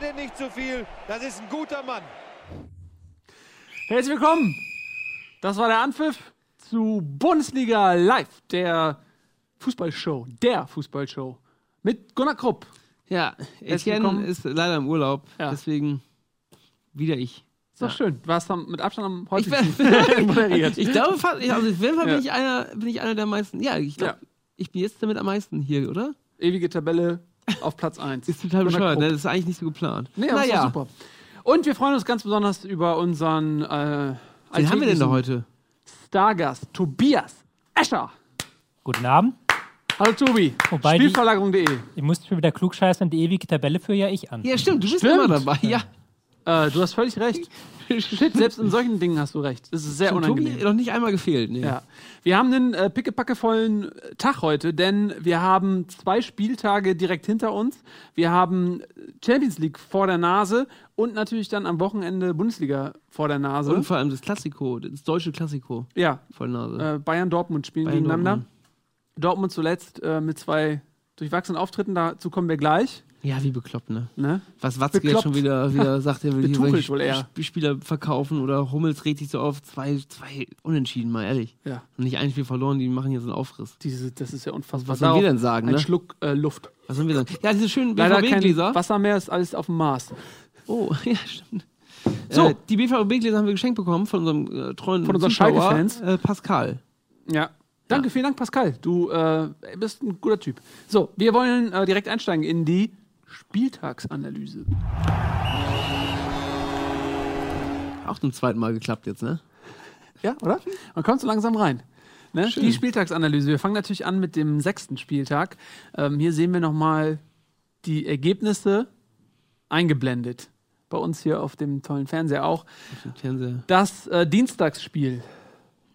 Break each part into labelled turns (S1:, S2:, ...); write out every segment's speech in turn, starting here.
S1: denn nicht zu viel. Das ist ein guter Mann.
S2: Herzlich willkommen. Das war der Anpfiff zu Bundesliga Live, der Fußballshow, der Fußballshow mit Gunnar Krupp.
S3: Ja, Etienne ist leider im Urlaub,
S2: Ja.
S3: deswegen wieder ich.
S2: Ist doch
S3: Ja.
S2: schön. Du warst mit Abstand am
S3: Ich,
S2: häufigsten moderiert.
S3: ich glaube, fast, also auf jeden Fall bin, ich einer, bin ich einer der meisten. Ja, ich glaube,
S2: Ja.
S3: ich bin jetzt damit am meisten hier, oder?
S2: Ewige Tabelle auf Platz 1.
S3: Ist total bescheuert, ne? Das ist eigentlich nicht so geplant.
S2: Nee, aber
S3: naja,
S2: super. Und wir freuen uns ganz besonders über unseren äh,
S3: wen haben wir denn da heute?
S2: Stargast, Tobias Escher.
S4: Guten Abend.
S2: Hallo Tobi, Spielverlagerung.de.
S4: Ihr müsst schon wieder klugscheißen, die ewige Tabelle führe ja ich an.
S3: Ja, stimmt, du bist
S2: Stimmt.
S3: immer dabei. Ja,
S2: Äh, du hast völlig recht. Shit, selbst in solchen Dingen hast du recht. Das ist sehr
S3: Stimmt,
S2: unangenehm.
S3: Tobi noch nicht einmal gefehlt. Nee.
S2: Ja. Wir haben einen äh, pickepackevollen Tag heute, denn wir haben zwei Spieltage direkt hinter uns. Wir haben Champions League vor der Nase und natürlich dann am Wochenende Bundesliga vor der Nase.
S3: Und vor allem das Klassiko, das deutsche Klassiko.
S2: ja,
S3: Voll Nase.
S2: äh, Bayern-Dortmund spielen
S3: Bayern
S2: gegeneinander.
S3: Dortmund.
S2: Dortmund zuletzt äh, mit zwei durchwachsenen Auftritten, dazu kommen wir gleich.
S3: Ja, wie bekloppt, ne?
S2: Ne?
S3: Was Watzke
S2: Bekloppt.
S3: jetzt schon wieder, wieder sagt, er will hier
S2: wohl eher.
S3: Spieler verkaufen oder Hummels regt sich so auf. Zwei, zwei Unentschieden, mal ehrlich.
S2: Ja,
S3: Und nicht ein Spiel verloren, die machen hier so einen Aufriss.
S2: diese, das ist ja unfassbar.
S3: Was sollen wir denn sagen,
S2: Ein
S3: ne?
S2: Schluck äh, Luft.
S3: Was sollen wir sagen? Ja, diese schönen BVB-Gläser.
S2: Wasser mehr, ist alles auf dem Mars.
S3: Oh, ja, stimmt.
S2: So.
S3: Äh, die BVB-Gläser haben wir geschenkt bekommen von unserem äh, treuen
S2: Von unseren Schalke-Fans.
S3: Äh, Pascal.
S2: Ja. Danke, vielen Dank, Pascal. Du äh, bist ein guter Typ. So, wir wollen äh, direkt einsteigen in die Spieltagsanalyse.
S3: Auch zum zweiten Mal geklappt jetzt, ne?
S2: Ja, oder? Man kommt so langsam rein. Ne? Die Spieltagsanalyse. Wir fangen natürlich an mit dem sechsten Spieltag. Ähm, hier sehen wir nochmal die Ergebnisse eingeblendet. Bei uns hier auf dem tollen Fernseher auch.
S3: Auf dem Fernseher.
S2: Das äh, Dienstagsspiel.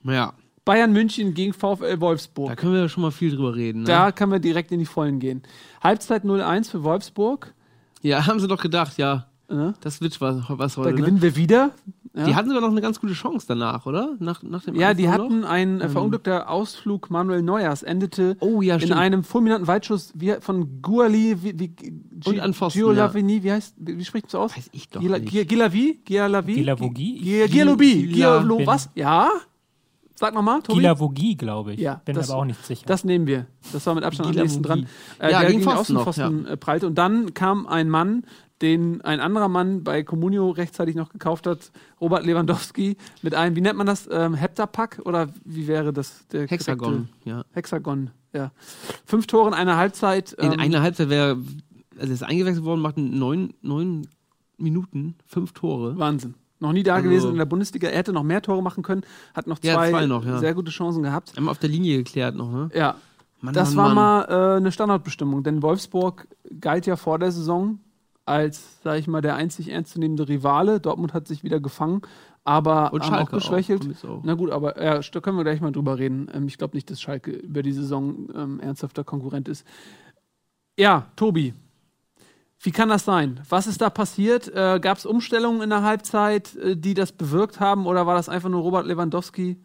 S3: Ja,
S2: Bayern München gegen VfL Wolfsburg.
S3: da können wir ja schon mal viel drüber reden. Ne?
S2: Da können wir direkt in die Vollen gehen. Halbzeit 0-1 für Wolfsburg.
S3: Ja, haben sie doch gedacht, ja.
S2: Ne?
S3: Das wird was, was
S2: Da
S3: heute. Ne?
S2: gewinnen wir wieder. Ja,
S3: Die hatten sogar noch eine ganz gute Chance danach, oder? Nach, nach dem
S2: ja die
S3: 1-0
S2: hatten
S3: noch?
S2: ein äh, verunglückter Ausflug Manuel Neuers endete
S3: Oh ja,
S2: in einem fulminanten Weitschuss wie, von Guali wie, wie,
S3: Und an Pfosten,
S2: Giolavini, wie heißt, wie, wie spricht man so aus?
S3: Weiß ich doch
S2: Gila-
S3: nicht.
S2: Gi- Gilavi? Gialavi?
S4: Gilavogi?
S2: Gi- Gialobi?
S4: Gila-
S2: Gialo,
S4: bin-
S2: was? Ja? Sag nochmal, Tobi.
S4: Gilavogi, glaube ich.
S2: Ja,
S4: Bin
S2: das-
S4: aber auch nicht sicher.
S2: Das nehmen wir. Das war mit Abstand am nächsten dran. Äh,
S3: Ja,
S2: der
S3: gegen
S2: gegen den
S3: Pfosten noch,
S2: Außenpfosten äh, prallte. Und dann kam ein Mann, den ein anderer Mann bei Comunio rechtzeitig noch gekauft hat, Robert Lewandowski, mit einem, wie nennt man das, ähm, Heptapack? Oder wie wäre das? Der
S3: Hexagon,
S2: korrekte-
S3: ja.
S2: Hexagon, ja. Fünf Tore in einer Halbzeit.
S3: In
S2: ähm,
S3: einer Halbzeit wäre, also er ist eingewechselt worden, macht neun, neun Minuten, fünf Tore.
S2: Wahnsinn. Noch nie da
S3: Also-
S2: gewesen in der Bundesliga. Er hätte noch mehr Tore machen können, hat noch
S3: Ja,
S2: zwei,
S3: zwei noch, ja.
S2: sehr gute Chancen gehabt.
S3: Einmal auf der Linie geklärt noch, ne?
S2: Ja,
S3: Mann,
S2: das
S3: Mann,
S2: war
S3: Mann.
S2: mal äh, eine Standardbestimmung, denn Wolfsburg galt ja vor der Saison als, sag ich mal, der einzig ernstzunehmende Rivale. Dortmund hat sich wieder gefangen, aber
S3: Und
S2: haben auch geschwächelt.
S3: Auch, auch.
S2: Na gut, aber ja, da können wir gleich mal drüber reden. Ähm, ich glaube nicht, dass Schalke über die Saison ähm, ernsthafter Konkurrent ist. Ja, Tobi, wie kann das sein? Was ist da passiert? Äh, Gab es Umstellungen in der Halbzeit, äh, die das bewirkt haben? Oder war das einfach nur Robert Lewandowski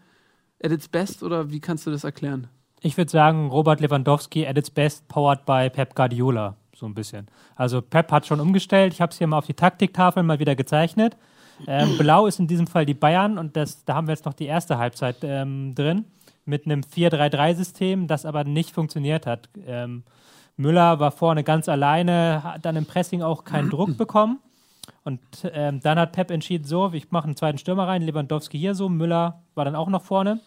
S2: at its best? Oder wie kannst du das erklären?
S4: Ich würde sagen, Robert Lewandowski at its best, powered by Pep Guardiola. So ein bisschen. Also Pep hat schon umgestellt. Ich habe es hier mal auf die Taktiktafel mal wieder gezeichnet. Ähm, Blau ist in diesem Fall die Bayern und das, da haben wir jetzt noch die erste Halbzeit ähm, drin mit einem 4-3-3-System, das aber nicht funktioniert hat. Ähm, Müller war vorne ganz alleine, hat dann im Pressing auch keinen Druck bekommen. Und ähm, dann hat Pep entschieden, so, ich mache einen zweiten Stürmer rein, Lewandowski hier so, Müller war dann auch noch vorne.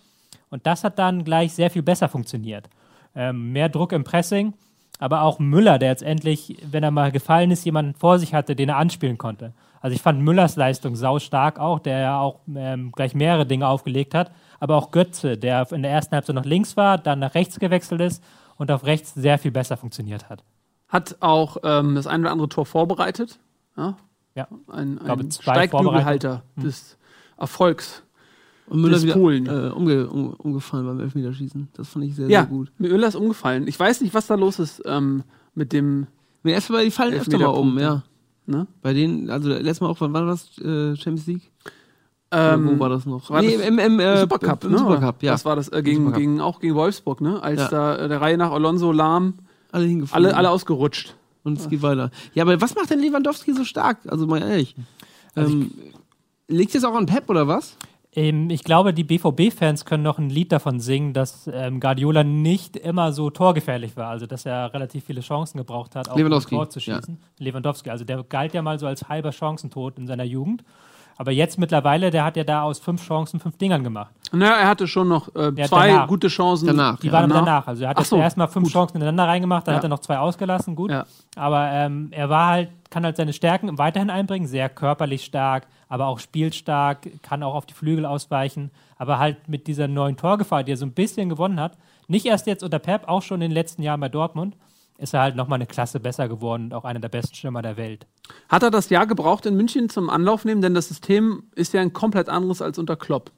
S4: Und das hat dann gleich sehr viel besser funktioniert. Ähm, mehr Druck im Pressing, aber auch Müller, der jetzt endlich, wenn er mal gefallen ist, jemanden vor sich hatte, den er anspielen konnte. Also ich fand Müllers Leistung sau stark auch, der ja auch ähm, gleich mehrere Dinge aufgelegt hat. Aber auch Götze, der in der ersten Halbzeit noch links war, dann nach rechts gewechselt ist und auf rechts sehr viel besser funktioniert hat.
S2: Hat auch ähm, das ein oder andere Tor vorbereitet. Ja?
S4: Ja.
S2: Ein,
S4: glaube,
S2: ein
S4: zwei
S2: Steigbügelhalter des Erfolgs.
S3: Und Müller wieder
S2: Polen.
S3: Äh, umge, um, umgefallen beim Elfmeterschießen. Das fand ich sehr,
S2: Ja,
S3: sehr gut.
S2: mir Müller ist umgefallen. Ich weiß nicht, was da los ist ähm, mit dem.
S3: Mir erstmal, die fallen öfter mal um, ja.
S2: Ne?
S3: Bei denen, also letztes Mal auch, wann war das? Äh, Champions League?
S2: Ähm,
S3: wo war das noch?
S2: war
S3: nee,
S2: das
S3: im, im äh,
S2: Supercup,
S3: im
S2: ne?
S3: Supercup, ja.
S2: Das war das äh, gegen, gegen, auch gegen Wolfsburg, ne? Als
S3: Ja.
S2: da äh, der Reihe nach Alonso Lahm
S3: alle hingefallen.
S2: alle, alle ausgerutscht.
S3: und es geht weiter. Ja, aber was macht denn Lewandowski so stark? Also mal ehrlich. Ähm, liegt es auch an Pep oder was?
S4: Ähm, ich glaube, die BVB-Fans können noch ein Lied davon singen, dass ähm, Guardiola nicht immer so torgefährlich war. Also, dass er relativ viele Chancen gebraucht hat, auch um
S3: Lewandowski,
S4: Tor zu schießen. Lewandowski, also der galt ja mal so als halber Chancentod in seiner Jugend. Aber jetzt mittlerweile, der hat ja da aus fünf Chancen fünf Dingern gemacht.
S2: Naja, er hatte schon noch äh, zwei
S4: danach.
S2: gute Chancen.
S3: Danach,
S4: Die
S3: Ja,
S4: waren
S2: danach.
S4: danach. Also er hat
S2: so,
S4: erstmal fünf
S2: gut.
S4: Chancen ineinander reingemacht, dann
S2: Ja.
S4: hat er noch zwei ausgelassen, gut.
S2: Ja.
S4: Aber ähm, er war halt, kann halt seine Stärken weiterhin einbringen, sehr körperlich stark, aber auch spielstark, kann auch auf die Flügel ausweichen, aber halt mit dieser neuen Torgefahr, die er so ein bisschen gewonnen hat, nicht erst jetzt unter Pep, auch schon in den letzten Jahren bei Dortmund, ist er halt nochmal eine Klasse besser geworden und auch einer der besten Stürmer der Welt.
S2: Hat er das Jahr gebraucht in München zum Anlauf nehmen? Denn das System ist ja ein komplett anderes als unter Klopp.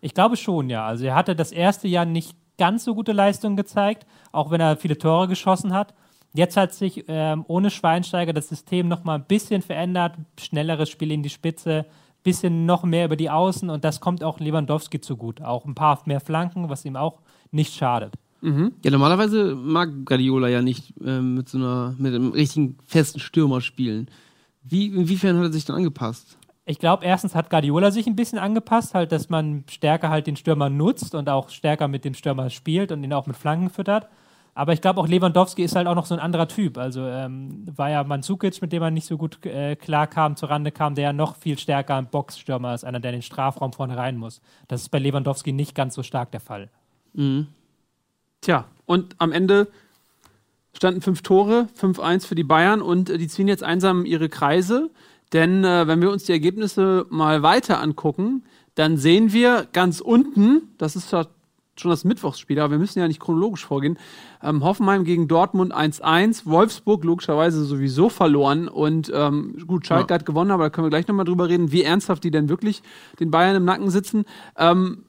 S4: Ich glaube schon, ja. Also er hatte das erste Jahr nicht ganz so gute Leistungen gezeigt, auch wenn er viele Tore geschossen hat. Jetzt hat sich ähm, ohne Schweinsteiger das System noch mal ein bisschen verändert, schnelleres Spiel in die Spitze, bisschen noch mehr über die Außen und das kommt auch Lewandowski zugut. Auch ein paar mehr Flanken, was ihm auch nicht schadet.
S3: Ja, normalerweise mag Guardiola ja nicht ähm, mit so einer, mit einem richtigen festen Stürmer spielen. Wie, inwiefern hat er sich dann angepasst?
S4: Ich glaube, erstens hat Guardiola sich ein bisschen angepasst, halt, dass man stärker halt den Stürmer nutzt und auch stärker mit dem Stürmer spielt und ihn auch mit Flanken füttert. Aber ich glaube auch Lewandowski ist halt auch noch so ein anderer Typ. Also ähm, war ja Mandzukic, mit dem er nicht so gut äh, klar kam, zurande kam, der ja noch viel stärker ein Boxstürmer ist, einer, der in den Strafraum vorne rein muss. Das ist bei Lewandowski nicht ganz so stark der Fall.
S2: Tja, und am Ende standen fünf Tore, 5-1 für die Bayern und äh, die ziehen jetzt einsam ihre Kreise. Denn äh, wenn wir uns die Ergebnisse mal weiter angucken, dann sehen wir ganz unten, das ist zwar schon das Mittwochsspiel, aber wir müssen ja nicht chronologisch vorgehen, ähm, Hoffenheim gegen Dortmund 1-1, Wolfsburg logischerweise sowieso verloren und ähm, gut, Schalke hat gewonnen, aber da können wir gleich nochmal drüber reden, wie ernsthaft die denn wirklich den Bayern im Nacken sitzen. Ähm,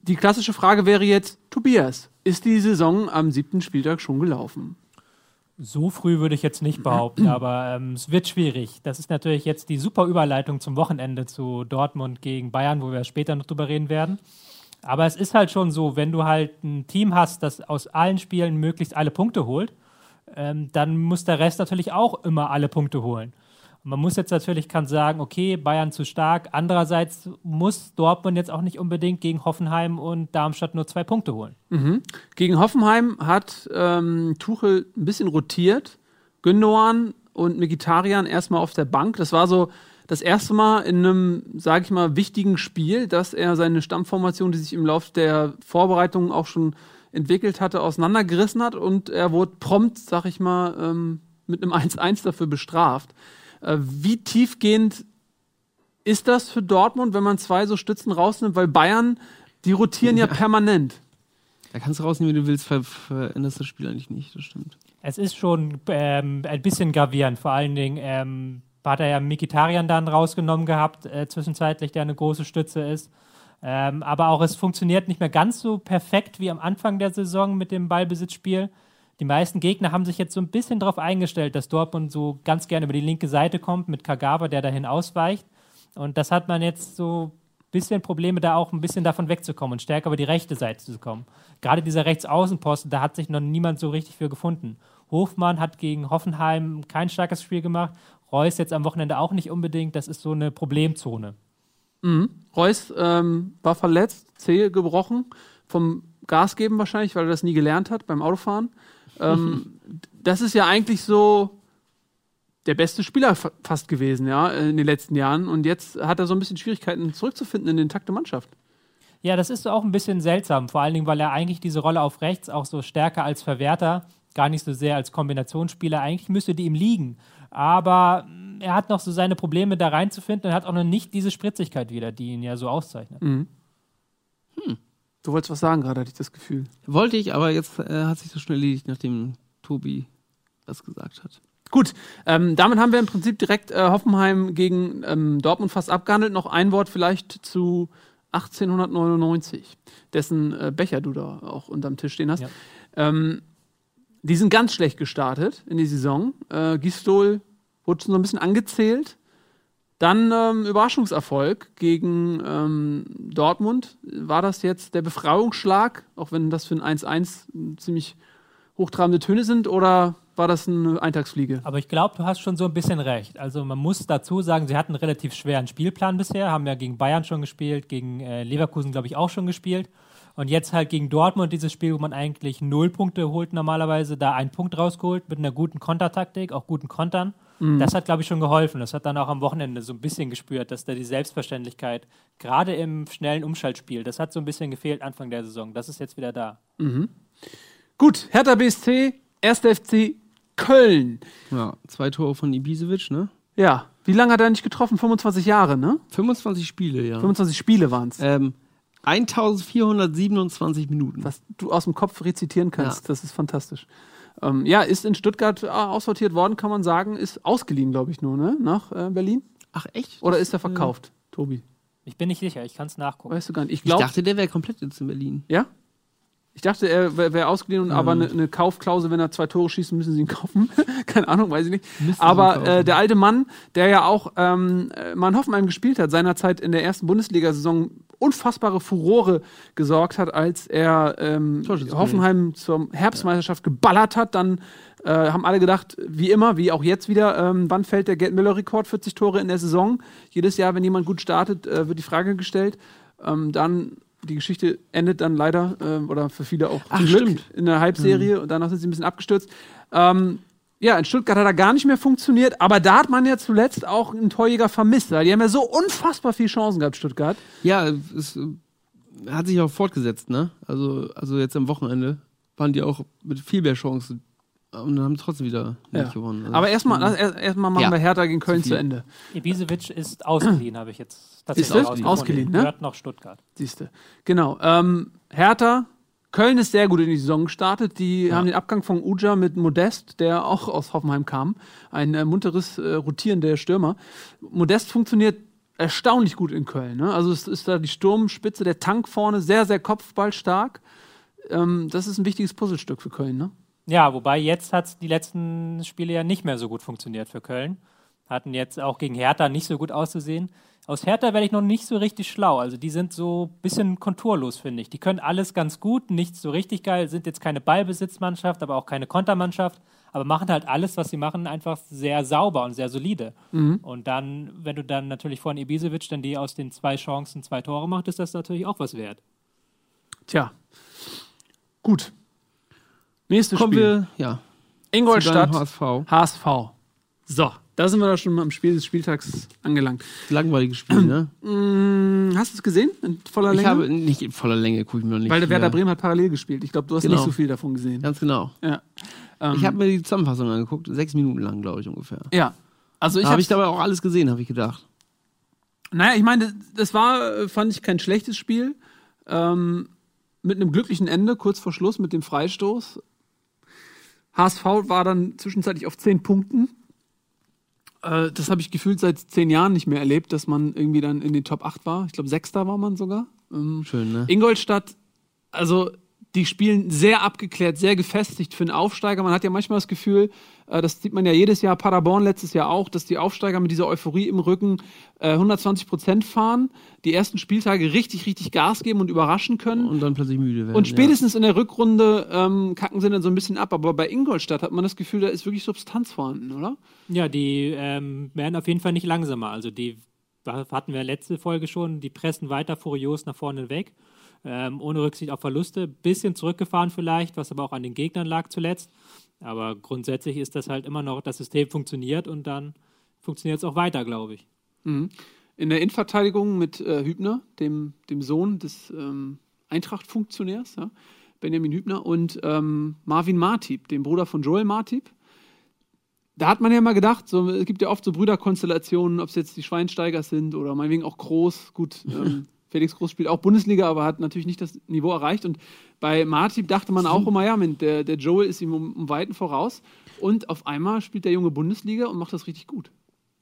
S2: die klassische Frage wäre jetzt, Tobias, ist die Saison am siebten Spieltag schon gelaufen?
S4: So früh würde ich jetzt nicht behaupten, aber ähm, es wird schwierig. Das ist natürlich jetzt die super Überleitung zum Wochenende zu Dortmund gegen Bayern, wo wir später noch drüber reden werden. Aber es ist halt schon so, wenn du halt ein Team hast, das aus allen Spielen möglichst alle Punkte holt, ähm, dann muss der Rest natürlich auch immer alle Punkte holen. Man muss jetzt natürlich kann sagen, okay, Bayern zu stark. Andererseits muss Dortmund jetzt auch nicht unbedingt gegen Hoffenheim und Darmstadt nur zwei Punkte holen.
S2: Gegen Hoffenheim hat ähm, Tuchel ein bisschen rotiert. Gündogan und Mkhitaryan erstmal auf der Bank. Das war so das erste Mal in einem, sage ich mal, wichtigen Spiel, dass er seine Stammformation, die sich im Laufe der Vorbereitungen auch schon entwickelt hatte, auseinandergerissen hat und er wurde prompt, sag ich mal, ähm, mit einem 1-1 dafür bestraft. Äh, wie tiefgehend ist das für Dortmund, wenn man zwei so Stützen rausnimmt? Weil Bayern, die rotieren ja permanent.
S3: Da kannst du rausnehmen, wie du willst, ver veränderst das Spiel eigentlich nicht, das stimmt.
S4: Es ist schon ähm, ein bisschen gravierend. Vor allen Dingen ähm, hat er ja Mikitarian dann rausgenommen gehabt, äh, zwischenzeitlich, der eine große Stütze ist. Ähm, aber auch es funktioniert nicht mehr ganz so perfekt wie am Anfang der Saison mit dem Ballbesitzspiel. Die meisten Gegner haben sich jetzt so ein bisschen darauf eingestellt, dass Dortmund so ganz gerne über die linke Seite kommt mit Kagawa, der dahin ausweicht. Und das hat man jetzt so ein bisschen Probleme, da auch ein bisschen davon wegzukommen und stärker über die rechte Seite zu kommen. Gerade dieser Rechtsaußenposten, da hat sich noch niemand so richtig für gefunden. Hofmann hat gegen Hoffenheim kein starkes Spiel gemacht. Reus jetzt am Wochenende auch nicht unbedingt. Das ist so eine Problemzone.
S2: Reus ähm, war verletzt, Zehe gebrochen, vom Gas geben wahrscheinlich, weil er das nie gelernt hat beim Autofahren. Ähm, das ist ja eigentlich so der beste Spieler fa- fast gewesen, ja, in den letzten Jahren. Und jetzt hat er so ein bisschen Schwierigkeiten zurückzufinden in den Takt der Mannschaft.
S4: Ja, das ist auch ein bisschen seltsam. Vor allen Dingen, weil er eigentlich diese Rolle auf rechts auch so stärker als Verwerter, gar nicht so sehr als Kombinationsspieler, eigentlich müsste die ihm liegen. Aber mm, er hat noch so seine Probleme da reinzufinden und hat auch noch nicht diese Spritzigkeit wieder, die ihn ja so auszeichnet.
S2: Du wolltest was sagen gerade, hatte ich das Gefühl.
S3: Wollte ich, aber jetzt äh, hat sich so schnell erledigt, nachdem Tobi das gesagt hat.
S2: Gut, ähm, damit haben wir im Prinzip direkt äh, Hoffenheim gegen ähm, Dortmund fast abgehandelt. Noch ein Wort vielleicht zu 1899, dessen äh, Becher du da auch unterm Tisch stehen hast.
S4: Ja.
S2: Ähm, die sind ganz schlecht gestartet in die Saison. Äh, Gistol wurde schon so ein bisschen angezählt. Dann ähm, Überraschungserfolg gegen ähm, Dortmund. War das jetzt der Befreiungsschlag, auch wenn das für ein 1-1 ziemlich hochtrabende Töne sind? Oder war das eine Eintagsfliege?
S4: Aber ich glaube, du hast schon so ein bisschen recht. Also man muss dazu sagen, sie hatten einen relativ schweren Spielplan bisher, haben ja gegen Bayern schon gespielt, gegen äh, Leverkusen, glaube ich, auch schon gespielt. Und jetzt halt gegen Dortmund dieses Spiel, wo man eigentlich null Punkte holt normalerweise, da einen Punkt rausgeholt mit einer guten Kontertaktik, auch guten Kontern. Das hat, glaube ich, schon geholfen. Das hat dann auch am Wochenende so ein bisschen gespürt, dass da die Selbstverständlichkeit, gerade im schnellen Umschaltspiel, das hat so ein bisschen gefehlt Anfang der Saison. Das ist jetzt wieder da.
S2: Gut, Hertha BSC, 1. FC Köln.
S3: Ja, zwei Tore von Ibisevic, ne?
S2: Ja, wie lange hat er nicht getroffen? 25 Jahre, ne?
S3: 25 Spiele, ja.
S2: 25 Spiele waren es.
S3: Ähm, 1427 Minuten.
S2: Was du aus dem Kopf rezitieren kannst, das ist fantastisch. Ähm, ja, ist in Stuttgart äh, aussortiert worden, kann man sagen. Ist ausgeliehen, glaube ich, nur, ne? Nach äh, Berlin?
S3: Ach, echt?
S2: Oder ist er verkauft, Tobi?
S4: Ich bin nicht sicher, ich kann es nachgucken.
S2: Weißt du gar nicht. Ich
S3: Ich
S2: glaube,
S3: dachte, der wäre komplett jetzt in Berlin.
S2: ja? Ich dachte, er wäre wär ausgeliehen, und aber eine ne Kaufklausel, wenn er zwei Tore schießt, müssen sie ihn kaufen. Keine Ahnung, weiß ich nicht.
S3: Müssen
S2: Aber äh, der alte Mann, der ja auch ähm, äh, mal in Hoffenheim gespielt hat, seinerzeit in der ersten Bundesliga-Saison unfassbare Furore gesorgt hat, als er ähm. Hoffenheim zur Herbstmeisterschaft geballert hat. Dann äh, haben alle gedacht, wie immer, wie auch jetzt wieder, ähm, wann fällt der Gerd Müller-Rekord, 40 Tore in der Saison. Jedes Jahr, wenn jemand gut startet, äh, wird die Frage gestellt. Ähm, dann die Geschichte endet dann leider, ähm, oder für viele auch
S3: Ach, stimmt.
S2: in der Halbserie und danach sind sie ein bisschen abgestürzt. Ähm, ja, in Stuttgart hat er gar nicht mehr funktioniert, aber da hat man ja zuletzt auch einen Torjäger vermisst, weil die haben ja so unfassbar viele Chancen gehabt, Stuttgart.
S3: Ja, es äh, hat sich auch fortgesetzt, ne? Also, also jetzt am Wochenende waren die auch mit viel mehr Chancen und haben trotzdem wieder
S2: Ja.
S3: nicht gewonnen. Also,
S2: Aber erstmal
S3: ähm,
S2: erst, erstmal machen
S3: Ja.
S2: wir Hertha gegen Köln
S3: Zu
S2: zu. Ende.
S4: Ibisevic ist ausgeliehen, habe ich jetzt tatsächlich
S2: Ist
S4: rausgefunden.
S2: Ausgeliehen, ne?
S4: Gehört noch Stuttgart.
S2: Siehste. Genau. Ähm, Hertha, Köln ist sehr gut in die Saison gestartet. Die haben den Abgang von Uja mit Modest, der auch aus Hoffenheim kam. Ein äh, munteres äh, Rotieren der Stürmer. Modest funktioniert erstaunlich gut in Köln. Ne? Also es ist da die Sturmspitze, der Tank vorne, sehr, sehr kopfballstark. Ähm, das ist ein wichtiges Puzzlestück für Köln. Ne?
S4: Ja, wobei jetzt hat es die letzten Spiele ja nicht mehr so gut funktioniert für Köln. Hatten jetzt auch gegen Hertha nicht so gut auszusehen. Aus Hertha werde ich noch nicht so richtig schlau. Also die sind so ein bisschen konturlos, finde ich. Die können alles ganz gut, nichts so richtig geil, sind jetzt keine Ballbesitzmannschaft, aber auch keine Kontermannschaft, aber machen halt alles, was sie machen, einfach sehr sauber und sehr solide. Und dann, wenn du dann natürlich von Ibisevic dann die aus den zwei Chancen zwei Tore macht, ist das natürlich auch was wert.
S2: Tja. Gut. Nächstes
S3: kommen
S2: Spiel.
S3: wir, ja,
S2: Ingolstadt,
S3: HSV.
S2: HSV. So, da sind wir da schon am Spiel des Spieltags angelangt.
S3: Langweiliges Spiel, ne?
S2: Mm, hast du es gesehen? In voller
S3: Ich
S2: Länge?
S3: habe nicht in voller Länge, gucke ich mir noch nicht.
S2: Weil der Werder. Bremen hat parallel gespielt. Ich glaube, du hast
S3: Genau.
S2: nicht so viel davon gesehen.
S3: Ganz genau.
S2: Ja. Ähm,
S3: Ich habe mir die Zusammenfassung angeguckt, sechs Minuten lang, glaube ich, ungefähr.
S2: ja. Also ich
S3: Da habe
S2: habe
S3: ich dabei auch alles gesehen, habe ich gedacht.
S2: Naja, ich meine, das war, äh, fand ich, kein schlechtes Spiel. Ähm, mit einem glücklichen Ende, kurz vor Schluss mit dem Freistoß. HSV war dann zwischenzeitlich auf zehn Punkten. Äh, das habe ich gefühlt seit zehn Jahren nicht mehr erlebt, dass man irgendwie dann in den Top 8 war. Ich glaube, Sechster war man sogar. Ähm,
S3: Schön, ne?
S2: Ingolstadt, also die spielen sehr abgeklärt, sehr gefestigt für einen Aufsteiger. Man hat ja manchmal das Gefühl, das sieht man ja jedes Jahr, Paderborn letztes Jahr auch, dass die Aufsteiger mit dieser Euphorie im Rücken äh, 120 Prozent fahren, die ersten Spieltage richtig, richtig Gas geben und überraschen können.
S3: Und dann plötzlich müde werden.
S2: Und spätestens in der Rückrunde ähm, kacken sie dann so ein bisschen ab. Aber bei Ingolstadt hat man das Gefühl, da ist wirklich Substanz vorhanden, oder?
S4: Ja, die ähm, werden auf jeden Fall nicht langsamer. Also die hatten wir letzte Folge schon, die pressen weiter furios nach vorne weg, ähm, ohne Rücksicht auf Verluste. Bisschen zurückgefahren vielleicht, was aber auch an den Gegnern lag zuletzt. Aber grundsätzlich ist das halt immer noch, das System funktioniert und dann funktioniert es auch weiter, glaube ich.
S2: In der Innenverteidigung mit äh, Hübner, dem, dem Sohn des ähm, Eintracht-Funktionärs, ja, Benjamin Hübner, und ähm, Marvin Martip, dem Bruder von Joel Martip. Da hat man ja mal gedacht, so, es gibt ja oft so Brüderkonstellationen, ob es jetzt die Schweinsteigers sind oder meinetwegen auch Groß. Gut, ähm, Felix Groß spielt auch Bundesliga, aber hat natürlich nicht das Niveau erreicht. Und bei Martip dachte man auch immer, ja, Mensch, der, der Joel ist ihm um, um Weiten voraus. Und auf einmal spielt der junge Bundesliga und macht das richtig gut.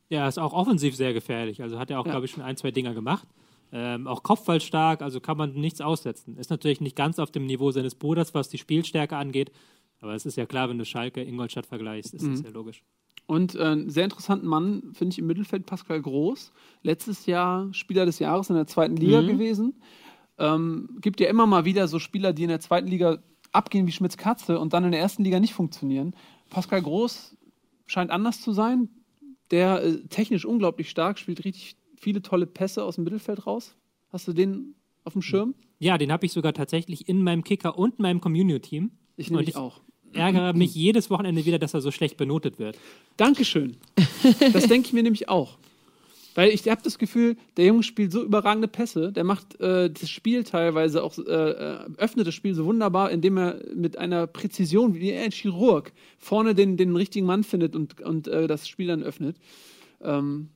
S4: Ja, ist auch offensiv sehr gefährlich. Also hat er auch,
S2: Ja.
S4: glaube ich, schon ein, zwei Dinger gemacht. Ähm, auch kopfballstark, also kann man nichts aussetzen. Ist natürlich nicht ganz auf dem Niveau seines Bruders, was die Spielstärke angeht. Aber es ist ja klar, wenn du Schalke, Ingolstadt vergleichst, ist das ja logisch.
S2: Und äh, einen sehr interessanten Mann finde ich im Mittelfeld Pascal Groß. Letztes Jahr Spieler des Jahres in der zweiten Liga gewesen. Ähm, gibt ja immer mal wieder so Spieler, die in der zweiten Liga abgehen wie Schmitz Katze und dann in der ersten Liga nicht funktionieren. Pascal Groß scheint anders zu sein. Der äh, technisch unglaublich stark, spielt richtig viele tolle Pässe aus dem Mittelfeld raus. Hast du den auf dem Schirm?
S4: Ja, den habe ich sogar tatsächlich in meinem Kicker und meinem Community-Team.
S2: Ich
S4: Und
S2: nämlich
S4: ich-
S2: auch.
S4: Ärgere mich jedes Wochenende wieder, dass er so schlecht benotet wird.
S2: Dankeschön. Das denke ich mir nämlich auch. Weil ich habe das Gefühl, der Junge spielt so überragende Pässe, der macht äh, das Spiel teilweise auch, äh, äh, öffnet das Spiel so wunderbar, indem er mit einer Präzision, wie ein Chirurg, vorne den, den richtigen Mann findet und, und äh, das Spiel dann öffnet. Ähm,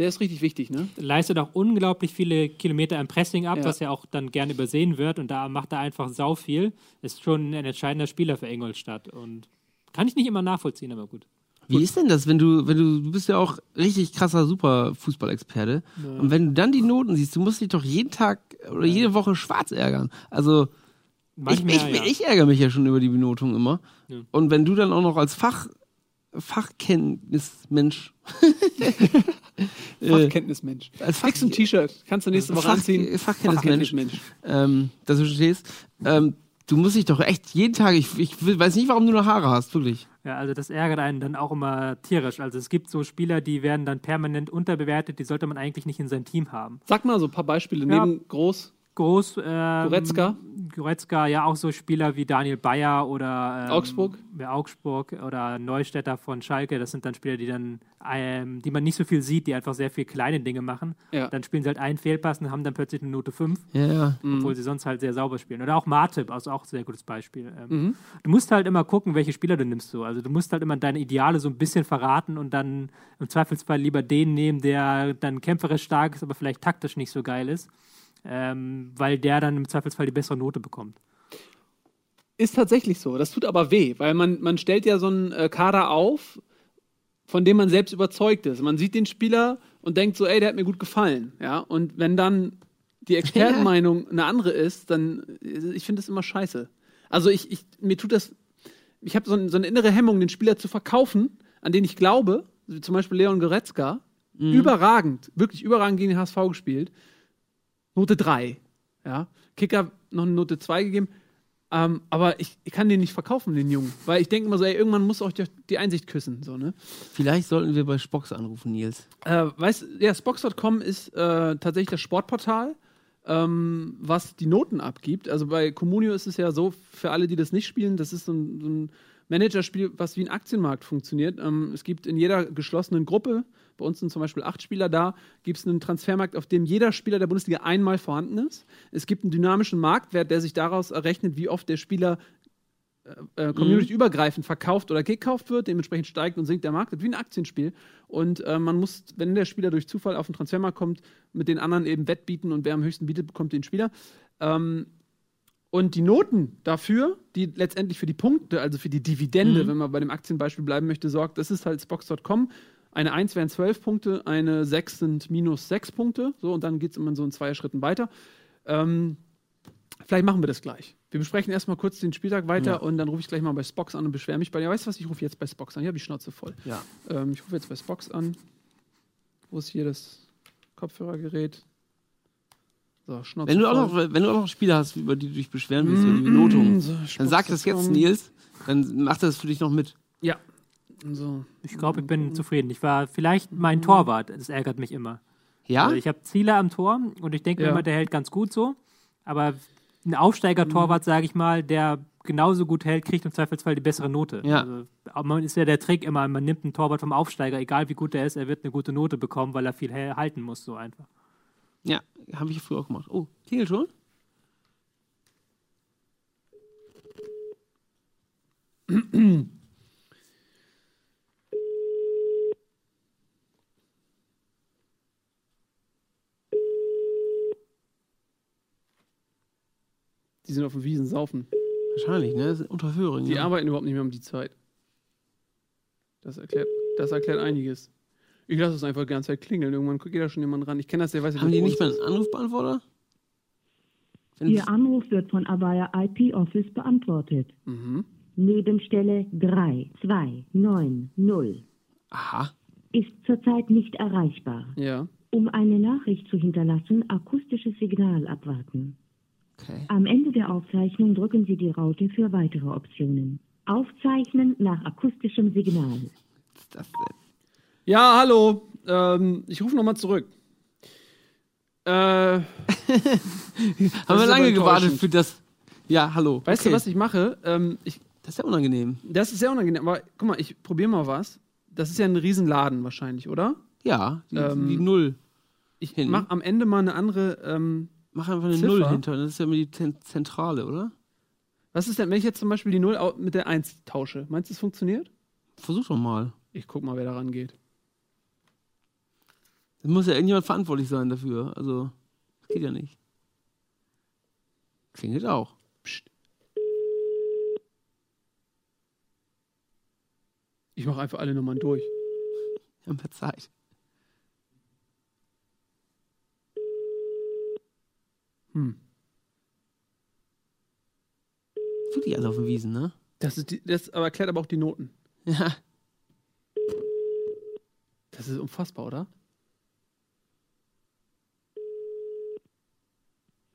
S2: der ist richtig wichtig, ne?
S4: Leistet auch unglaublich viele Kilometer im Pressing ab,
S2: Ja.
S4: was ja auch dann gerne übersehen wird. Und da macht er einfach sau viel. Ist schon ein entscheidender Spieler für Ingolstadt. Und kann ich nicht immer nachvollziehen, aber gut.
S3: Wie ist denn das, wenn du, wenn du, du bist ja auch richtig krasser Super-Fußballexperte. Und wenn du dann die Noten siehst, du musst dich doch jeden Tag oder jede Woche schwarz ärgern. Also,
S4: Manchmal,
S3: ich, ich,
S4: ja.
S3: ich ärgere mich ja schon über die Benotung immer.
S4: Ja.
S3: Und wenn du dann auch noch als Fach, Fachkenntnismensch
S2: Fachkenntnismensch.
S3: als Fach,
S2: du ein T-Shirt, kannst du nächste Woche
S3: Fach-
S2: anziehen.
S3: Fachkenntnismensch. ähm, dass du stehst, ähm, du musst dich doch echt jeden Tag, ich, ich weiß nicht, warum du noch Haare hast, wirklich.
S4: Ja, also das ärgert einen dann auch immer tierisch. Also es gibt so Spieler, die werden dann permanent unterbewertet, die sollte man eigentlich nicht in seinem Team haben.
S2: Sag mal so ein paar Beispiele.
S4: Ja.
S2: Neben Groß,
S4: Groß, ähm,
S2: Goretzka?
S4: Goretzka, ja auch so Spieler wie Daniel Bayer oder ähm,
S2: Augsburg?
S4: Augsburg oder Neustädter von Schalke. Das sind dann Spieler, die dann, ähm, die man nicht so viel sieht, die einfach sehr viel kleine Dinge machen.
S2: Ja.
S4: Dann spielen sie halt einen Fehlpass und haben dann plötzlich eine Note 5,
S3: Ja, ja.
S4: obwohl sie sonst halt sehr sauber spielen. Oder auch Martip, also auch ein sehr gutes Beispiel. Ähm, Du musst halt immer gucken, welche Spieler du nimmst. So. Also du musst halt immer deine Ideale so ein bisschen verraten und dann im Zweifelsfall lieber den nehmen, der dann kämpferisch stark ist, aber vielleicht taktisch nicht so geil ist. Ähm, weil der dann im Zweifelsfall die bessere Note bekommt.
S2: Ist tatsächlich so. Das tut aber weh, weil man, man stellt ja so einen äh, Kader auf, von dem man selbst überzeugt ist. Man sieht den Spieler und denkt so, ey, der hat mir gut gefallen. Ja? Und wenn dann die Expertenmeinung eine andere ist, dann, äh, ich finde das immer scheiße. Also ich, ich mir tut das, ich habe so, ein, so eine innere Hemmung, den Spieler zu verkaufen, an den ich glaube, wie zum Beispiel Leon Goretzka, überragend, wirklich überragend gegen den HSV gespielt. Note 3. Ja. Kicker noch eine Note 2 gegeben. Ähm, aber ich, ich kann den nicht verkaufen, den Jungen. Weil ich denke immer so, ey, irgendwann muss auch die, die Einsicht küssen. So, ne?
S3: Vielleicht sollten wir bei Spocks anrufen, Nils.
S2: Äh, weißt ja, Spox.com ist äh, tatsächlich das Sportportal, ähm, was die Noten abgibt. Also bei Comunio ist es ja so, für alle, die das nicht spielen, das ist so ein, so ein Managerspiel, was wie ein Aktienmarkt funktioniert. Ähm, es gibt in jeder geschlossenen Gruppe, bei uns sind zum Beispiel acht Spieler da, gibt es einen Transfermarkt, auf dem jeder Spieler der Bundesliga einmal vorhanden ist. Es gibt einen dynamischen Marktwert, der sich daraus errechnet, wie oft der Spieler äh, community-übergreifend verkauft oder gekauft wird. Dementsprechend steigt und sinkt der Markt. Das ist wie ein Aktienspiel. Und äh, man muss, wenn der Spieler durch Zufall auf den Transfermarkt kommt, mit den anderen eben wettbieten und wer am höchsten bietet, bekommt den Spieler. Ähm, und die Noten dafür, die letztendlich für die Punkte, also für die Dividende, wenn man bei dem Aktienbeispiel bleiben möchte, sorgt, das ist halt Spox.com. Eine 1 wären 12 Punkte, eine 6 sind minus 6 Punkte. So, und dann geht es immer so in zwei Schritten weiter. Ähm, vielleicht machen wir das gleich. Wir besprechen erstmal kurz den Spieltag weiter und dann rufe ich gleich mal bei Spox an und beschwere mich bei dir. Weißt du was? Ich rufe jetzt bei Spox an. Ich habe die Schnauze voll.
S3: Ja.
S2: Ähm, ich rufe jetzt bei Spox an. Wo ist hier das Kopfhörergerät? So, Schnauze
S3: Wenn du, auch
S2: voll.
S3: noch, wenn du auch noch Spiele hast, über die du dich beschweren willst, über die Benotung,
S2: so,
S3: dann sag das jetzt. Nils. Dann mach das für dich noch mit.
S2: Ja. So.
S4: Ich glaube, ich bin zufrieden. Ich war vielleicht mein Torwart, das ärgert mich immer.
S3: Ja?
S4: Also ich habe Ziele am Tor und ich denke mir
S2: Ja.
S4: immer, der hält ganz gut so. Aber ein Aufsteiger-Torwart, sage ich mal, der genauso gut hält, kriegt im Zweifelsfall die bessere Note.
S3: Ja.
S4: Also, aber man ist ja der Trick immer, man nimmt einen Torwart vom Aufsteiger, egal wie gut er ist, er wird eine gute Note bekommen, weil er viel halten muss, so einfach.
S3: Ja, habe ich früher auch gemacht. Oh, klingelt schon?
S2: Die sind auf den Wiesen saufen.
S3: Wahrscheinlich, ne? Das sind Unterhöring.
S2: Die
S3: ja.
S2: arbeiten überhaupt nicht mehr um die Zeit. Das erklärt, das erklärt einiges. Ich lasse es einfach die ganze Zeit klingeln. Irgendwann geht da schon jemand ran. Ich kenne das, der weiß
S3: Haben die nicht mal einen Anrufbeantworter? Wenn
S5: Ihr Anruf wird von Avaya IP Office beantwortet.
S2: Mhm.
S5: Nebenstelle 3290
S3: Aha.
S5: ist zurzeit nicht erreichbar.
S2: Ja.
S5: Um eine Nachricht zu hinterlassen, akustisches Signal abwarten.
S3: Okay.
S5: Am Ende der Aufzeichnung drücken Sie die Raute für weitere Optionen. Aufzeichnen nach akustischem Signal.
S3: Was ist das denn?
S2: Ja, hallo. Ähm, ich rufe nochmal zurück. Äh,
S3: Haben wir lange gewartet für das. Ja, hallo.
S2: weißt
S3: okay.
S2: du, was ich mache? Ähm, ich,
S3: Das ist ja unangenehm.
S2: das ist sehr unangenehm, aber guck mal, ich probiere mal was. Das ist ja ein Riesenladen wahrscheinlich, oder?
S3: Ja, die,
S2: Ähm,
S3: die Null.
S2: Ich mache am Ende mal eine andere. Ähm,
S3: Mach einfach eine
S2: Ziffer?
S3: Null hinter. Das ist ja immer die Zen- Zentrale, oder?
S2: was ist denn, wenn ich jetzt zum Beispiel die 0 au- mit der 1 tausche? Meinst du, es funktioniert?
S3: Versuch doch mal.
S2: Ich guck mal, wer da rangeht.
S3: Es muss ja irgendjemand verantwortlich sein dafür. Also, das geht ja nicht. Klingelt auch.
S2: Ich mache einfach alle Nummern durch.
S3: Wir haben ja Zeit.
S2: Hm.
S3: Wirklich alle auf den Wiesen, ne?
S2: Das, ist die, das aber erklärt aber auch die Noten.
S3: Ja.
S2: Das ist unfassbar, oder?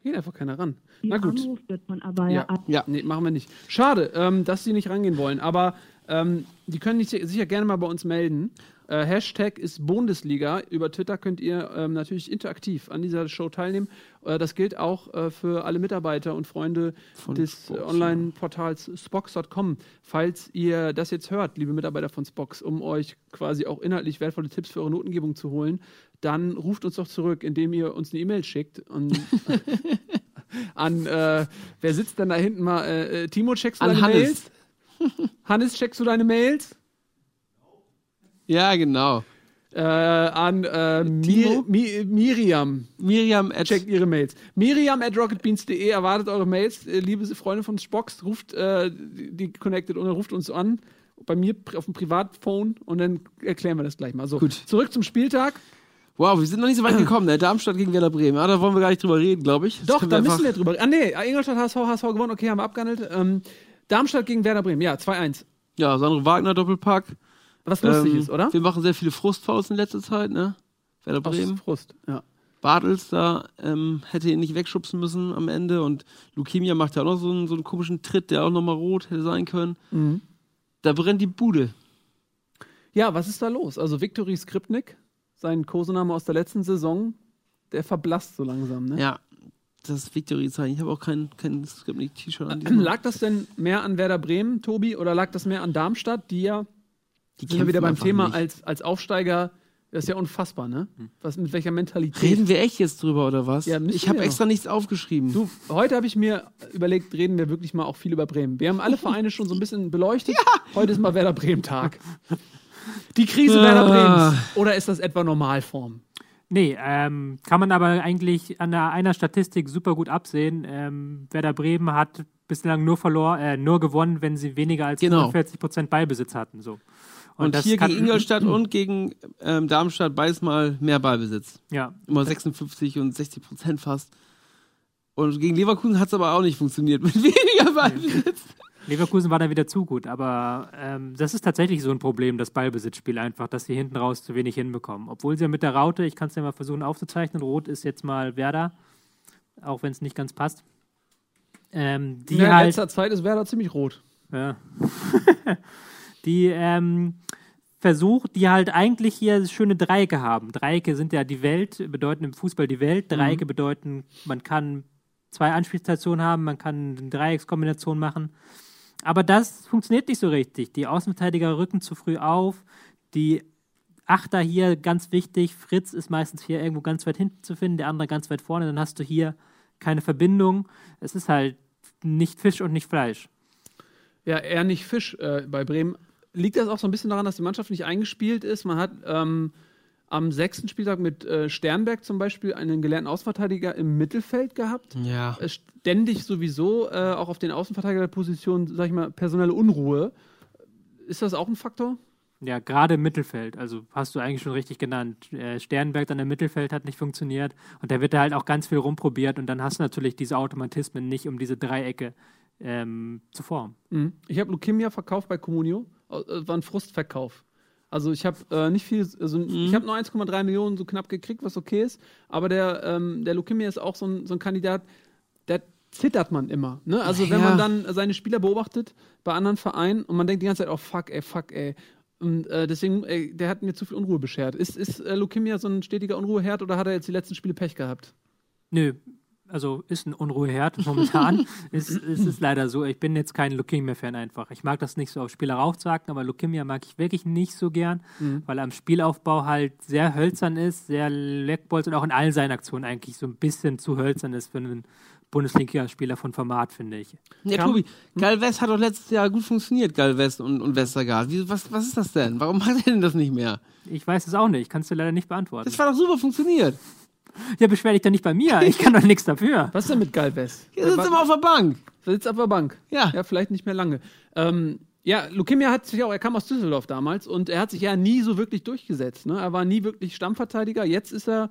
S2: Geht einfach keiner ran. Na
S5: Ihr
S2: gut.
S5: Anruf wird von Avaya
S2: Ja.
S5: ab.
S3: Ja.
S2: Nee, machen wir nicht. Schade, ähm, dass sie nicht rangehen wollen, aber ähm, die können sich sicher gerne mal bei uns melden. Äh, Hashtag ist Bundesliga. Über Twitter könnt ihr ähm, natürlich interaktiv an dieser Show teilnehmen. Äh, das gilt auch äh, für alle Mitarbeiter und Freunde
S3: Von
S2: des Online-Portals Spox.com. Falls ihr das jetzt hört, liebe Mitarbeiter von Spox, um euch quasi auch inhaltlich wertvolle Tipps für eure Notengebung zu holen, dann ruft uns doch zurück, indem ihr uns eine E-Mail schickt. Und an, äh, wer sitzt denn da hinten mal? Äh, äh, Timo, checkst du
S3: An
S2: deine
S3: Hannes.
S2: Mails? Hannes, checkst du deine Mails?
S3: Ja, genau.
S2: Äh, an äh,
S3: Timo?
S2: Mi Mi Miriam.
S3: Miriam at
S2: Checkt ihre Mails. Miriam at rocketbeans.de erwartet eure Mails. Äh, liebe Freunde von Spox, ruft äh, die Connected und ruft uns an. Bei mir auf dem Privatphone und dann erklären wir das gleich mal. So,
S3: Gut.
S2: zurück zum Spieltag.
S3: Wow, wir sind noch nicht so weit gekommen, ne? Darmstadt gegen Werder Bremen. Ah, da wollen wir gar nicht drüber reden, glaube ich. Das
S2: Doch, da müssen wir drüber. Ah, nee, Ingolstadt, HSV, HSV gewonnen. Okay, haben wir abgehandelt. Ähm, Darmstadt gegen Werder Bremen. Ja, 2-1.
S3: Ja, Sandro Wagner Doppelpack.
S2: Was lustig
S3: Ähm,
S2: ist, oder?
S3: Wir machen sehr viele Frustfouls in letzter Zeit, ne? Werder
S2: Aus
S3: Bremen.
S2: Frust. Ja.
S3: Bartels da ähm, hätte ihn nicht wegschubsen müssen am Ende und Lukemia macht ja auch noch so einen, so einen komischen Tritt, der auch nochmal rot hätte sein können.
S2: Mhm.
S3: Da brennt die Bude.
S2: ja, was ist da los? Also, Viktory Skripnik, sein Kosename aus der letzten Saison, der verblasst so langsam, ne?
S3: Ja, das Victory-Zeichen. Ich habe auch kein, kein Skripnik-T-Shirt an diesem
S2: Lag das denn mehr an Werder Bremen, Tobi, oder lag das mehr an Darmstadt, die ja,
S3: Die
S2: sind wir wieder beim Thema,
S3: nicht.
S2: als, als Aufsteiger, das ist ja unfassbar, ne? Was, mit welcher Mentalität.
S3: Reden wir echt jetzt drüber oder was?
S2: Ja,
S3: ich habe extra nichts aufgeschrieben.
S2: Du, heute habe ich mir überlegt, reden wir wirklich mal auch viel über Bremen. Wir haben alle Vereine schon so ein bisschen beleuchtet. Heute ist mal Werder Bremen-Tag. Die Krise Werder
S3: Ah.
S2: Bremens. Oder ist das etwa Normalform?
S4: Nee, ähm, kann man aber eigentlich an einer Statistik super gut absehen. Ähm, Werder Bremen hat bislang nur verloren, äh, nur gewonnen, wenn sie weniger als
S3: Genau.
S4: 45% Ballbesitz hatten. So.
S3: und
S4: das
S3: hier gegen Ingolstadt und gegen ähm, Darmstadt beides mal mehr Ballbesitz.
S4: Ja,
S3: Immer 56 und 60 Prozent fast. Und gegen Leverkusen hat es aber auch nicht funktioniert mit weniger Ballbesitz.
S4: Leverkusen war dann wieder zu gut, aber ähm, das ist tatsächlich so ein Problem, das Ballbesitzspiel einfach, dass sie hinten raus zu wenig hinbekommen. Obwohl sie ja mit der Raute, ich kann es ja mal versuchen aufzuzeichnen, Rot ist jetzt mal Werder, auch wenn es nicht ganz passt. Ähm, die
S2: Ja, in
S4: halt,
S2: letzter Zeit ist Werder ziemlich rot.
S4: ja. die ähm, versucht, die halt eigentlich hier schöne Dreiecke haben. Dreiecke sind ja die Welt, bedeuten im Fußball die Welt. Dreiecke bedeuten, man kann zwei Anspielstationen haben, man kann eine Dreieckskombination machen. Aber das funktioniert nicht so richtig. Die Außenverteidiger rücken zu früh auf. Die Achter hier ganz wichtig. Fritz ist meistens hier irgendwo ganz weit hinten zu finden, der andere ganz weit vorne. Dann hast du hier keine Verbindung. Es ist halt nicht Fisch und nicht Fleisch.
S2: Ja, eher nicht Fisch äh, bei Bremen. Liegt das auch so ein bisschen daran, dass die Mannschaft nicht eingespielt ist? Man hat ähm, am sechsten Spieltag mit äh, Sternberg zum Beispiel einen gelernten Außenverteidiger im Mittelfeld gehabt.
S3: Ja.
S2: Äh, Ständig sowieso, äh, auch auf den Außenverteidigerpositionen, sag ich mal, personelle Unruhe. Ist das auch ein Faktor?
S4: Ja, gerade im Mittelfeld. Also hast du eigentlich schon richtig genannt. Äh, Sternberg dann im Mittelfeld hat nicht funktioniert und da wird da halt auch ganz viel rumprobiert und dann hast du natürlich diese Automatismen nicht, um diese Dreiecke ähm, zu formen.
S2: Mhm. Ich habe Lukemia verkauft bei Comunio. Äh, war ein Frustverkauf. Also ich habe äh, nicht viel, also ich habe nur 1,3 Millionen so knapp gekriegt, was okay ist. Aber der, ähm, der Lukemia ist auch so ein, so ein Kandidat, der zittert man immer. Ne? Also wenn
S3: Ja.
S2: man dann seine Spieler beobachtet bei anderen Vereinen und man denkt die ganze Zeit, oh fuck, ey, fuck, ey. Und äh, deswegen, ey, der hat mir zu viel Unruhe beschert. Ist, ist äh, Lukimia so ein stetiger Unruheherd oder hat er jetzt die letzten Spiele Pech gehabt?
S4: Nö, also ist ein Unruheherd momentan. es, es ist leider so. Ich bin jetzt kein Leukemia-Fan einfach. Ich mag das nicht so auf Spieler raufzuhacken, aber Leukemia mag ich wirklich nicht so gern, weil er am Spielaufbau halt sehr hölzern ist, sehr leckbolz und auch in allen seinen Aktionen eigentlich so ein bisschen zu hölzern ist für einen Bundesliga-Spieler von Format, finde ich.
S3: Ja,
S2: Kam-
S3: Tobi, Galvez hat doch letztes Jahr gut funktioniert, Galvez und, und Westergaard. Wie, was, was ist das denn? Warum macht er denn das nicht mehr?
S4: Ich weiß es auch nicht, kannst du leider nicht beantworten.
S3: Das war doch super funktioniert.
S4: Ja, beschwer dich doch nicht bei mir, ich kann doch nichts dafür.
S2: Was ist denn mit Galvez?
S3: Er sitzt immer auf der Bank.
S2: Der sitzt auf der Bank.
S3: Ja.
S2: Ja, vielleicht nicht mehr lange. Ähm, ja, Lukimia hat sich auch, er kam aus Düsseldorf damals und er hat sich ja nie so wirklich durchgesetzt. Ne? Er war nie wirklich Stammverteidiger. Jetzt ist er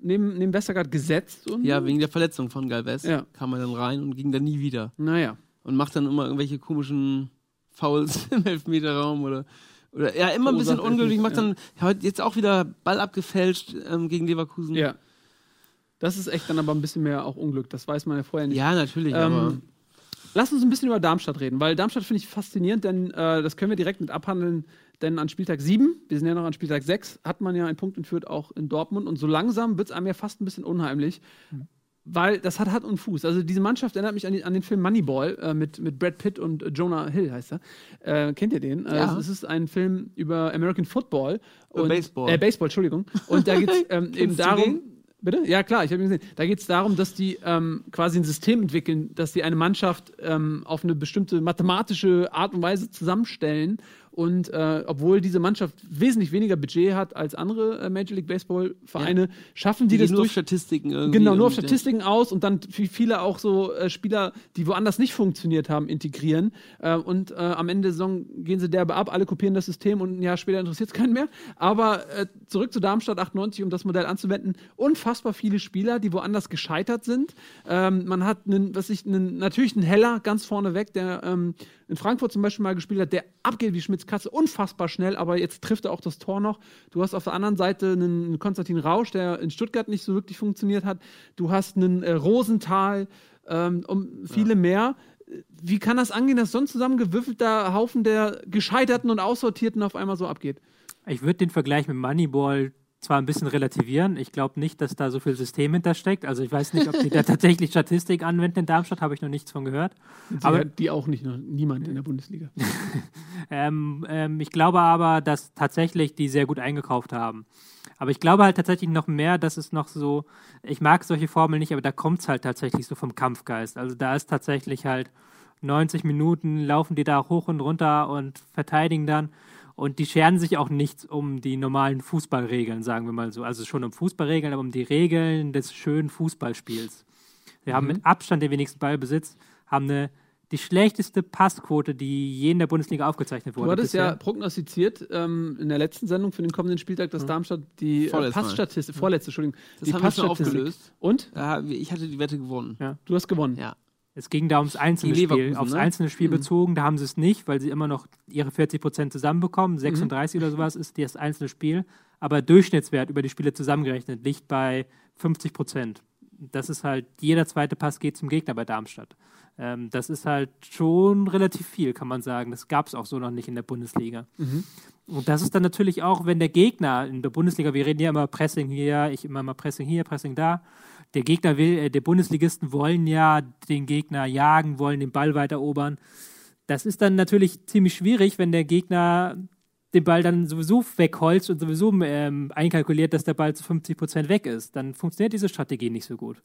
S2: neben, neben Westergaard gesetzt. Und,
S3: Ja, wegen der Verletzung von Galvez
S2: Ja.
S3: kam er dann rein und ging dann nie wieder.
S2: Naja.
S3: Und macht dann immer irgendwelche komischen Fouls im Elfmeterraum oder. Oder ja, immer ein bisschen.
S2: Elfmeter,
S3: Macht dann heute jetzt auch wieder Ball abgefälscht ähm, gegen Leverkusen.
S2: Ja. Das ist echt dann aber ein bisschen mehr auch Unglück. Das weiß man ja vorher nicht.
S3: Ja, natürlich, aber.
S2: Ähm, lass uns ein bisschen über Darmstadt reden, weil Darmstadt finde ich faszinierend, denn äh, das können wir direkt mit abhandeln. Denn an Spieltag 7, wir sind ja noch an Spieltag 6, hat man ja einen Punkt entführt, auch in Dortmund. Und so langsam wird es einem ja fast ein bisschen unheimlich, weil das hat Hand und Fuß. Also diese Mannschaft erinnert mich an, die, an den Film Moneyball äh, mit, mit Brad Pitt und äh, Jonah Hill, heißt er. Äh, kennt ihr den? Äh,
S3: Ja.
S2: es ist ein Film über American Football. Und,
S3: Baseball.
S2: Äh, Baseball, Entschuldigung. Und da geht es ähm, eben darum.
S3: den?
S2: Bitte? Ja, klar, ich habe ihn gesehen. Da geht es darum, dass die ähm, quasi ein System entwickeln, dass sie eine Mannschaft ähm, auf eine bestimmte mathematische Art und Weise zusammenstellen. Und äh, obwohl diese Mannschaft wesentlich weniger Budget hat als andere äh, Major League Baseball Vereine, schaffen die,
S3: die
S2: das
S3: nur auf
S2: durch
S3: Statistiken irgendwie.
S2: Genau, nur auf Statistiken aus und dann viele auch so äh, Spieler, die woanders nicht funktioniert haben, integrieren. Äh, und äh, am Ende der Saison gehen sie derbe ab, alle kopieren das System und ein Jahr später interessiert es keinen mehr. Aber äh, zurück zu Darmstadt 98, um das Modell anzuwenden, unfassbar viele Spieler, die woanders gescheitert sind. Ähm, man hat einen, was ich, einen, natürlich einen Heller ganz vorne weg, der ähm, in Frankfurt zum Beispiel mal gespielt hat, der abgeht wie Schmitz Katze, unfassbar schnell, aber jetzt trifft er auch das Tor noch. Du hast auf der anderen Seite einen Konstantin Rausch, der in Stuttgart nicht so wirklich funktioniert hat. Du hast einen äh, Rosenthal, ähm, um viele mehr. Wie kann das angehen, dass so ein zusammengewürfelter Haufen der Gescheiterten und Aussortierten auf einmal so abgeht?
S4: Ich würde den Vergleich mit Moneyball zwar ein bisschen relativieren. Ich glaube nicht, dass da so viel System hintersteckt. Also ich weiß nicht, ob die da tatsächlich Statistik anwenden in Darmstadt, habe ich noch nichts von gehört.
S2: Aber
S4: Aber
S2: die auch nicht, noch niemand in der Bundesliga.
S4: ähm, ähm, ich glaube aber, dass tatsächlich die sehr gut eingekauft haben. Aber ich glaube halt tatsächlich noch mehr, dass es noch so, ich mag solche Formeln nicht, aber da kommt es halt tatsächlich so vom Kampfgeist. Also da ist tatsächlich halt 90 Minuten laufen die da hoch und runter und verteidigen dann. Und die scheren sich auch nicht um die normalen Fußballregeln, sagen wir mal so. Also schon um Fußballregeln, aber um die Regeln des schönen Fußballspiels. Wir haben mit Abstand den wenigsten Ballbesitz, haben eine, die schlechteste Passquote, die je in der Bundesliga aufgezeichnet wurde.
S2: Du hattest
S4: bisher.
S2: ja prognostiziert ähm, in der letzten Sendung für den kommenden Spieltag, dass Darmstadt die äh. Passstatistik, vorletzte, Entschuldigung,
S3: Das
S2: die
S3: haben wir schon
S2: Passstatistik-
S3: aufgelöst.
S2: Und?
S3: Da, ich hatte die Wette gewonnen.
S4: Ja.
S2: Du hast gewonnen.
S3: Ja.
S4: Es ging da ums einzelne Spiel.
S3: Leverkusen,
S4: Aufs
S3: ne?
S4: einzelne Spiel bezogen, da haben sie es nicht, weil sie immer noch ihre 40 Prozent zusammenbekommen.
S2: Mhm.
S4: 36 oder sowas ist das einzelne Spiel. Aber Durchschnittswert über die Spiele zusammengerechnet liegt bei 50 Prozent. Das ist halt, jeder zweite Pass geht zum Gegner bei Darmstadt. Ähm, das ist halt schon relativ viel, kann man sagen. Das gab es auch so noch nicht in der Bundesliga. Und das ist dann natürlich auch, wenn der Gegner in der Bundesliga, wir reden ja immer Pressing hier, ich immer mal Pressing hier, Pressing da. Der Gegner will, äh, der Bundesligisten wollen ja den Gegner jagen, wollen den Ball weiter erobern. Das ist dann natürlich ziemlich schwierig, wenn der Gegner den Ball dann sowieso wegholzt und sowieso ähm, einkalkuliert, dass der Ball zu 50 Prozent weg ist. Dann funktioniert diese Strategie nicht so gut.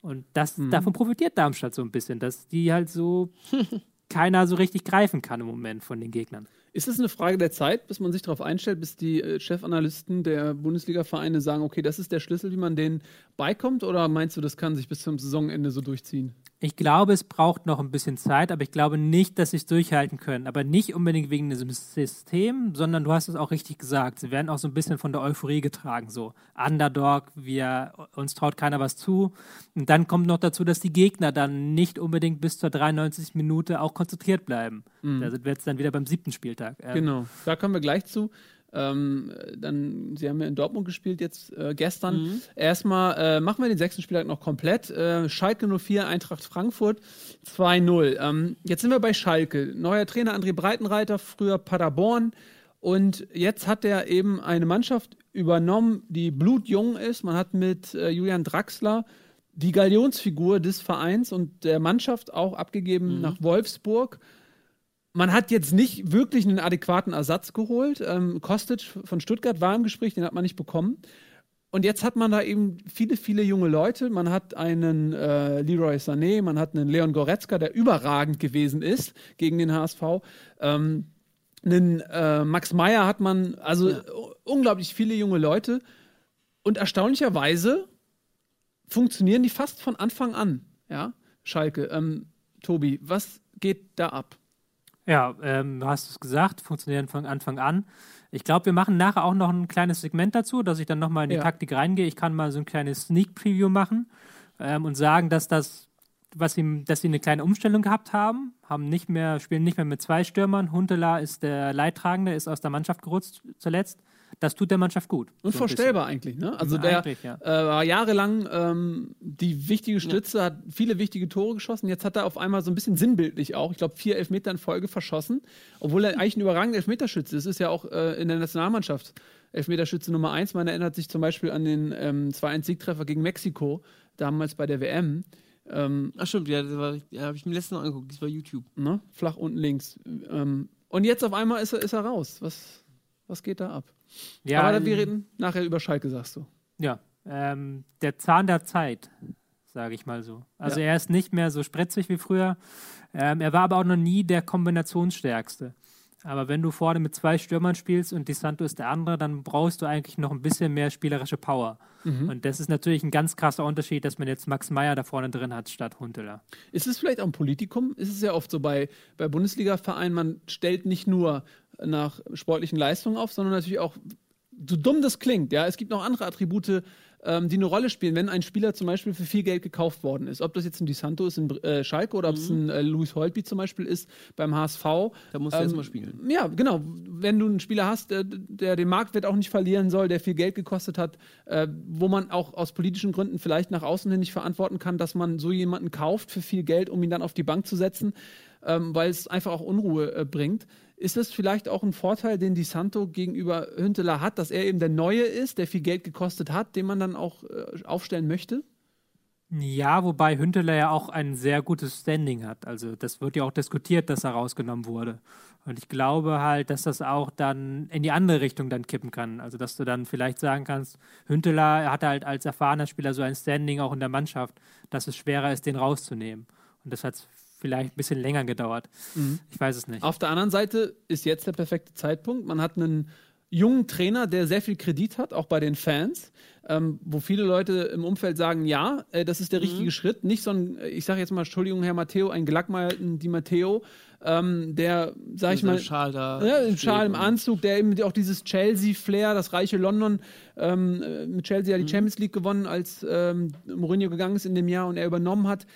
S4: Und das, davon profitiert Darmstadt so ein bisschen, dass die halt so keiner so richtig greifen kann im Moment von den Gegnern.
S2: Ist es eine Frage der Zeit, bis man sich darauf einstellt, bis die äh, Chefanalysten der Bundesliga-Vereine sagen, okay, das ist der Schlüssel, wie man denen beikommt? Oder meinst du, das kann sich bis zum Saisonende so durchziehen?
S4: Ich glaube, es braucht noch ein bisschen Zeit, aber ich glaube nicht, dass sie es durchhalten können. Aber nicht unbedingt wegen diesem System, sondern du hast es auch richtig gesagt. Sie werden auch so ein bisschen von der Euphorie getragen. So Underdog, wir, uns traut keiner was zu. Und dann kommt noch dazu, dass die Gegner dann nicht unbedingt bis zur 93. Minute auch konzentriert bleiben. Da wird es dann wieder beim siebten Spieltag. Ähm,
S2: Genau, da kommen wir gleich zu. Ähm, dann, sie haben ja in Dortmund gespielt jetzt äh, gestern. Erstmal äh, machen wir den sechsten Spieltag noch komplett. Äh, Schalke 04, Eintracht Frankfurt 2-0. Ähm, jetzt sind wir bei Schalke. Neuer Trainer André Breitenreiter, früher Paderborn. Und jetzt hat er eben eine Mannschaft übernommen, die blutjung ist. Man hat mit äh, Julian Draxler die Galionsfigur des Vereins und der Mannschaft auch abgegeben nach Wolfsburg. Man hat jetzt nicht wirklich einen adäquaten Ersatz geholt. Ähm, Kostic von Stuttgart war im Gespräch, den hat man nicht bekommen. Und jetzt hat man da eben viele, viele junge Leute. Man hat einen äh, Leroy Sané, man hat einen Leon Goretzka, der überragend gewesen ist gegen den HSV. Ähm, einen äh, Max Meyer hat man, also u- unglaublich viele junge Leute. Und erstaunlicherweise funktionieren die fast von Anfang an. Ja, Schalke. Ähm, Tobi, was geht da ab?
S4: Ja, ähm, du hast es gesagt, funktionieren von Anfang an. Ich glaube, wir machen nachher auch noch ein kleines Segment dazu, dass ich dann nochmal in die
S2: Ja.
S4: Taktik reingehe. Ich kann mal so ein kleines Sneak Preview machen ähm, und sagen, dass das, was ihm, dass sie eine kleine Umstellung gehabt haben, haben nicht mehr, spielen nicht mehr mit zwei Stürmern. Huntela ist der Leidtragende, ist aus der Mannschaft gerutscht zuletzt. Das tut der Mannschaft gut. So
S2: Unvorstellbar eigentlich, ne? Also
S4: Ja,
S2: der
S4: eigentlich, ja.
S2: äh, war jahrelang ähm, die wichtige Stütze, hat viele wichtige Tore geschossen. Jetzt hat er auf einmal so ein bisschen sinnbildlich auch, ich glaube, vier Elfmeter in Folge verschossen, obwohl er eigentlich ein überragender Elfmeterschütze ist. Ist ja auch äh, in der Nationalmannschaft Elfmeterschütze Nummer eins. Man erinnert sich zum Beispiel an den ähm, 2-1-Siegtreffer gegen Mexiko, damals bei der WM. Ähm,
S3: Ach stimmt, ja, das war, ja, habe ich mir letztens noch angeguckt, das war YouTube.
S2: ne? Flach unten links. Ähm, und jetzt auf einmal ist er, ist er raus. Was, was geht da ab?
S4: Ja,
S2: Aber wir reden nachher über Schalke, sagst du.
S4: Ja, ähm, der Zahn der Zeit, sage ich mal so. Also
S2: Ja.
S4: er ist nicht mehr so spritzig wie früher. Ähm, er war aber auch noch nie der Kombinationsstärkste. Aber wenn du vorne mit zwei Stürmern spielst und Di Santo ist der andere, dann brauchst du eigentlich noch ein bisschen mehr spielerische Power. Und das ist natürlich ein ganz krasser Unterschied, dass man jetzt Max Meyer da vorne drin hat statt Huntela.
S2: Ist es vielleicht auch ein Politikum? Ist es ja oft so bei, bei Bundesliga-Vereinen, man stellt nicht nur nach sportlichen Leistungen auf, sondern natürlich auch, so dumm das klingt, ja, es gibt noch andere Attribute, ähm, die eine Rolle spielen, wenn ein Spieler zum Beispiel für viel Geld gekauft worden ist. Ob das jetzt ein Di Santo ist in äh, Schalke oder ob es ein äh, Luis Holtby zum Beispiel ist beim HSV.
S3: Da musst du
S2: Ähm,
S3: erstmal spielen.
S2: Ja, genau. Wenn du einen Spieler hast, der, der den Marktwert auch nicht verlieren soll, der viel Geld gekostet hat, äh, wo man auch aus politischen Gründen vielleicht nach außen hin nicht verantworten kann, dass man so jemanden kauft für viel Geld, um ihn dann auf die Bank zu setzen, ähm, weil es einfach auch Unruhe äh, bringt. Ist das vielleicht auch ein Vorteil, den Di Santo gegenüber Hünteler hat, dass er eben der Neue ist, der viel Geld gekostet hat, den man dann auch äh, aufstellen möchte?
S4: Ja, wobei Hünteler ja auch ein sehr gutes Standing hat. Also das wird ja auch diskutiert, dass er rausgenommen wurde. Und ich glaube halt, dass das auch dann in die andere Richtung dann kippen kann. Also dass du dann vielleicht sagen kannst, Hünteler hat halt als erfahrener Spieler so ein Standing auch in der Mannschaft, dass es schwerer ist, den rauszunehmen. Und das hat vielleicht ein bisschen länger gedauert. Ich weiß es nicht.
S2: Auf der anderen Seite ist jetzt der perfekte Zeitpunkt. Man hat einen jungen Trainer, der sehr viel Kredit hat, auch bei den Fans, ähm, wo viele Leute im Umfeld sagen, ja, äh, das ist der richtige Schritt. Nicht so ein, äh, ich sage jetzt mal, Entschuldigung, Herr Matteo, ein gelackmeierten Di Matteo, ähm, der, sag ich mal,
S3: Schal da.
S2: ja, im Schal, im Anzug, der eben auch dieses Chelsea-Flair, das reiche London, ähm, äh, mit Chelsea ja
S3: Mhm.
S2: die Champions League gewonnen, als ähm, Mourinho gegangen ist in dem Jahr und er übernommen hat.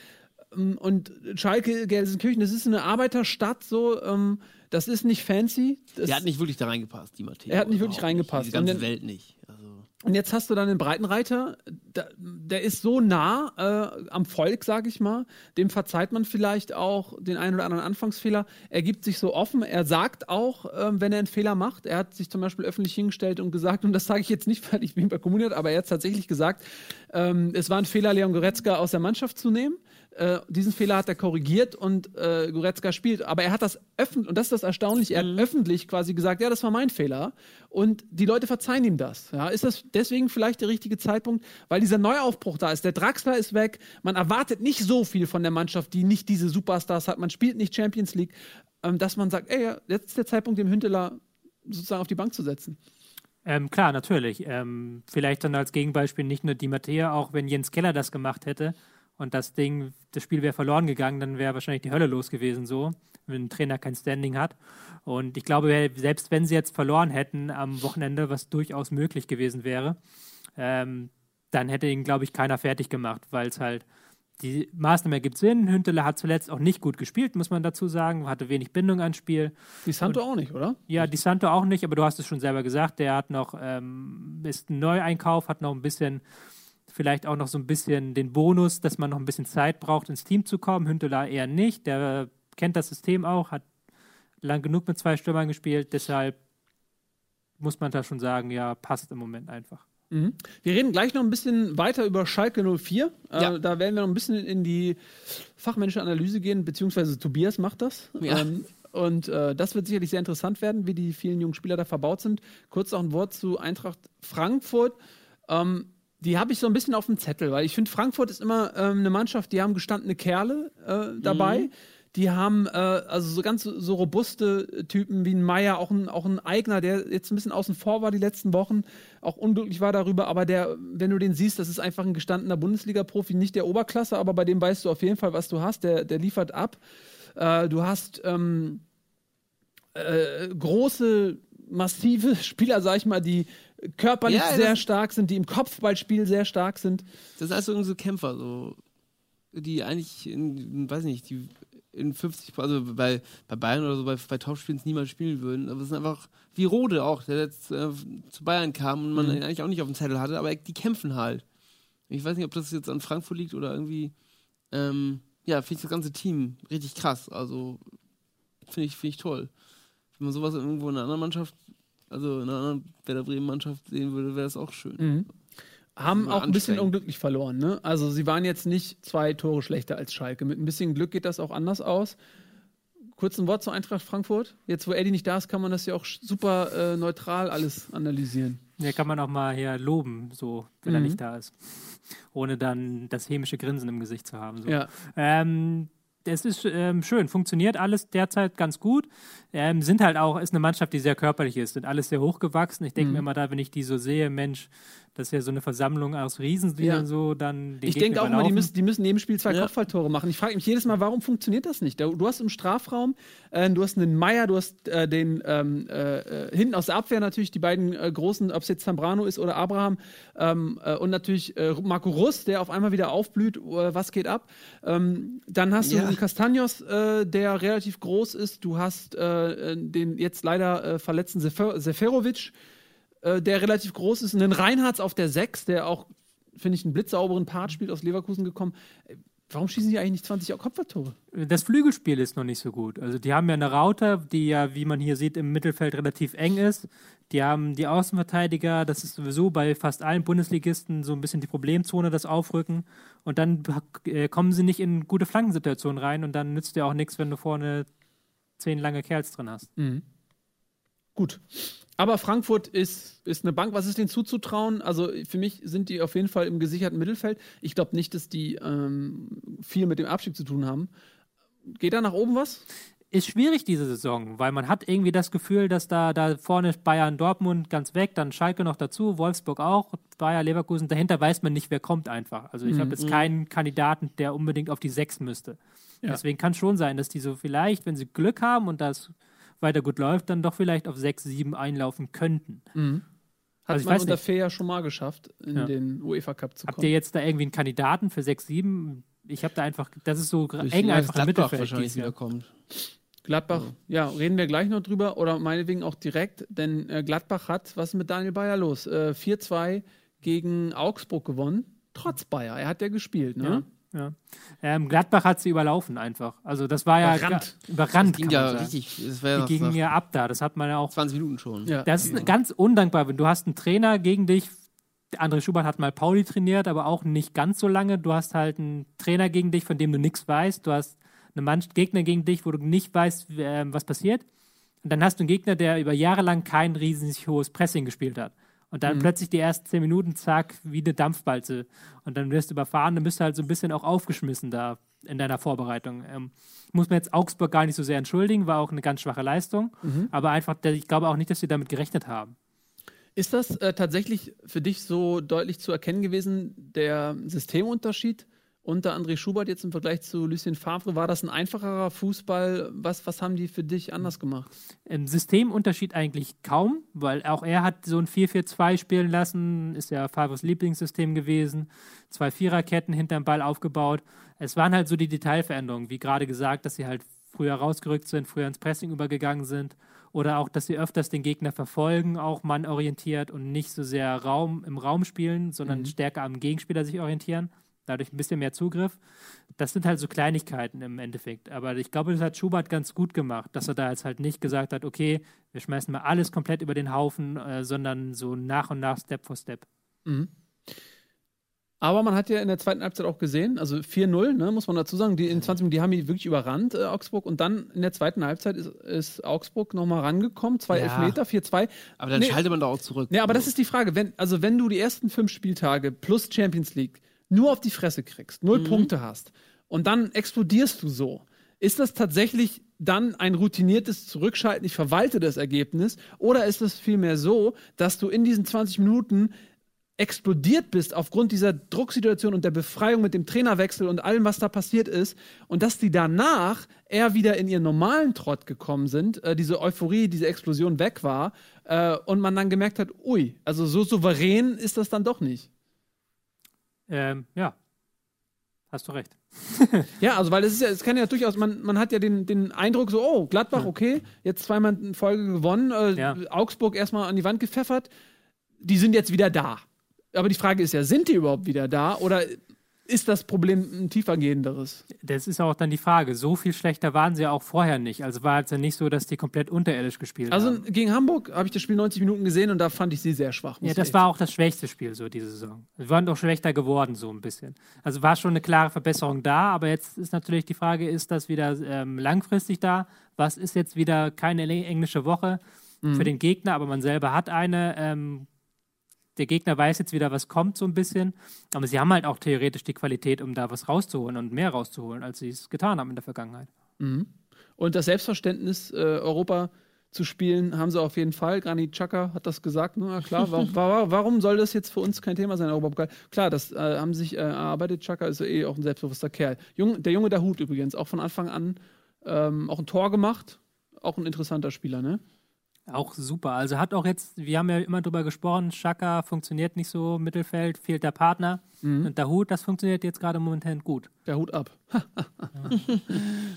S2: Ähm, Und Schalke, Gelsenkirchen, das ist eine Arbeiterstadt, so, ähm, das ist nicht fancy. Das,
S3: Der hat nicht wirklich da reingepasst, die Matteo.
S2: Er hat nicht wirklich reingepasst.
S3: Die ganze
S2: dann-
S3: Welt nicht. Also,
S2: und jetzt hast du dann den Breitenreiter, der, der ist so nah äh, am Volk, sag ich mal. Dem verzeiht man vielleicht auch den einen oder anderen Anfangsfehler. Er gibt sich so offen. Er sagt auch, ähm, wenn er einen Fehler macht. Er hat sich zum Beispiel öffentlich hingestellt und gesagt, und das sage ich jetzt nicht, weil ich mich bei Kommuniert, aber er hat tatsächlich gesagt, ähm, es war ein Fehler, Leon Goretzka aus der Mannschaft zu nehmen. Äh, diesen Fehler hat er korrigiert und äh, Goretzka spielt. Aber er hat das öffentlich, und das ist das Erstaunliche, er hat öffentlich quasi gesagt, ja, das war mein Fehler. Und die Leute verzeihen ihm das. Ja, ist das deswegen vielleicht der richtige Zeitpunkt? Weil dieser Neuaufbruch da ist. Der Draxler ist weg. Man erwartet nicht so viel von der Mannschaft, die nicht diese Superstars hat. Man spielt nicht Champions League, ähm, dass man sagt, ey, jetzt ist der Zeitpunkt, dem Hünteler sozusagen auf die Bank zu setzen.
S4: Ähm, klar, natürlich. Ähm, vielleicht dann als Gegenbeispiel nicht nur Di Matteo, auch wenn Jens Keller das gemacht hätte und das Ding, das Spiel wäre verloren gegangen, dann wäre wahrscheinlich die Hölle los gewesen, so, wenn ein Trainer kein Standing hat. Und ich glaube, selbst wenn sie jetzt verloren hätten am Wochenende, was durchaus möglich gewesen wäre, ähm, dann hätte ihn, glaube ich, keiner fertig gemacht, weil es halt die Maßnahme ergibt Sinn. Hünteler hat zuletzt auch nicht gut gespielt, muss man dazu sagen. Hatte wenig Bindung ans Spiel.
S2: Die Santo auch nicht, oder?
S4: Ja, die Santo auch nicht, aber du hast es schon selber gesagt. Der hat noch, ähm, ist ein Neueinkauf, hat noch ein bisschen, vielleicht auch noch so ein bisschen den Bonus, dass man noch ein bisschen Zeit braucht, ins Team zu kommen. Hünteler eher nicht. Der kennt das System auch, hat lang genug mit zwei Stürmern gespielt. Deshalb muss man da schon sagen, ja, passt im Moment einfach.
S2: Mhm. Wir reden gleich noch ein bisschen weiter über Schalke 04.
S3: Ja.
S2: Äh, da werden wir noch ein bisschen in die fachmännische Analyse gehen, beziehungsweise Tobias macht das.
S3: Ja.
S2: Ähm, und äh, das wird sicherlich sehr interessant werden, wie die vielen jungen Spieler da verbaut sind. Kurz noch ein Wort zu Eintracht Frankfurt. Ähm, die habe ich so ein bisschen auf dem Zettel, weil ich finde, Frankfurt ist immer ähm, eine Mannschaft, die haben gestandene Kerle äh, dabei. Die haben äh, also so ganz so, robuste Typen wie ein Meier, auch ein, auch ein Eigner, der jetzt ein bisschen außen vor war die letzten Wochen, auch unglücklich war darüber, aber der, wenn du den siehst, das ist einfach ein gestandener Bundesliga-Profi, nicht der Oberklasse, aber bei dem weißt du auf jeden Fall, was du hast, der, der liefert ab. Äh, du hast ähm, äh, große, massive Spieler, sag ich mal, die körperlich
S3: Ja,
S2: sehr stark sind, die im Kopfballspiel sehr stark sind.
S3: Das ist also irgendwie so Kämpfer, so, die eigentlich, in, weiß nicht, die in 50, also bei, bei Bayern oder so, bei, bei Topspielen niemals spielen würden. Aber es sind einfach wie Rode auch, der jetzt äh, zu Bayern kam und man ihn eigentlich auch nicht auf dem Zettel hatte, aber die kämpfen halt. Ich weiß nicht, ob das jetzt an Frankfurt liegt oder irgendwie, ähm, ja, finde ich das ganze Team richtig krass. Also finde ich, finde ich toll. Wenn man sowas irgendwo in einer anderen Mannschaft, also in einer anderen Werder Bremen-Mannschaft sehen würde, wäre das auch schön.
S2: haben
S3: Mal
S2: auch ein bisschen unglücklich verloren. Ne? Also sie waren jetzt nicht zwei Tore schlechter als Schalke. Mit ein bisschen Glück geht das auch anders aus. Kurz ein Wort zur Eintracht Frankfurt. Jetzt, wo Eddie nicht da ist, kann man das ja auch super äh, neutral alles analysieren.
S4: Ja, kann man auch mal hier loben, so, wenn er nicht da ist. Ohne dann das hämische Grinsen im Gesicht zu haben. So.
S2: Ja.
S4: Ähm, es ist ähm, schön, funktioniert alles derzeit ganz gut. Ähm, sind halt auch, ist eine Mannschaft, die sehr körperlich ist, sind alles sehr hochgewachsen. Ich
S2: Mhm.
S4: denke mir immer da, wenn ich die so sehe, Mensch, das ist ja so eine Versammlung aus Riesen, die
S2: Ja.
S4: dann so dann
S2: Ich denke auch immer, die müssen, die müssen neben Spiel zwei
S3: Ja.
S2: Kopfballtore machen. Ich frage mich jedes Mal, warum funktioniert das nicht? Du hast im Strafraum, äh, du hast einen Meier, du hast äh, den ähm, äh, hinten aus der Abwehr natürlich die beiden äh, großen, ob es jetzt Zambrano ist oder Abraham ähm, äh, und natürlich äh, Marco Russ, der auf einmal wieder aufblüht. Was geht ab? Ähm, dann hast du
S3: Ja.
S2: Einen Castagnos, äh, der relativ groß ist. Du hast äh, äh, den jetzt leider äh, verletzten Sefer Seferovic, äh, der relativ groß ist. Und den Reinhardt auf der 6, der auch, finde ich, einen blitzsauberen Part spielt, aus Leverkusen gekommen. Warum schießen die eigentlich nicht 20 Kopfballtore?
S4: Das Flügelspiel ist noch nicht so gut. Also die haben ja eine Raute, die ja, wie man hier sieht, im Mittelfeld relativ eng ist. Die haben die Außenverteidiger, das ist sowieso bei fast allen Bundesligisten so ein bisschen die Problemzone, das Aufrücken. Und dann äh, kommen sie nicht in gute Flankensituationen rein und dann nützt dir auch nichts, wenn du vorne zehn lange Kerls drin hast.
S2: Gut. Aber Frankfurt ist, ist eine Bank. Was ist denen zuzutrauen? Also für mich sind die auf jeden Fall im gesicherten Mittelfeld. Ich glaube nicht, dass die ähm, viel mit dem Abstieg zu tun haben. Geht da nach oben was?
S4: Ist schwierig diese Saison, weil man hat irgendwie das Gefühl, dass da, da vorne Bayern, Dortmund ganz weg, dann Schalke noch dazu, Wolfsburg auch, Bayer, Leverkusen, dahinter weiß man nicht, wer kommt einfach. Also ich habe jetzt keinen Kandidaten, der unbedingt auf die Sechs müsste. Deswegen kann schon sein, dass die so vielleicht, wenn sie Glück haben und das weiter gut läuft, dann doch vielleicht auf sechs, sieben einlaufen könnten.
S2: Hat
S4: Also ich
S2: man unter. Fair ja schon mal geschafft, in
S4: Ja.
S2: den UEFA Cup zu
S4: Habt
S2: kommen.
S4: ihr jetzt da irgendwie einen Kandidaten für sechs, sieben? Ich habe da einfach, das ist so
S3: Ich
S4: eng einfach
S3: Gladbach
S4: Mittelfeld.
S3: wahrscheinlich wieder kommt.
S2: Gladbach, ja, reden wir gleich noch drüber oder meinetwegen auch direkt, denn äh, Gladbach hat, was ist mit Daniel Bayer los? Äh, 4-2 gegen Augsburg gewonnen, trotz Bayer. Er hat ja gespielt, ne?
S4: Ja. Ja. Ähm, Gladbach hat sie überlaufen einfach. Also das war ja
S2: Überrannt.
S4: überrannt.
S3: Ging
S4: kann
S3: ja
S4: sagen.
S3: richtig, das wäre
S4: Die gingen ja ab da. Das hat man ja auch.
S3: 20 Minuten schon.
S2: Ja.
S4: Das ist ganz undankbar, wenn du hast einen Trainer gegen dich. André Schubert hat mal Pauli trainiert, aber auch nicht ganz so lange. Du hast halt einen Trainer gegen dich, von dem du nichts weißt. Du hast einen Mann Gegner gegen dich, wo du nicht weißt, ähm, was passiert. Und dann hast du einen Gegner, der über Jahre lang kein riesig hohes Pressing gespielt hat. Und dann plötzlich die ersten zehn Minuten, zack, wie eine Dampfbalze. Und dann wirst du überfahren, dann bist du halt so ein bisschen auch aufgeschmissen da in deiner Vorbereitung. Ähm, muss man jetzt Augsburg gar nicht so sehr entschuldigen, war auch eine ganz schwache Leistung. Aber einfach, ich glaube auch nicht, dass sie damit gerechnet haben.
S2: Ist das äh, tatsächlich für dich so deutlich zu erkennen gewesen, der Systemunterschied unter André Schubert jetzt im Vergleich zu Lucien Favre? War das ein einfacherer Fußball? Was, was haben die für dich anders gemacht?
S4: Im Systemunterschied eigentlich kaum, weil auch er hat so ein 4-4-2 spielen lassen, ist ja Favres Lieblingssystem gewesen, zwei Viererketten hinterm Ball aufgebaut. Es waren halt so die Detailveränderungen, wie gerade gesagt, dass sie halt früher rausgerückt sind, früher ins Pressing übergegangen sind oder auch, dass sie öfters den Gegner verfolgen, auch mannorientiert und nicht so sehr Raum im Raum spielen, sondern stärker am Gegenspieler sich orientieren. Dadurch ein bisschen mehr Zugriff. Das sind halt so Kleinigkeiten im Endeffekt. Aber ich glaube, das hat Schubert ganz gut gemacht, dass er da jetzt halt nicht gesagt hat, okay, wir schmeißen mal alles komplett über den Haufen, äh, sondern so nach und nach, Step for Step.
S2: Aber man hat ja in der zweiten Halbzeit auch gesehen, also 4-0, ne, muss man dazu sagen, die in 20 Minuten, die haben die wirklich überrannt, äh, Augsburg. Und dann in der zweiten Halbzeit ist, ist Augsburg nochmal rangekommen, zwei
S3: Ja.
S2: Elfmeter, 4-2.
S3: Aber dann
S2: Nee.
S3: schaltet man da auch zurück.
S2: Nee, aber das ist die Frage. Wenn, also, wenn du die ersten fünf Spieltage plus Champions League nur auf die Fresse kriegst, null Punkte hast und dann explodierst du so, ist das tatsächlich dann ein routiniertes Zurückschalten, ich verwalte das Ergebnis, oder ist es vielmehr so, dass du in diesen 20 Minuten explodiert bist aufgrund dieser Drucksituation und der Befreiung mit dem Trainerwechsel und allem, was da passiert ist, und dass die danach eher wieder in ihren normalen Trott gekommen sind, äh, diese Euphorie, diese Explosion weg war, äh, und man dann gemerkt hat, ui, also so souverän ist das dann doch nicht.
S4: Ähm, ja, hast du recht.
S2: Ja, also weil es ist ja, es kann ja durchaus, man, man hat ja den, den Eindruck so, oh, Gladbach, okay, jetzt zweimal in Folge gewonnen, äh,
S4: Ja.
S2: Augsburg erstmal an die Wand gepfeffert, die sind jetzt wieder da. Aber die Frage ist ja, sind die überhaupt wieder da oder ist das Problem ein tiefergehenderes?
S4: Das ist auch dann die Frage. So viel schlechter waren sie ja auch vorher nicht. Also war es ja nicht so, dass die komplett unterirdisch gespielt
S2: Also
S4: haben.
S2: gegen Hamburg habe ich das Spiel 90 Minuten gesehen und da fand ich sie sehr schwach.
S4: Ja, das war auch das schwächste Spiel so diese Saison. Wir waren doch schlechter geworden so ein bisschen. Also war schon eine klare Verbesserung da, aber jetzt ist natürlich die Frage, ist das wieder ähm, langfristig da? Was ist jetzt wieder keine englische Woche
S2: Mhm.
S4: für den Gegner, aber man selber hat eine. Ähm, der Gegner weiß jetzt wieder, was kommt so ein bisschen. Aber sie haben halt auch theoretisch die Qualität, um da was rauszuholen und mehr rauszuholen, als sie es getan haben in der Vergangenheit.
S2: Und das Selbstverständnis, äh, Europa zu spielen, haben sie auf jeden Fall. Granit Xhaka hat das gesagt? Ja, klar. Warum, wa- warum soll das jetzt für uns kein Thema sein, Europapokal? Klar, das äh, haben sich äh, erarbeitet. Xhaka ist eh auch ein selbstbewusster Kerl. Jung, der Junge Hut übrigens, auch von Anfang an ähm, auch ein Tor gemacht. Auch ein interessanter Spieler, ne?
S4: Auch super. Also hat auch jetzt, wir haben ja immer drüber gesprochen, Schaka funktioniert nicht so im Mittelfeld, fehlt der Partner. Und der Hut, das funktioniert jetzt gerade momentan gut.
S2: Der Hut ab.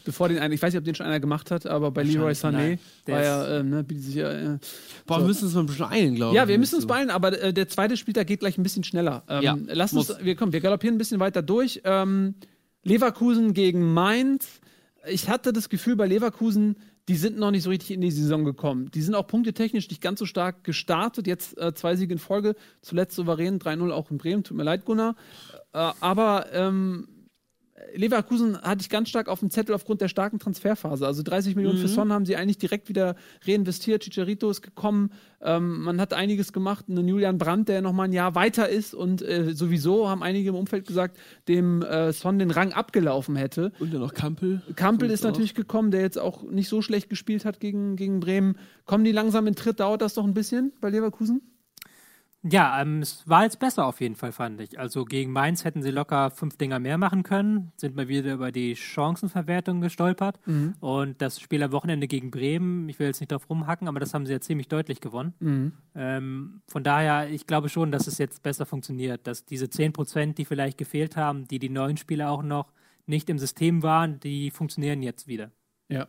S2: Bevor den einen, ich weiß nicht, ob den schon einer gemacht hat, aber bei Leroy Sané war ja, ähm, ne, bietet sich ja. Äh,
S3: Boah, wir müssen uns mal ein bisschen eilen, glaube ich.
S2: Ja, wir müssen uns
S3: So.
S2: beeilen, aber äh, der zweite Spieltag geht gleich ein bisschen schneller. Ähm,
S3: Ja,
S2: lasst uns,
S3: muss.
S2: wir kommen, wir galoppieren ein bisschen weiter durch. Ähm, Leverkusen gegen Mainz. Ich hatte das Gefühl bei Leverkusen, die sind noch nicht so richtig in die Saison gekommen. Die sind auch punktetechnisch nicht ganz so stark gestartet. Jetzt äh, zwei Siege in Folge, zuletzt souverän 3-0 auch in Bremen. Tut mir leid, Gunnar. Äh, aber ähm, Leverkusen hatte ich ganz stark auf dem Zettel aufgrund der starken Transferphase. Also 30 Millionen für Son haben sie eigentlich direkt wieder reinvestiert. Chicharito ist gekommen. Ähm, man hat einiges gemacht. Einen Julian Brandt, der noch mal ein Jahr weiter ist. Und äh, sowieso haben einige im Umfeld gesagt, dem äh, Son den Rang abgelaufen hätte.
S3: Und dann noch Kampel.
S2: Kampel ist
S3: auch.
S2: natürlich gekommen, der jetzt auch nicht so schlecht gespielt hat gegen, gegen Bremen. Kommen die langsam in Tritt? Dauert das doch ein bisschen bei Leverkusen?
S4: Ja, ähm, es war jetzt besser auf jeden Fall, fand ich. Also gegen Mainz hätten sie locker fünf Dinger mehr machen können, sind mal wieder über die Chancenverwertung gestolpert. Und das Spiel am Wochenende gegen Bremen, ich will jetzt nicht drauf rumhacken, aber das haben sie ja ziemlich deutlich gewonnen. Ähm, von daher, ich glaube schon, dass es jetzt besser funktioniert, dass diese 10 Prozent, die vielleicht gefehlt haben, die die neuen Spieler auch noch nicht im System waren, die funktionieren jetzt wieder.
S2: Ja.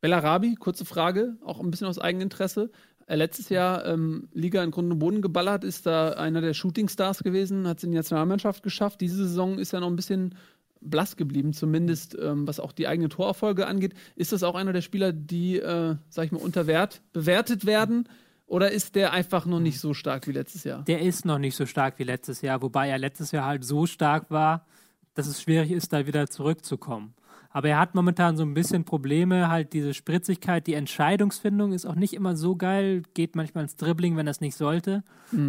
S2: Bellarabi, kurze Frage, auch ein bisschen aus Eigeninteresse. Äh, letztes Jahr ähm, Liga in Grund und Boden geballert, ist da einer der Shootingstars gewesen, hat es in die Nationalmannschaft geschafft. Diese Saison ist er noch ein bisschen blass geblieben, zumindest ähm, was auch die eigene Torerfolge angeht. Ist das auch einer der Spieler, die, äh, sag ich mal, unter Wert bewertet werden? Oder ist der einfach noch nicht so stark wie letztes Jahr?
S4: Der ist noch nicht so stark wie letztes Jahr, wobei er letztes Jahr halt so stark war, dass es schwierig ist, da wieder zurückzukommen. Aber er hat momentan so ein bisschen Probleme, halt diese Spritzigkeit, die Entscheidungsfindung ist auch nicht immer so geil, geht manchmal ins Dribbling, wenn das nicht sollte.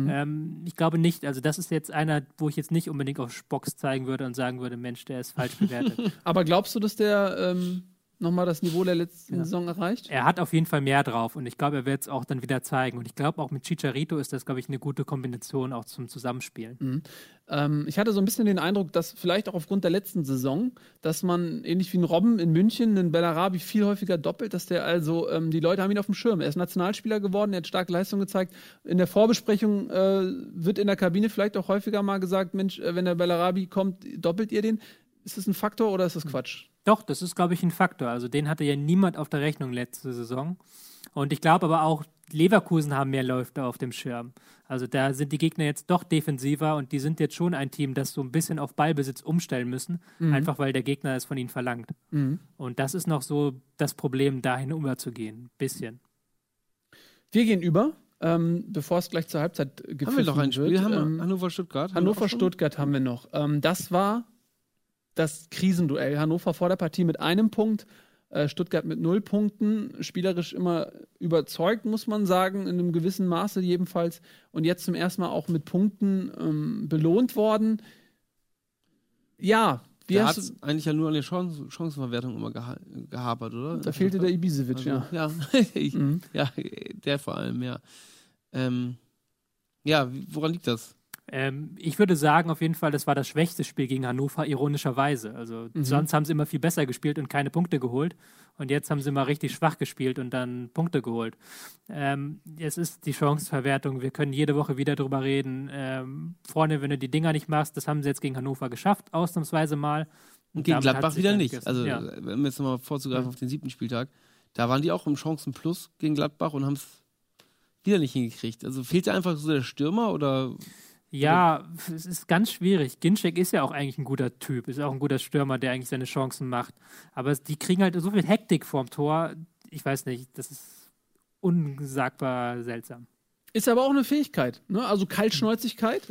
S4: Ähm, ich glaube nicht, also das ist jetzt einer, wo ich jetzt nicht unbedingt auf Spocks zeigen würde und sagen würde, Mensch, der ist falsch bewertet.
S2: Aber glaubst du, dass der ähm, nochmal das Niveau der letzten
S4: Ja.
S2: Saison erreicht?
S4: Er hat auf jeden Fall mehr drauf und ich glaube, er wird es auch dann wieder zeigen. Und ich glaube, auch mit Chicharito ist das, glaube ich, eine gute Kombination auch zum Zusammenspielen.
S2: Ähm, ich hatte so ein bisschen den Eindruck, dass vielleicht auch aufgrund der letzten Saison, dass man ähnlich wie ein Robben in München einen Bellarabi viel häufiger doppelt, dass der also, ähm, die Leute haben ihn auf dem Schirm. Er ist Nationalspieler geworden, er hat starke Leistung gezeigt. In der Vorbesprechung äh, wird in der Kabine vielleicht auch häufiger mal gesagt, Mensch, äh, wenn der Bellarabi kommt, doppelt ihr den? Ist das ein Faktor oder ist das Quatsch?
S4: Doch, das ist, glaube ich, ein Faktor. Also den hatte ja niemand auf der Rechnung letzte Saison. Und ich glaube aber auch, Leverkusen haben mehr Läufe auf dem Schirm. Also da sind die Gegner jetzt doch defensiver und die sind jetzt schon ein Team, das so ein bisschen auf Ballbesitz umstellen müssen, einfach weil der Gegner es von ihnen verlangt. Und das ist noch so das Problem, dahin überzugehen. Bisschen.
S2: Wir gehen über, ähm, bevor es gleich zur Halbzeit gepfiffen
S3: Haben wir noch ein Spiel?
S2: wird.
S3: Haben wir
S2: ähm?
S3: Haben wir auch schon?
S2: Hannover-Stuttgart haben wir noch. Ähm, das war das Krisenduell. Hannover vor der Partie mit einem Punkt, äh, Stuttgart mit null Punkten. Spielerisch immer überzeugt, muss man sagen, in einem gewissen Maße jedenfalls. Und jetzt zum ersten Mal auch mit Punkten ähm, belohnt worden. Ja, wie
S3: hat eigentlich ja nur an der Chancen Chancenverwertung immer geha gehapert, oder?
S2: da fehlte der Ibisevic,
S3: Also,
S2: ja.
S3: ja. ich,
S2: Mhm.
S3: ja, der vor allem, ja. Ähm, ja, woran liegt das?
S4: Ähm, ich würde sagen, auf jeden Fall, das war das schwächste Spiel gegen Hannover, ironischerweise. Also sonst haben sie immer viel besser gespielt und keine Punkte geholt. Und jetzt haben sie mal richtig schwach gespielt und dann Punkte geholt. Ähm, es ist die Chancenverwertung. Wir können jede Woche wieder drüber reden. Ähm, vorne, wenn du die Dinger nicht machst, das haben sie jetzt gegen Hannover geschafft, ausnahmsweise mal.
S3: Und gegen Gladbach wieder nicht. Also,
S4: ja.
S3: wenn wir jetzt nochmal vorzugreifen auf den siebten Spieltag, da waren die auch im Chancen-Plus gegen Gladbach und haben es wieder nicht hingekriegt. Also fehlt da einfach so der Stürmer oder
S4: Ja, es ist ganz schwierig. Ginczek ist ja auch eigentlich ein guter Typ, ist auch ein guter Stürmer, der eigentlich seine Chancen macht. Aber die kriegen halt so viel Hektik vorm Tor. Ich weiß nicht, das ist unsagbar seltsam.
S2: Ist aber auch eine Fähigkeit. Ne? Also Kaltschnäuzigkeit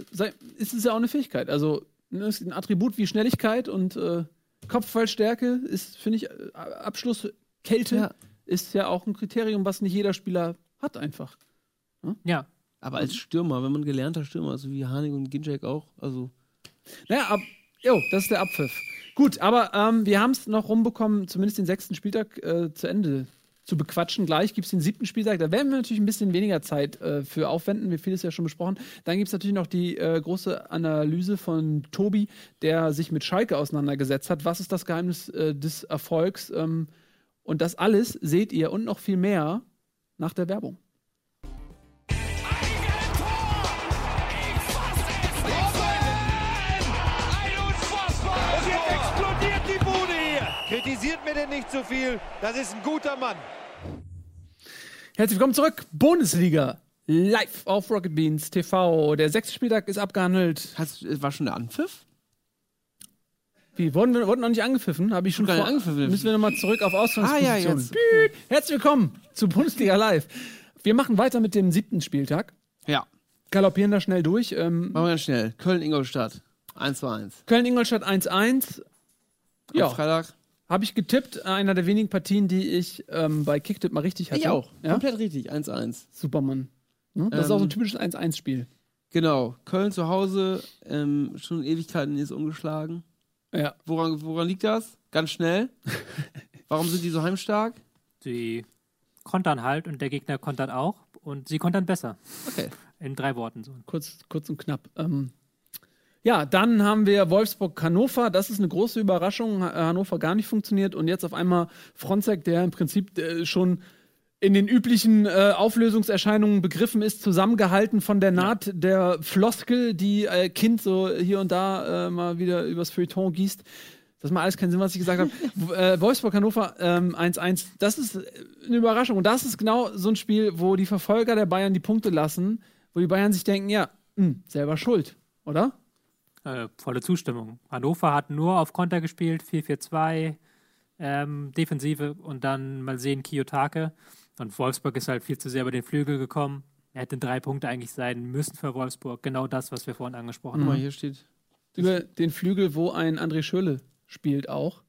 S2: ist es ja auch eine Fähigkeit. Also ne, ist ein Attribut wie Schnelligkeit und äh, Kopfballstärke ist, finde ich, äh, Abschlusskälte
S3: Ja.
S2: ist ja auch ein Kriterium, was nicht jeder Spieler hat einfach.
S4: Ja,
S3: aber als Stürmer, wenn man gelernter Stürmer, also wie Hanig und Ginczek auch, also
S2: Naja, ab, jo, das ist der Abpfiff. Gut, aber ähm, wir haben es noch rumbekommen, zumindest den sechsten Spieltag äh, zu Ende zu bequatschen. Gleich gibt es den siebten Spieltag. Da werden wir natürlich ein bisschen weniger Zeit äh, für aufwenden. Wir vieles ja schon besprochen. Dann gibt es natürlich noch die äh, große Analyse von Tobi, der sich mit Schalke auseinandergesetzt hat. Was ist das Geheimnis äh, des Erfolgs? Ähm, und das alles seht ihr und noch viel mehr nach der Werbung.
S1: Kritisiert mir denn nicht zu viel. Das ist ein guter Mann.
S2: Herzlich willkommen zurück. Bundesliga. Live auf Rocket Beans TV. Der sechste Spieltag ist abgehandelt.
S3: hast, war schon der Anpfiff?
S2: Wie, wurden, wir- wurden noch nicht angepfiffen? Habe ich schon vor,
S3: angepfiffen.
S2: Müssen wir nochmal zurück auf Ausgangsposition.
S3: Ah, ja, jetzt.
S2: Herzlich willkommen zu Bundesliga Live. Wir machen weiter mit dem siebten Spieltag.
S3: Ja.
S2: Galoppieren da schnell durch. Ähm,
S3: Machen wir ganz schnell. Köln-Ingolstadt. 1 zu 1.
S2: Köln-Ingolstadt 1-1.
S3: Ja.
S2: Ja,
S3: Freitag.
S2: Habe ich getippt. Einer der wenigen Partien, die ich ähm, bei Kicktip mal richtig hatte.
S3: Ich auch.
S2: Ja?
S3: Komplett richtig. 1-1.
S2: Supermann. Ne? Das ist auch so ein
S3: Ähm,
S2: typisches 1-1-Spiel.
S3: Genau. Köln zu Hause. Ähm, schon Ewigkeiten ist ungeschlagen.
S2: Ja.
S3: Woran, woran liegt das? Ganz schnell. Warum sind die so heimstark?
S4: sie kontern halt und der Gegner kontert auch und sie kontern besser.
S3: Okay.
S4: In drei Worten so.
S2: kurz, kurz und knapp. Ähm, ja, dann haben wir Wolfsburg-Hannover. Das ist eine große Überraschung. Ha- Hannover gar nicht funktioniert. Und jetzt auf einmal Fronzek, der im Prinzip äh, schon in den üblichen äh, Auflösungserscheinungen begriffen ist, zusammengehalten von der Naht der Floskel, die äh, Kind so hier und da äh, mal wieder übers Feuilleton gießt. Das macht alles keinen Sinn, was ich gesagt habe. Äh, Wolfsburg-Hannover ähm, 1-1. Das ist äh, eine Überraschung. Und das ist genau so ein Spiel, wo die Verfolger der Bayern die Punkte lassen, wo die Bayern sich denken, ja, mh, selber schuld, oder?
S4: Äh, volle Zustimmung. Hannover hat nur auf Konter gespielt, 4-4-2, ähm, Defensive und dann mal sehen Kiyotake. Und Wolfsburg ist halt viel zu sehr über den Flügel gekommen. Er hätte drei Punkte eigentlich sein müssen für Wolfsburg. Genau das, was wir vorhin angesprochen
S3: Guck mal,
S4: haben.
S3: hier steht.
S2: Über den Flügel, wo ein André Schöle spielt auch.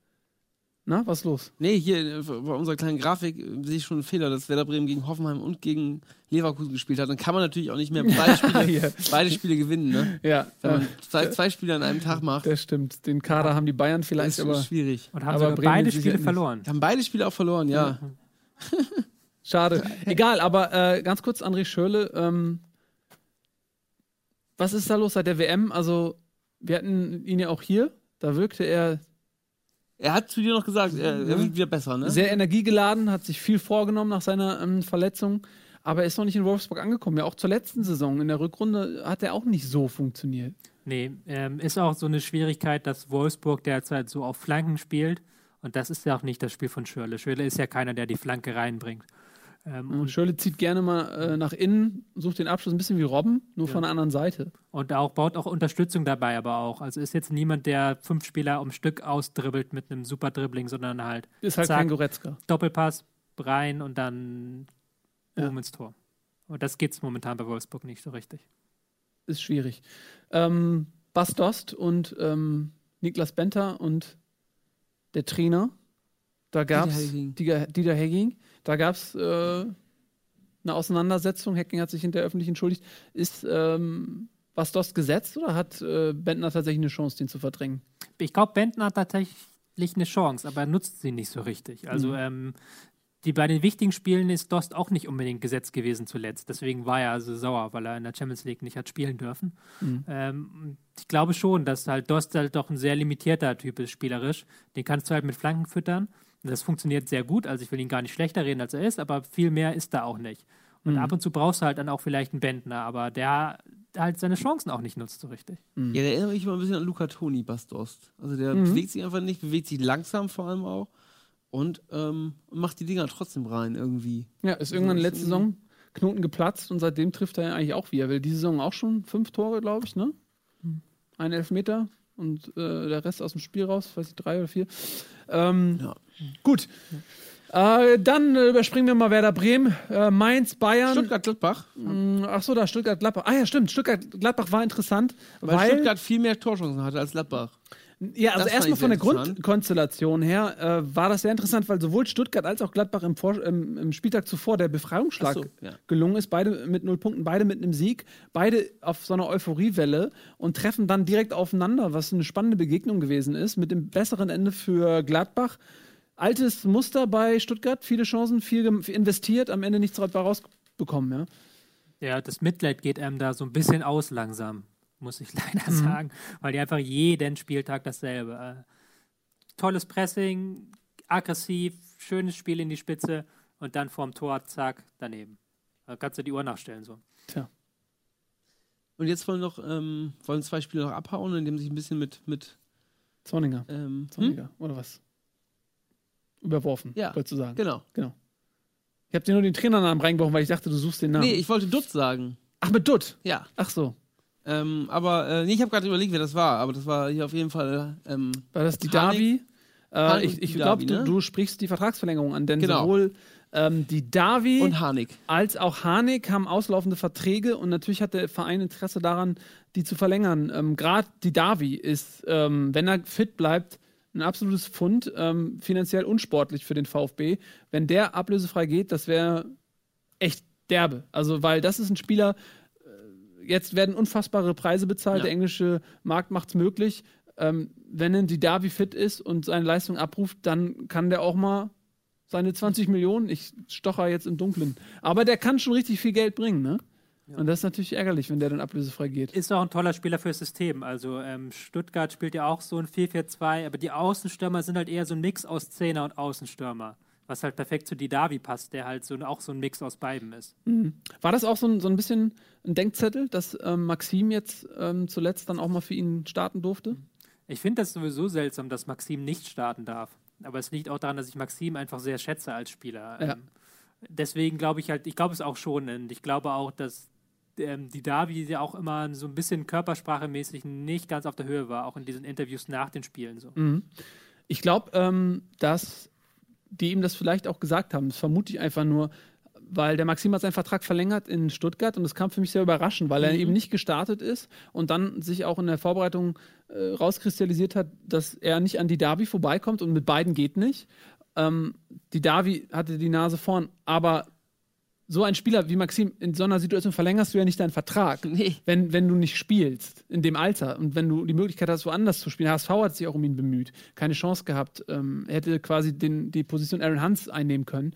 S2: Na, was ist los?
S3: Nee, hier äh, bei unserer kleinen Grafik äh, sehe ich schon einen Fehler, dass Werder Bremen gegen Hoffenheim und gegen Leverkusen gespielt hat. Dann kann man natürlich auch nicht mehr beide Spiele,
S2: Hier.
S3: beide Spiele gewinnen, ne?
S2: Ja,
S3: Wenn
S2: äh,
S3: man zwei, zwei Spiele an einem Tag macht,
S2: das stimmt. Den Kader haben die Bayern
S3: das
S2: vielleicht,
S3: ist
S2: aber
S3: schwierig.
S4: Und haben
S2: Aber
S4: beide Spiele
S2: nicht.
S4: verloren.
S3: Haben beide Spiele auch verloren, ja.
S2: schade. Egal, aber äh, ganz kurz, André Schörle, ähm, was ist da los seit der WM? Also, wir hatten ihn ja auch hier. Da wirkte er
S3: Er hat zu dir noch gesagt, er, er wird wieder besser, ne?
S2: sehr energiegeladen, hat sich viel vorgenommen nach seiner ähm, Verletzung, aber er ist noch nicht in Wolfsburg angekommen. Ja, auch zur letzten Saison in der Rückrunde hat er auch nicht so funktioniert.
S4: Nee, ähm, ist auch so eine Schwierigkeit, dass Wolfsburg derzeit so auf Flanken spielt. Und das ist ja auch nicht das Spiel von Schürle. Schürle ist ja keiner, der die Flanke reinbringt. Ähm,
S2: Und
S4: und,
S2: Schörle zieht gerne mal äh, nach innen, sucht den Abschluss ein bisschen wie Robben, nur von der anderen Seite.
S4: und auch baut auch Unterstützung dabei, aber auch. Also ist jetzt niemand, der fünf Spieler um Stück ausdribbelt mit einem super Dribbling, sondern halt
S2: Ist halt
S4: Zack.
S2: kein Goretzka.
S4: Doppelpass rein und dann
S2: Ja.
S4: oben ins Tor. Und das geht's momentan bei Wolfsburg nicht so richtig.
S2: Ist schwierig. Ähm, Bas Dost und ähm, Niklas Benter und der Trainer, da gab es. Dieter, Dieter da gab es äh, eine Auseinandersetzung. Hecking hat sich hinterher öffentlich entschuldigt. Ist ähm, Bas Dost gesetzt oder hat äh, Bentner tatsächlich eine Chance, den zu verdrängen?
S4: Ich glaube, Bentner hat tatsächlich eine Chance, aber er nutzt sie nicht so richtig. Also
S2: Mhm.
S4: ähm, die bei den wichtigen Spielen ist Dost auch nicht unbedingt gesetzt gewesen zuletzt. Deswegen war er also sauer, weil er in der Champions League nicht hat spielen dürfen.
S2: Mhm.
S4: Ähm, ich glaube schon, dass halt Dost halt doch ein sehr limitierter Typ ist, spielerisch. Den kannst du halt mit Flanken füttern. Das funktioniert sehr gut. Also ich will ihn gar nicht schlechter reden, als er ist, aber viel mehr ist da auch nicht. Und
S2: Mhm.
S4: ab und zu brauchst du halt dann auch vielleicht einen Bentner, aber der halt seine Chancen auch nicht nutzt so richtig.
S3: Ja, der erinnert mich immer ein bisschen an Luca Toni, Bastost. Also der
S2: Mhm.
S3: bewegt sich einfach nicht, bewegt sich langsam vor allem auch und ähm, macht die Dinger trotzdem rein irgendwie.
S2: Ja, ist irgendwann
S3: ist
S2: letzte Saison Knoten geplatzt und seitdem trifft er eigentlich auch wieder. Weil diese Saison auch schon fünf Tore, glaube ich, ne? Ein Elfmeter und äh, der Rest aus dem Spiel raus, weiß ich, drei oder vier. Ähm,
S3: Ja.
S2: Gut. Äh, dann äh, überspringen wir mal Werder Bremen, äh, Mainz, Bayern.
S3: Stuttgart-Gladbach,
S2: Mh, Ach so, da Stuttgart-Gladbach. Ah ja, stimmt. Stuttgart-Gladbach war interessant,
S3: weil,
S2: weil,
S3: Stuttgart viel mehr Torchancen hatte als Gladbach.
S2: Ja, also erstmal von der. Grundkonstellation her äh, war das sehr interessant, weil sowohl Stuttgart als auch Gladbach im, Vor im, im Spieltag zuvor der Befreiungsschlag
S3: so, ja.
S2: gelungen ist. Beide mit null Punkten, beide mit einem Sieg, beide auf so einer Euphoriewelle und treffen dann direkt aufeinander, was eine spannende Begegnung gewesen ist, mit dem besseren Ende für Gladbach. Altes Muster bei Stuttgart, viele Chancen, viel investiert, am Ende nichts dabei rausbekommen, ja.
S4: Ja, das Mitleid geht einem da so ein bisschen aus langsam, muss ich leider sagen, weil die einfach jeden Spieltag dasselbe. Äh, tolles Pressing, aggressiv, schönes Spiel in die Spitze und dann vorm Tor, zack, daneben. Da kannst du die Uhr nachstellen so.
S2: Tja.
S3: Und jetzt wollen noch ähm, wollen zwei Spieler noch abhauen, indem sie sich ein bisschen mit mit
S2: Zorninger.
S3: ähm, hm?
S2: Zorniger, oder was? Überworfen,
S3: Ja,
S2: wolltest du sagen.
S3: genau.
S2: Genau. Ich habe dir nur den Trainernamen reingeworfen, weil ich dachte, du suchst den Namen.
S3: Nee, ich wollte Dutt sagen.
S2: Ach, mit Dutt.
S3: Ja.
S2: Ach so.
S3: Ähm, aber äh, nee, ich habe gerade überlegt, wer das war, aber das war hier auf jeden Fall ähm,
S2: War das die Davi? Äh, ich ich glaube,
S3: Davi,
S2: du,
S3: ne?
S2: du sprichst die Vertragsverlängerung an, denn
S3: Genau.
S2: sowohl ähm, die Davi
S3: und Harnik.
S2: als auch Hanek haben auslaufende Verträge und natürlich hat der Verein Interesse daran, die zu verlängern. Ähm, Gerade die Davi ist, ähm, wenn er fit bleibt, ein absolutes Pfund, ähm, finanziell unsportlich für den VfB. Wenn der ablösefrei geht, das wäre echt derbe. Also, weil das ist ein Spieler, jetzt werden unfassbare Preise bezahlt,
S3: Ja.
S2: der englische Markt macht es möglich. Ähm, wenn denn die Davi fit ist und seine Leistung abruft, dann kann der auch mal seine 20 Millionen, ich stocher jetzt im Dunkeln. Aber der kann schon richtig viel Geld bringen, ne? Und das ist natürlich ärgerlich, wenn der dann ablösefrei geht.
S4: Ist auch ein toller Spieler fürs System. Also ähm, Stuttgart spielt ja auch so ein 4-4-2, aber die Außenstürmer sind halt eher so ein Mix aus Zehner und Außenstürmer. Was halt perfekt zu Didavi passt, der halt so auch so ein Mix aus beiden ist.
S2: War das auch so ein, so ein bisschen ein Denkzettel, dass ähm, Maxim jetzt ähm, zuletzt dann auch mal für ihn starten durfte?
S4: Ich finde das sowieso seltsam, dass Maxim nicht starten darf. Aber es liegt auch daran, dass ich Maxim einfach sehr schätze als Spieler.
S2: Ja.
S4: Ähm, deswegen glaube ich halt, ich glaube es auch schon. Und ich glaube auch, dass ähm, die Davi ja auch immer so ein bisschen körpersprachemäßig nicht ganz auf der Höhe war, auch in diesen Interviews nach den Spielen so.
S2: Ich glaube, ähm, dass die ihm das vielleicht auch gesagt haben. Das vermute ich einfach nur, weil der Maxim hat seinen Vertrag verlängert in Stuttgart und das kam für mich sehr überraschend, weil er eben nicht gestartet ist und dann sich auch in der Vorbereitung äh, rauskristallisiert hat, dass er nicht an die Davi vorbeikommt und mit beiden geht nicht. Ähm, die Davi hatte die Nase vorn, aber so ein Spieler wie Maxim, in so einer Situation verlängerst du ja nicht deinen Vertrag,
S3: Nee.
S2: wenn, wenn du nicht spielst in dem Alter und wenn du die Möglichkeit hast, woanders zu spielen. HSV hat sich auch um ihn bemüht, keine Chance gehabt. Ähm, er hätte quasi den, die Position Aaron Hans einnehmen können.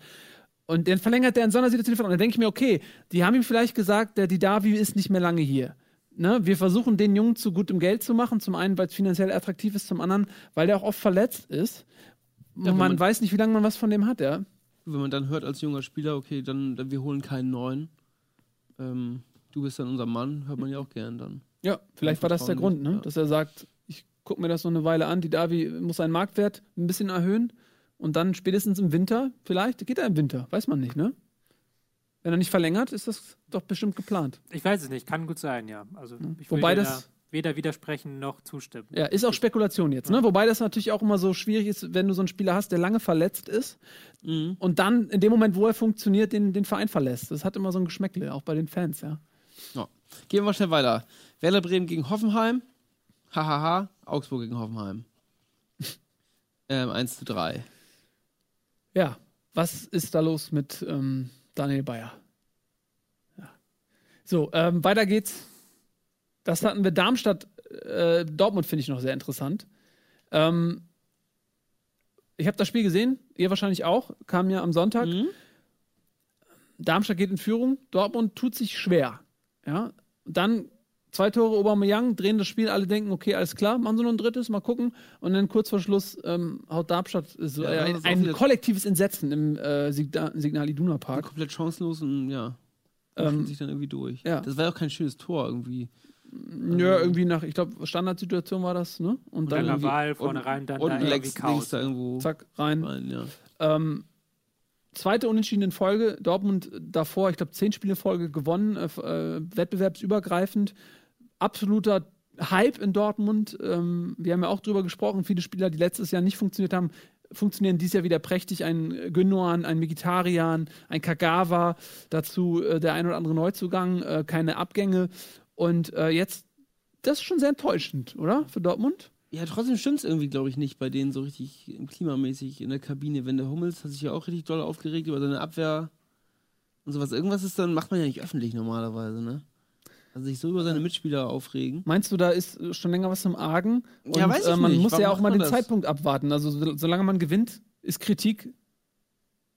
S2: Und dann verlängert er in so einer Situation den Vertrag. Und dann denke ich mir, okay, die haben ihm vielleicht gesagt, der Didavi ist nicht mehr lange hier. Ne? Wir versuchen, den Jungen zu gutem Geld zu machen. Zum einen, weil es finanziell attraktiv ist, zum anderen, weil der auch oft verletzt ist. Und
S3: wenn
S2: man,
S3: man-
S2: weiß nicht, wie lange man was von dem hat, ja.
S3: Wenn man dann hört als junger Spieler, okay, dann, dann wir holen keinen neuen. Ähm, du bist dann unser Mann, hört man ja auch gern dann.
S2: Ja, vielleicht war das der Grund, ne?
S3: ja.
S2: dass er sagt, ich gucke mir das noch eine Weile an, die Davi muss seinen Marktwert ein bisschen erhöhen und dann spätestens im Winter, vielleicht geht er im Winter, weiß man nicht, ne? Wenn er nicht verlängert, ist das doch bestimmt geplant.
S4: Ich weiß es nicht, kann gut sein, ja. Also ich will
S2: Wobei das-
S4: da weder widersprechen noch zustimmen.
S2: Ja, ist auch Spekulation jetzt, ne? Wobei das natürlich auch immer so schwierig ist, wenn du so einen Spieler hast, der lange verletzt ist
S3: Mhm.
S2: und dann in dem Moment, wo er funktioniert, den, den Verein verlässt. Das hat immer so ein Geschmäckle, auch bei den Fans, ja.
S3: Ja. Gehen wir mal schnell weiter. Werder Bremen gegen Hoffenheim. Hahaha. Augsburg gegen Hoffenheim. ähm, 1 zu 3.
S2: Ja, was ist da los mit ähm, Daniel Bayer? Ja. So, ähm, weiter geht's. Das hatten wir Darmstadt, äh, Dortmund finde ich noch sehr interessant. Ähm, ich habe das Spiel gesehen, ihr wahrscheinlich auch, kam ja am Sonntag.
S3: Mhm.
S2: Darmstadt geht in Führung, Dortmund tut sich schwer. Ja, dann zwei Tore Aubameyang, drehen das Spiel, alle denken, okay, alles klar, machen sie noch ein drittes, mal gucken. Und dann kurz vor Schluss ähm, haut Darmstadt so,
S3: Ja,
S2: äh, ein, ein kollektives Entsetzen im äh, Signa Signal Iduna Park.
S3: Komplett chancenlos und ja.
S2: Ähm,
S3: sich dann irgendwie durch.
S2: ja.
S3: Das war ja auch kein schönes Tor irgendwie.
S2: Ja, irgendwie nach, ich glaube, Standardsituation war das, ne? Und
S4: Und
S2: dann
S4: dann Laval vorne rein, dann
S3: und
S4: da irgendwie
S3: links, da irgendwo
S2: zack, rein.
S3: rein, ja.
S2: Ähm, zweite Unentschieden in Folge. Dortmund davor, ich glaube, zehn Spiele in Folge gewonnen, äh, äh, wettbewerbsübergreifend. Absoluter Hype in Dortmund. Ähm, wir haben ja auch drüber gesprochen. Viele Spieler, die letztes Jahr nicht funktioniert haben, funktionieren dieses Jahr wieder prächtig. Ein Gündogan, ein Mkhitaryan, ein Kagawa, dazu äh, der ein oder andere Neuzugang, äh, keine Abgänge. Und äh, jetzt, das ist schon sehr enttäuschend, oder? Für Dortmund?
S3: Ja, trotzdem stimmt es irgendwie, glaube ich, nicht bei denen so richtig klimamäßig in der Kabine. Wenn der Hummels hat sich ja auch richtig doll aufgeregt über seine Abwehr und sowas. Irgendwas ist dann, macht man ja nicht öffentlich normalerweise, ne? Also sich so über seine Mitspieler aufregen.
S2: Meinst du, da ist schon länger was im Argen? Und,
S3: Ja, weiß ich
S2: äh, man
S3: nicht.
S2: muss
S3: Warum
S2: ja auch mal den
S3: das?
S2: Zeitpunkt abwarten. Also so, solange man gewinnt, ist Kritik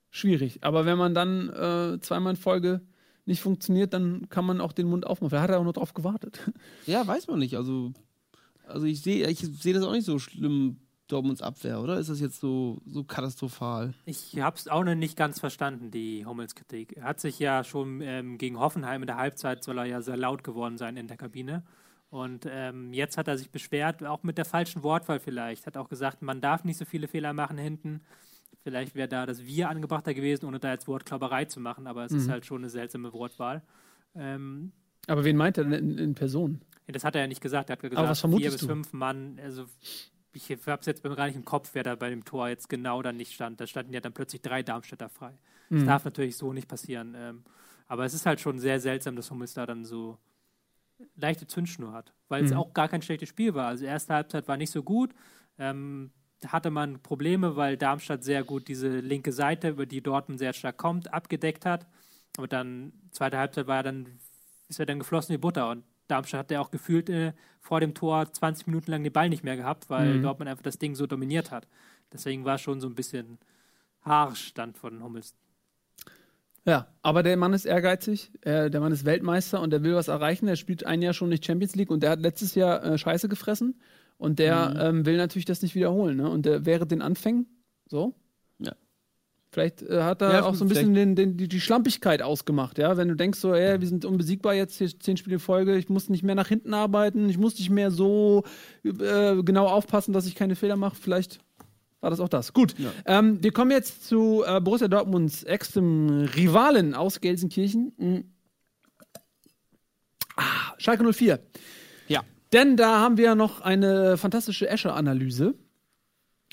S2: schwierig. Aber wenn man dann äh, zweimal in Folge nicht funktioniert, dann kann man auch den Mund aufmachen. Wer hat ja auch nur drauf gewartet?
S3: Ja, weiß man nicht. Also, also ich sehe ich sehe das auch nicht so schlimm, Dortmunds Abwehr, oder? Ist das jetzt so, so katastrophal?
S4: Ich habe es auch noch nicht ganz verstanden, die Hummels-Kritik. Er hat sich ja schon ähm, gegen Hoffenheim in der Halbzeit, soll er ja sehr laut geworden sein in der Kabine. Und ähm, jetzt hat er sich beschwert, auch mit der falschen Wortwahl vielleicht. Hat auch gesagt, man darf nicht so viele Fehler machen hinten. Vielleicht wäre da das Wir angebrachter gewesen, ohne da jetzt Wortklauberei zu machen, aber es ist halt schon eine seltsame Wortwahl. Ähm,
S2: Aber wen meint er denn in, in Person?
S4: ja, das hat er ja nicht gesagt. Er hat gesagt, vier bis
S2: du?
S4: fünf Mann. Also ich habe es jetzt gar nicht im Kopf, wer da bei dem Tor jetzt genau dann nicht stand. Da standen ja dann plötzlich drei Darmstädter frei. Das
S2: Mhm.
S4: darf natürlich so nicht passieren. Ähm, aber es ist halt schon sehr seltsam, dass Hummels da dann so leichte Zündschnur hat, weil es
S2: Mhm.
S4: auch gar kein schlechtes Spiel war. Also erste Halbzeit war nicht so gut. Ähm, hatte man Probleme, weil Darmstadt sehr gut diese linke Seite, über die Dortmund sehr stark kommt, abgedeckt hat. Aber dann, zweite Halbzeit war dann, ist er dann geflossen wie Butter. Und Darmstadt hat ja auch gefühlt äh, vor dem Tor 20 Minuten lang den Ball nicht mehr gehabt, weil
S2: Mhm.
S4: Dortmund einfach das Ding so dominiert hat. Deswegen war es schon so ein bisschen harsch dann von Hummels.
S2: Ja, aber der Mann ist ehrgeizig, äh, der Mann ist Weltmeister und der will was erreichen. Er spielt ein Jahr schon nicht Champions League und der hat letztes Jahr äh, Scheiße gefressen und der ähm, will natürlich das nicht wiederholen. Ne? Und der während den Anfängen, so.
S3: Ja.
S2: Vielleicht äh, hat er
S3: Ja,
S2: auch so ein bisschen den, den, die, die Schlampigkeit ausgemacht, ja. Wenn du denkst, so, ey, wir sind unbesiegbar jetzt hier zehn Spiele in Folge, ich muss nicht mehr nach hinten arbeiten, ich muss nicht mehr so äh, genau aufpassen, dass ich keine Fehler mache. Vielleicht war das auch das. Gut.
S3: Ja.
S2: Ähm, wir kommen jetzt zu äh, Borussia Dortmunds ex-dem Rivalen aus Gelsenkirchen. Mhm. Ah, Schalke 04.
S3: Ja.
S2: Denn da haben wir noch eine fantastische Escher-Analyse.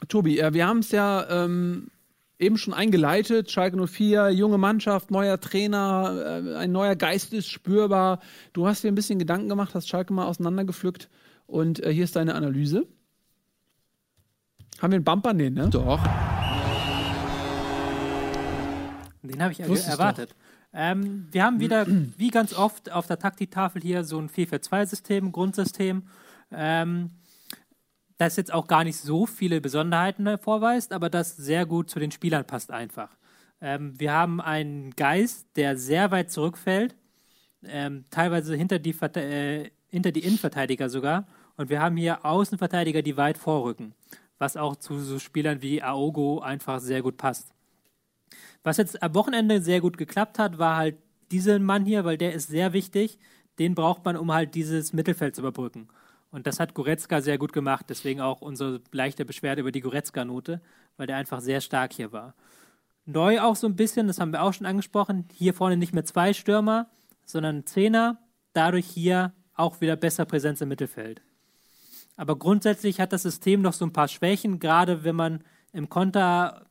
S2: Tobi, äh, wir haben es ja ähm, eben schon eingeleitet. Schalke 04, junge Mannschaft, neuer Trainer, äh, ein neuer Geist ist spürbar. Du hast dir ein bisschen Gedanken gemacht, hast Schalke mal auseinandergepflückt und äh, hier ist deine Analyse. Haben wir einen Bumper? Nee, ne?
S3: Doch.
S4: Den habe ich ja
S2: Wusstest
S4: erwartet. Ähm, wir haben wieder, wie ganz oft, auf der Taktiktafel hier so ein 4-4-2-System, Grundsystem, ähm, das jetzt auch gar nicht so viele Besonderheiten vorweist, aber das sehr gut zu den Spielern passt einfach. Ähm, wir haben einen Geist, der sehr weit zurückfällt, ähm, teilweise hinter die, äh, hinter die Innenverteidiger sogar. Und wir haben hier Außenverteidiger, die weit vorrücken, was auch zu so Spielern wie Aogo einfach sehr gut passt. Was jetzt am Wochenende sehr gut geklappt hat, war halt dieser Mann hier, weil der ist sehr wichtig. Den braucht man, um halt dieses Mittelfeld zu überbrücken. Und das hat Goretzka sehr gut gemacht. Deswegen auch unsere leichte Beschwerde über die Goretzka-Note, weil der einfach sehr stark hier war. Neu auch so ein bisschen, das haben wir auch schon angesprochen, hier vorne nicht mehr zwei Stürmer, sondern Zehner. Dadurch hier auch wieder besser Präsenz im Mittelfeld. Aber grundsätzlich hat das System noch so ein paar Schwächen, gerade wenn man im Konter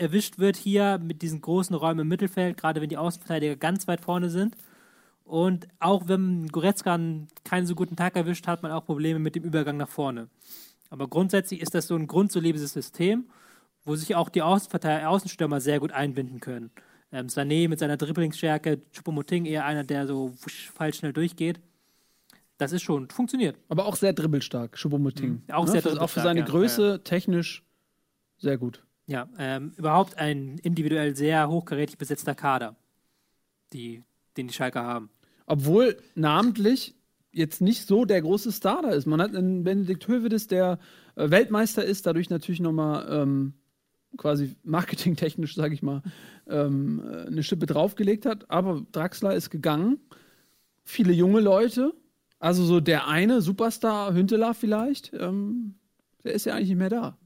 S4: erwischt wird hier mit diesen großen Räumen im Mittelfeld, gerade wenn die Außenverteidiger ganz weit vorne sind. Und auch wenn Goretzka einen keinen so guten Tag erwischt, hat man auch Probleme mit dem Übergang nach vorne. Aber grundsätzlich ist das so ein grundsolides System, wo sich auch die Außenstürmer sehr gut einbinden können. Ähm, Sané mit seiner Dribblingsstärke, Choupo-Moting eher einer, der so falsch schnell durchgeht. Das ist schon, funktioniert.
S2: Aber auch sehr dribbelstark, Choupo-Moting.
S4: Mhm. Auch
S2: Ne?
S4: sehr
S2: ist Auch für
S4: dribbelstark,
S2: seine
S4: ja.
S2: Größe technisch sehr gut.
S4: Ja, ähm, überhaupt ein individuell sehr hochkarätig besetzter Kader, die, den die Schalker haben.
S2: Obwohl namentlich jetzt nicht so der große Star da ist. Man hat einen Benedikt Hövedes, der äh, Weltmeister ist, dadurch natürlich nochmal ähm, quasi marketingtechnisch, sage ich mal, ähm, äh, eine Schippe draufgelegt hat. Aber Draxler ist gegangen. Viele junge Leute. Also so der eine Superstar, Hünteler vielleicht, ähm, der ist ja eigentlich nicht mehr da.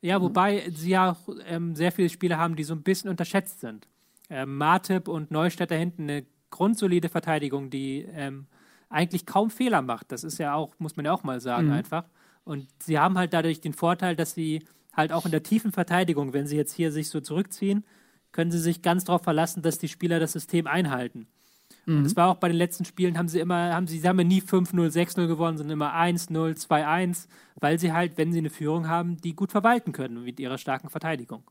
S4: Ja, wobei sie ja auch ähm, sehr viele Spieler haben, die so ein bisschen unterschätzt sind. Ähm, Martip und Neustädter hinten eine grundsolide Verteidigung, die ähm, eigentlich kaum Fehler macht. Das ist ja auch, muss man ja auch mal sagen,
S2: Mhm.
S4: einfach. Und sie haben halt dadurch den Vorteil, dass sie halt auch in der tiefen Verteidigung, wenn sie jetzt hier sich so zurückziehen, können sie sich ganz darauf verlassen, dass die Spieler das System einhalten. Und es war auch bei den letzten Spielen, haben sie immer, haben sie, sie haben ja nie 5-0, 6-0 gewonnen, sondern immer 1-0, 2-1, weil sie halt, wenn sie eine Führung haben, die gut verwalten können mit ihrer starken Verteidigung.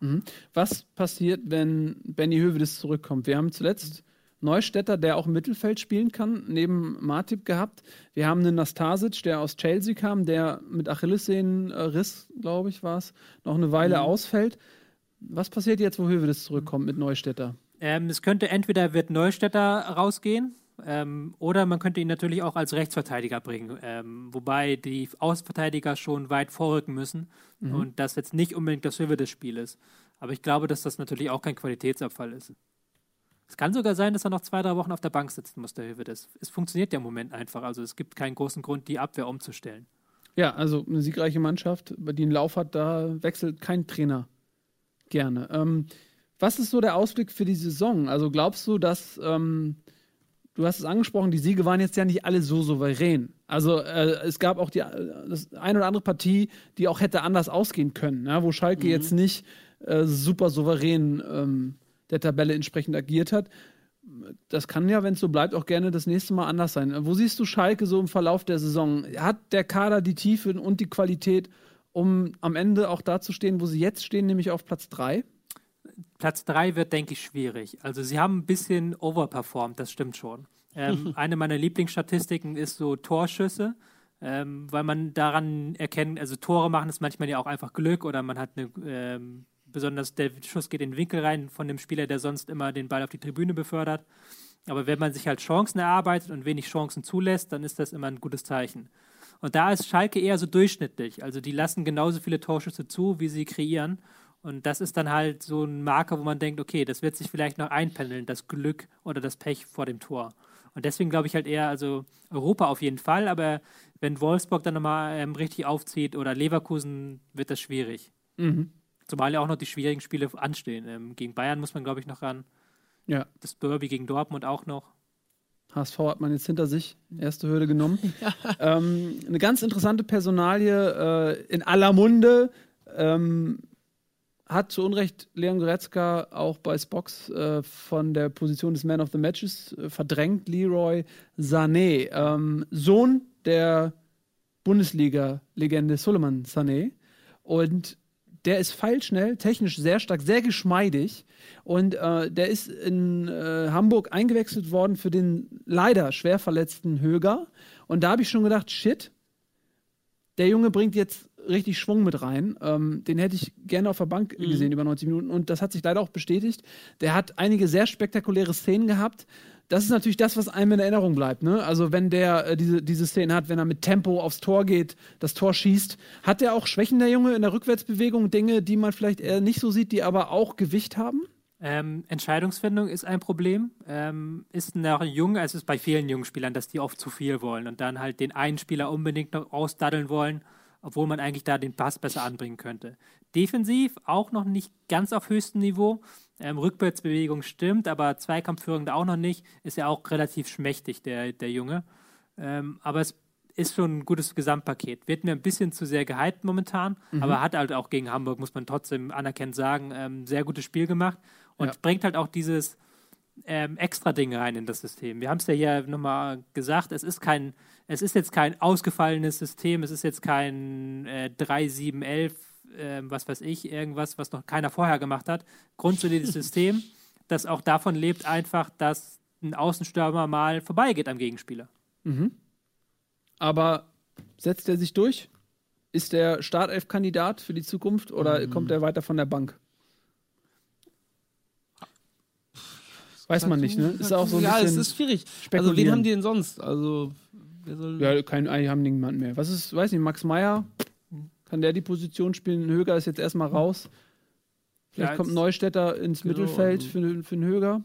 S2: Was passiert, wenn Benny Hövedes zurückkommt? Wir haben zuletzt Neustädter, der auch im Mittelfeld spielen kann, neben Martip gehabt. Wir haben einen Nastasic, der aus Chelsea kam, der mit Achillessehnenriss, glaube ich, war es, noch eine Weile ausfällt. Was passiert jetzt, wo Hövedes zurückkommt mit Neustädter?
S4: Ähm, es könnte entweder wird Neustädter rausgehen, ähm, oder man könnte ihn natürlich auch als Rechtsverteidiger bringen, ähm, wobei die Außenverteidiger schon weit vorrücken müssen und das jetzt nicht unbedingt das Höhe des Spiels. Aber ich glaube, dass das natürlich auch kein Qualitätsabfall ist. Es kann sogar sein, dass er noch zwei, drei Wochen auf der Bank sitzen muss, der Hövedes. Es funktioniert ja im Moment einfach. Also es gibt keinen großen Grund, die Abwehr umzustellen.
S2: Ja, also eine siegreiche Mannschaft, die einen Lauf hat, da wechselt kein Trainer gerne. Ähm, was ist so der Ausblick für die Saison? Also glaubst du, dass, ähm, du hast es angesprochen, die Siege waren jetzt ja nicht alle so souverän. Also äh, es gab auch die äh, das eine oder andere Partie, die auch hätte anders ausgehen können, ja, wo Schalke jetzt nicht äh, super souverän ähm, der Tabelle entsprechend agiert hat. Das kann ja, wenn es so bleibt, auch gerne das nächste Mal anders sein. Wo siehst du Schalke so im Verlauf der Saison? Hat der Kader die Tiefe und die Qualität, um am Ende auch da zu stehen, wo sie jetzt stehen, nämlich auf Platz 3?
S4: Platz 3 wird, denke ich, schwierig. Also sie haben ein bisschen overperformed, das stimmt schon. Ähm, eine meiner Lieblingsstatistiken ist so Torschüsse, ähm, weil man daran erkennt, also Tore machen ist manchmal ja auch einfach Glück oder man hat eine, ähm, besonders der Schuss geht in den Winkel rein von dem Spieler, der sonst immer den Ball auf die Tribüne befördert. Aber wenn man sich halt Chancen erarbeitet und wenig Chancen zulässt, dann ist das immer ein gutes Zeichen. Und da ist Schalke eher so durchschnittlich. Also die lassen genauso viele Torschüsse zu, wie sie kreieren. Und das ist dann halt so ein Marker, wo man denkt, okay, das wird sich vielleicht noch einpendeln, das Glück oder das Pech vor dem Tor. Und deswegen glaube ich halt eher, also Europa auf jeden Fall, aber wenn Wolfsburg dann nochmal ähm, richtig aufzieht oder Leverkusen, wird das schwierig. Zumal ja auch noch die schwierigen Spiele anstehen. Ähm, gegen Bayern muss man, glaube ich, noch ran.
S2: Ja,
S4: Das Derby gegen Dortmund auch noch.
S2: HSV hat man jetzt hinter sich, erste Hürde genommen. ähm, eine ganz interessante Personalie äh, in aller Munde. Ähm, hat zu Unrecht Leon Goretzka auch bei Spox äh, von der Position des Man of the Matches äh, verdrängt. Leroy Sané, ähm, Sohn der Bundesliga-Legende Suleiman Sané. Und der ist feilschnell, technisch sehr stark, sehr geschmeidig. Und äh, der ist in äh, Hamburg eingewechselt worden für den leider schwer verletzten Höger. Und da habe ich schon gedacht, shit, der Junge bringt jetzt richtig Schwung mit rein. Ähm, den hätte ich gerne auf der Bank gesehen über 90 Minuten. Und das hat sich leider auch bestätigt. Der hat einige sehr spektakuläre Szenen gehabt. Das ist natürlich das, was einem in Erinnerung bleibt. Ne? Also wenn der äh, diese, diese Szene hat, wenn er mit Tempo aufs Tor geht, das Tor schießt, hat er auch Schwächen, der Junge, in der Rückwärtsbewegung, Dinge, die man vielleicht eher nicht so sieht, die aber auch Gewicht haben?
S4: Ähm, Entscheidungsfindung ist ein Problem. Ähm, ist noch jung, also es ist bei vielen jungen Spielern, dass die oft zu viel wollen und dann halt den einen Spieler unbedingt noch ausdaddeln wollen, obwohl man eigentlich da den Pass besser anbringen könnte. Defensiv auch noch nicht ganz auf höchstem Niveau. Ähm, Rückwärtsbewegung stimmt, aber Zweikampfführung da auch noch nicht. Ist ja auch relativ schmächtig, der, der Junge. Ähm, aber es ist schon ein gutes Gesamtpaket. Wird mir ein bisschen zu sehr gehypt momentan, aber hat halt auch gegen Hamburg, muss man trotzdem anerkennend sagen, ähm, sehr gutes Spiel gemacht und
S2: Ja.
S4: bringt halt auch dieses ähm, extra Ding rein in das System. Wir haben es ja hier nochmal gesagt, es ist kein, es ist jetzt kein ausgefallenes System, es ist jetzt kein äh, 3-7-11, ähm, was weiß ich, irgendwas, was noch keiner vorher gemacht hat. Grundsolides System, das auch davon lebt einfach, dass ein Außenstürmer mal vorbeigeht am Gegenspieler.
S2: Aber setzt er sich durch? Ist der Startelf-Kandidat für die Zukunft oder
S3: Mhm.
S2: kommt er weiter von der Bank? Weiß man nicht, ne? Ist auch so ein
S3: ja, es
S2: bisschen
S3: ist schwierig. Also, wen haben die denn sonst? Also, wer soll.
S2: Ja, kein, eigentlich haben niemanden mehr. Was ist, weiß nicht, Max Meyer? Kann der die Position spielen? Höger ist jetzt erstmal raus. Vielleicht
S4: Ja,
S2: kommt Neustädter ins
S3: Genau,
S2: Mittelfeld
S3: also-
S2: für, für einen Höger.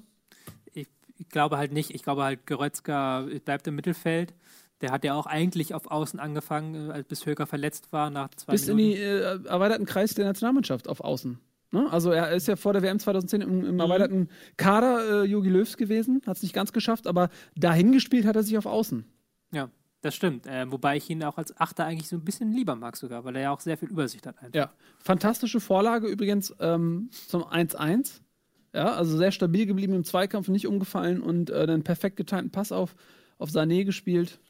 S4: Ich, ich glaube halt nicht. Ich glaube halt, Goretzka bleibt im Mittelfeld. Der hat ja auch eigentlich auf Außen angefangen, äh, bis Höger verletzt war nach zwei
S2: Bis in
S4: Minuten.
S2: die äh, erweiterten Kreis der Nationalmannschaft auf Außen. Ne? Also er ist ja vor der WM 2010 im,
S3: Mhm.
S2: im erweiterten Kader äh, Jogi Löws gewesen, hat es nicht ganz geschafft, aber dahin gespielt hat er sich auf Außen.
S4: Ja, das stimmt. Äh, wobei ich ihn auch als Achter eigentlich so ein bisschen lieber mag sogar, weil er ja auch sehr viel Übersicht hat. Einfach.
S2: Ja, fantastische Vorlage übrigens ähm, zum 1-1. Ja, also sehr stabil geblieben im Zweikampf, nicht umgefallen und äh, einen perfekt getimten Pass auf, auf Sané gespielt.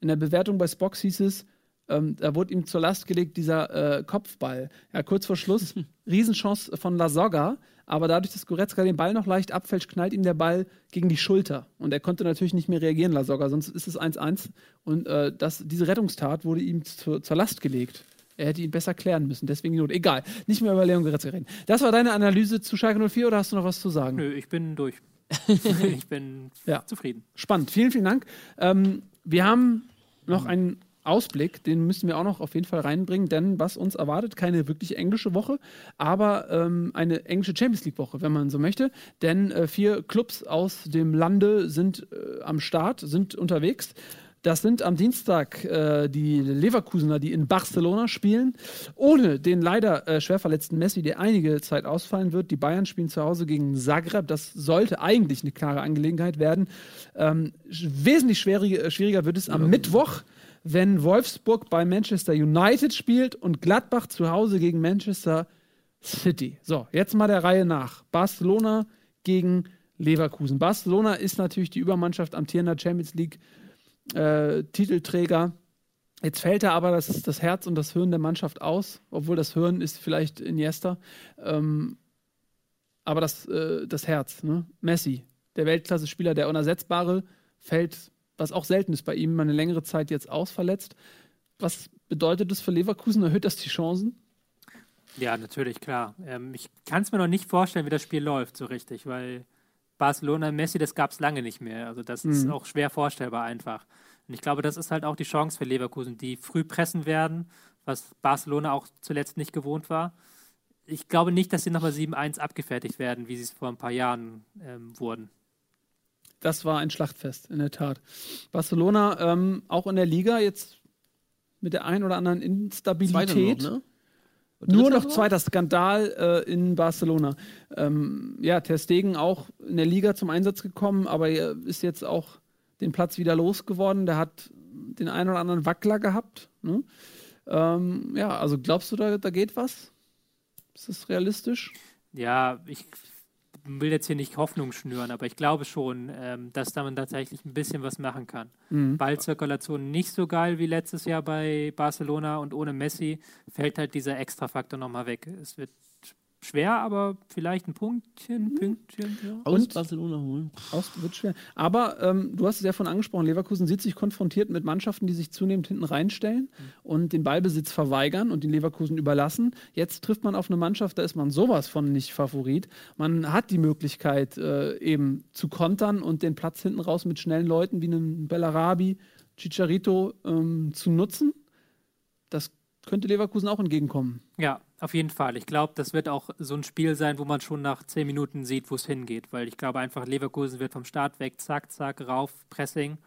S2: In der Bewertung bei Spox hieß es, ähm, da wurde ihm zur Last gelegt dieser äh, Kopfball. Ja, kurz vor Schluss, Riesenchance von Lasogga, aber dadurch, dass Goretzka den Ball noch leicht abfälscht, knallt ihm der Ball gegen die Schulter. Und er konnte natürlich nicht mehr reagieren, Lasogga, sonst ist es 1-1. Und äh, das, diese Rettungstat wurde ihm zur, zur Last gelegt. Er hätte ihn besser klären müssen, deswegen die Not. Egal, nicht mehr über Leon Goretzka reden. Das war deine Analyse zu Schalke 04 oder hast du noch was zu sagen?
S4: Nö, ich bin durch. ich bin
S2: Ja.
S4: zufrieden.
S2: Spannend, vielen, vielen Dank. Ähm, wir haben noch einen Ausblick, den müssen wir auch noch auf jeden Fall reinbringen, denn was uns erwartet, keine wirklich englische Woche, aber ähm, eine englische Champions League Woche, wenn man so möchte. Denn äh, vier Clubs aus dem Lande sind äh, am Start, sind unterwegs. Das sind am Dienstag äh, die Leverkusener, die in Barcelona spielen, ohne den leider äh, schwer verletzten Messi, der einige Zeit ausfallen wird. Die Bayern spielen zu Hause gegen Zagreb. Das sollte eigentlich eine klare Angelegenheit werden. Ähm, wesentlich schwieriger, schwieriger wird es am Mittwoch, wenn Wolfsburg bei Manchester United spielt und Gladbach zu Hause gegen Manchester City. So, jetzt mal der Reihe nach. Barcelona gegen Leverkusen. Barcelona ist natürlich die Übermannschaft amtierender Champions League äh, Titelträger. Jetzt fällt da aber das, das Herz und das Hirn der Mannschaft aus, obwohl das Hirn ist vielleicht Iniesta. Ähm, aber das, äh, das Herz, ne? Messi, der Weltklasse-Spieler, der Unersetzbare, fällt, was auch selten ist bei ihm, mal eine längere Zeit jetzt ausverletzt. Was bedeutet das für Leverkusen? Erhöht das die Chancen?
S4: Ja, natürlich, klar. Ähm, ich kann es mir noch nicht vorstellen, wie das Spiel läuft, so richtig, weil Barcelona, Messi, das gab es lange nicht mehr. Also das ist auch schwer vorstellbar einfach. Und ich glaube, das ist halt auch die Chance für Leverkusen, die früh pressen werden, was Barcelona auch zuletzt nicht gewohnt war. Ich glaube nicht, dass sie nochmal 7-1 abgefertigt werden, wie sie es vor ein paar Jahren ähm, wurden.
S2: Das war ein Schlachtfest, in der Tat. Barcelona ähm, auch in der Liga jetzt mit der ein oder anderen Instabilität.
S3: Noch, ne?
S2: Nur noch zweiter Skandal äh, in Barcelona. Ähm, ja, Ter Stegen auch in der Liga zum Einsatz gekommen, aber er ist jetzt auch den Platz wieder losgeworden. Der hat den einen oder anderen Wackler gehabt. Ne? Ähm, ja, also glaubst du, da, da geht was? Ist das realistisch?
S4: Ja, ich will jetzt hier nicht Hoffnung schnüren, aber ich glaube schon, ähm, dass da man tatsächlich ein bisschen was machen kann.
S2: Mhm.
S4: Ballzirkulation nicht so geil wie letztes Jahr bei Barcelona und ohne Messi fällt halt dieser Extrafaktor nochmal weg. Es wird schwer, aber vielleicht ein Punktchen, Pünktchen. Ja.
S3: Aus
S2: Und-
S3: Barcelona holen.
S2: Aus wird schwer. Aber ähm, du hast es ja von angesprochen, Leverkusen sieht sich konfrontiert mit Mannschaften, die sich zunehmend hinten reinstellen und den Ballbesitz verweigern und den Leverkusen überlassen. Jetzt trifft man auf eine Mannschaft, da ist man sowas von nicht Favorit. Man hat die Möglichkeit, äh, eben zu kontern und den Platz hinten raus mit schnellen Leuten wie einem Bellarabi, Chicharito ähm, zu nutzen. Könnte Leverkusen auch entgegenkommen.
S4: Ja, auf jeden Fall. Ich glaube, das wird auch so ein Spiel sein, wo man schon nach zehn Minuten sieht, wo es hingeht. Weil ich glaube einfach, Leverkusen wird vom Start weg, zack, zack, rauf, Pressing.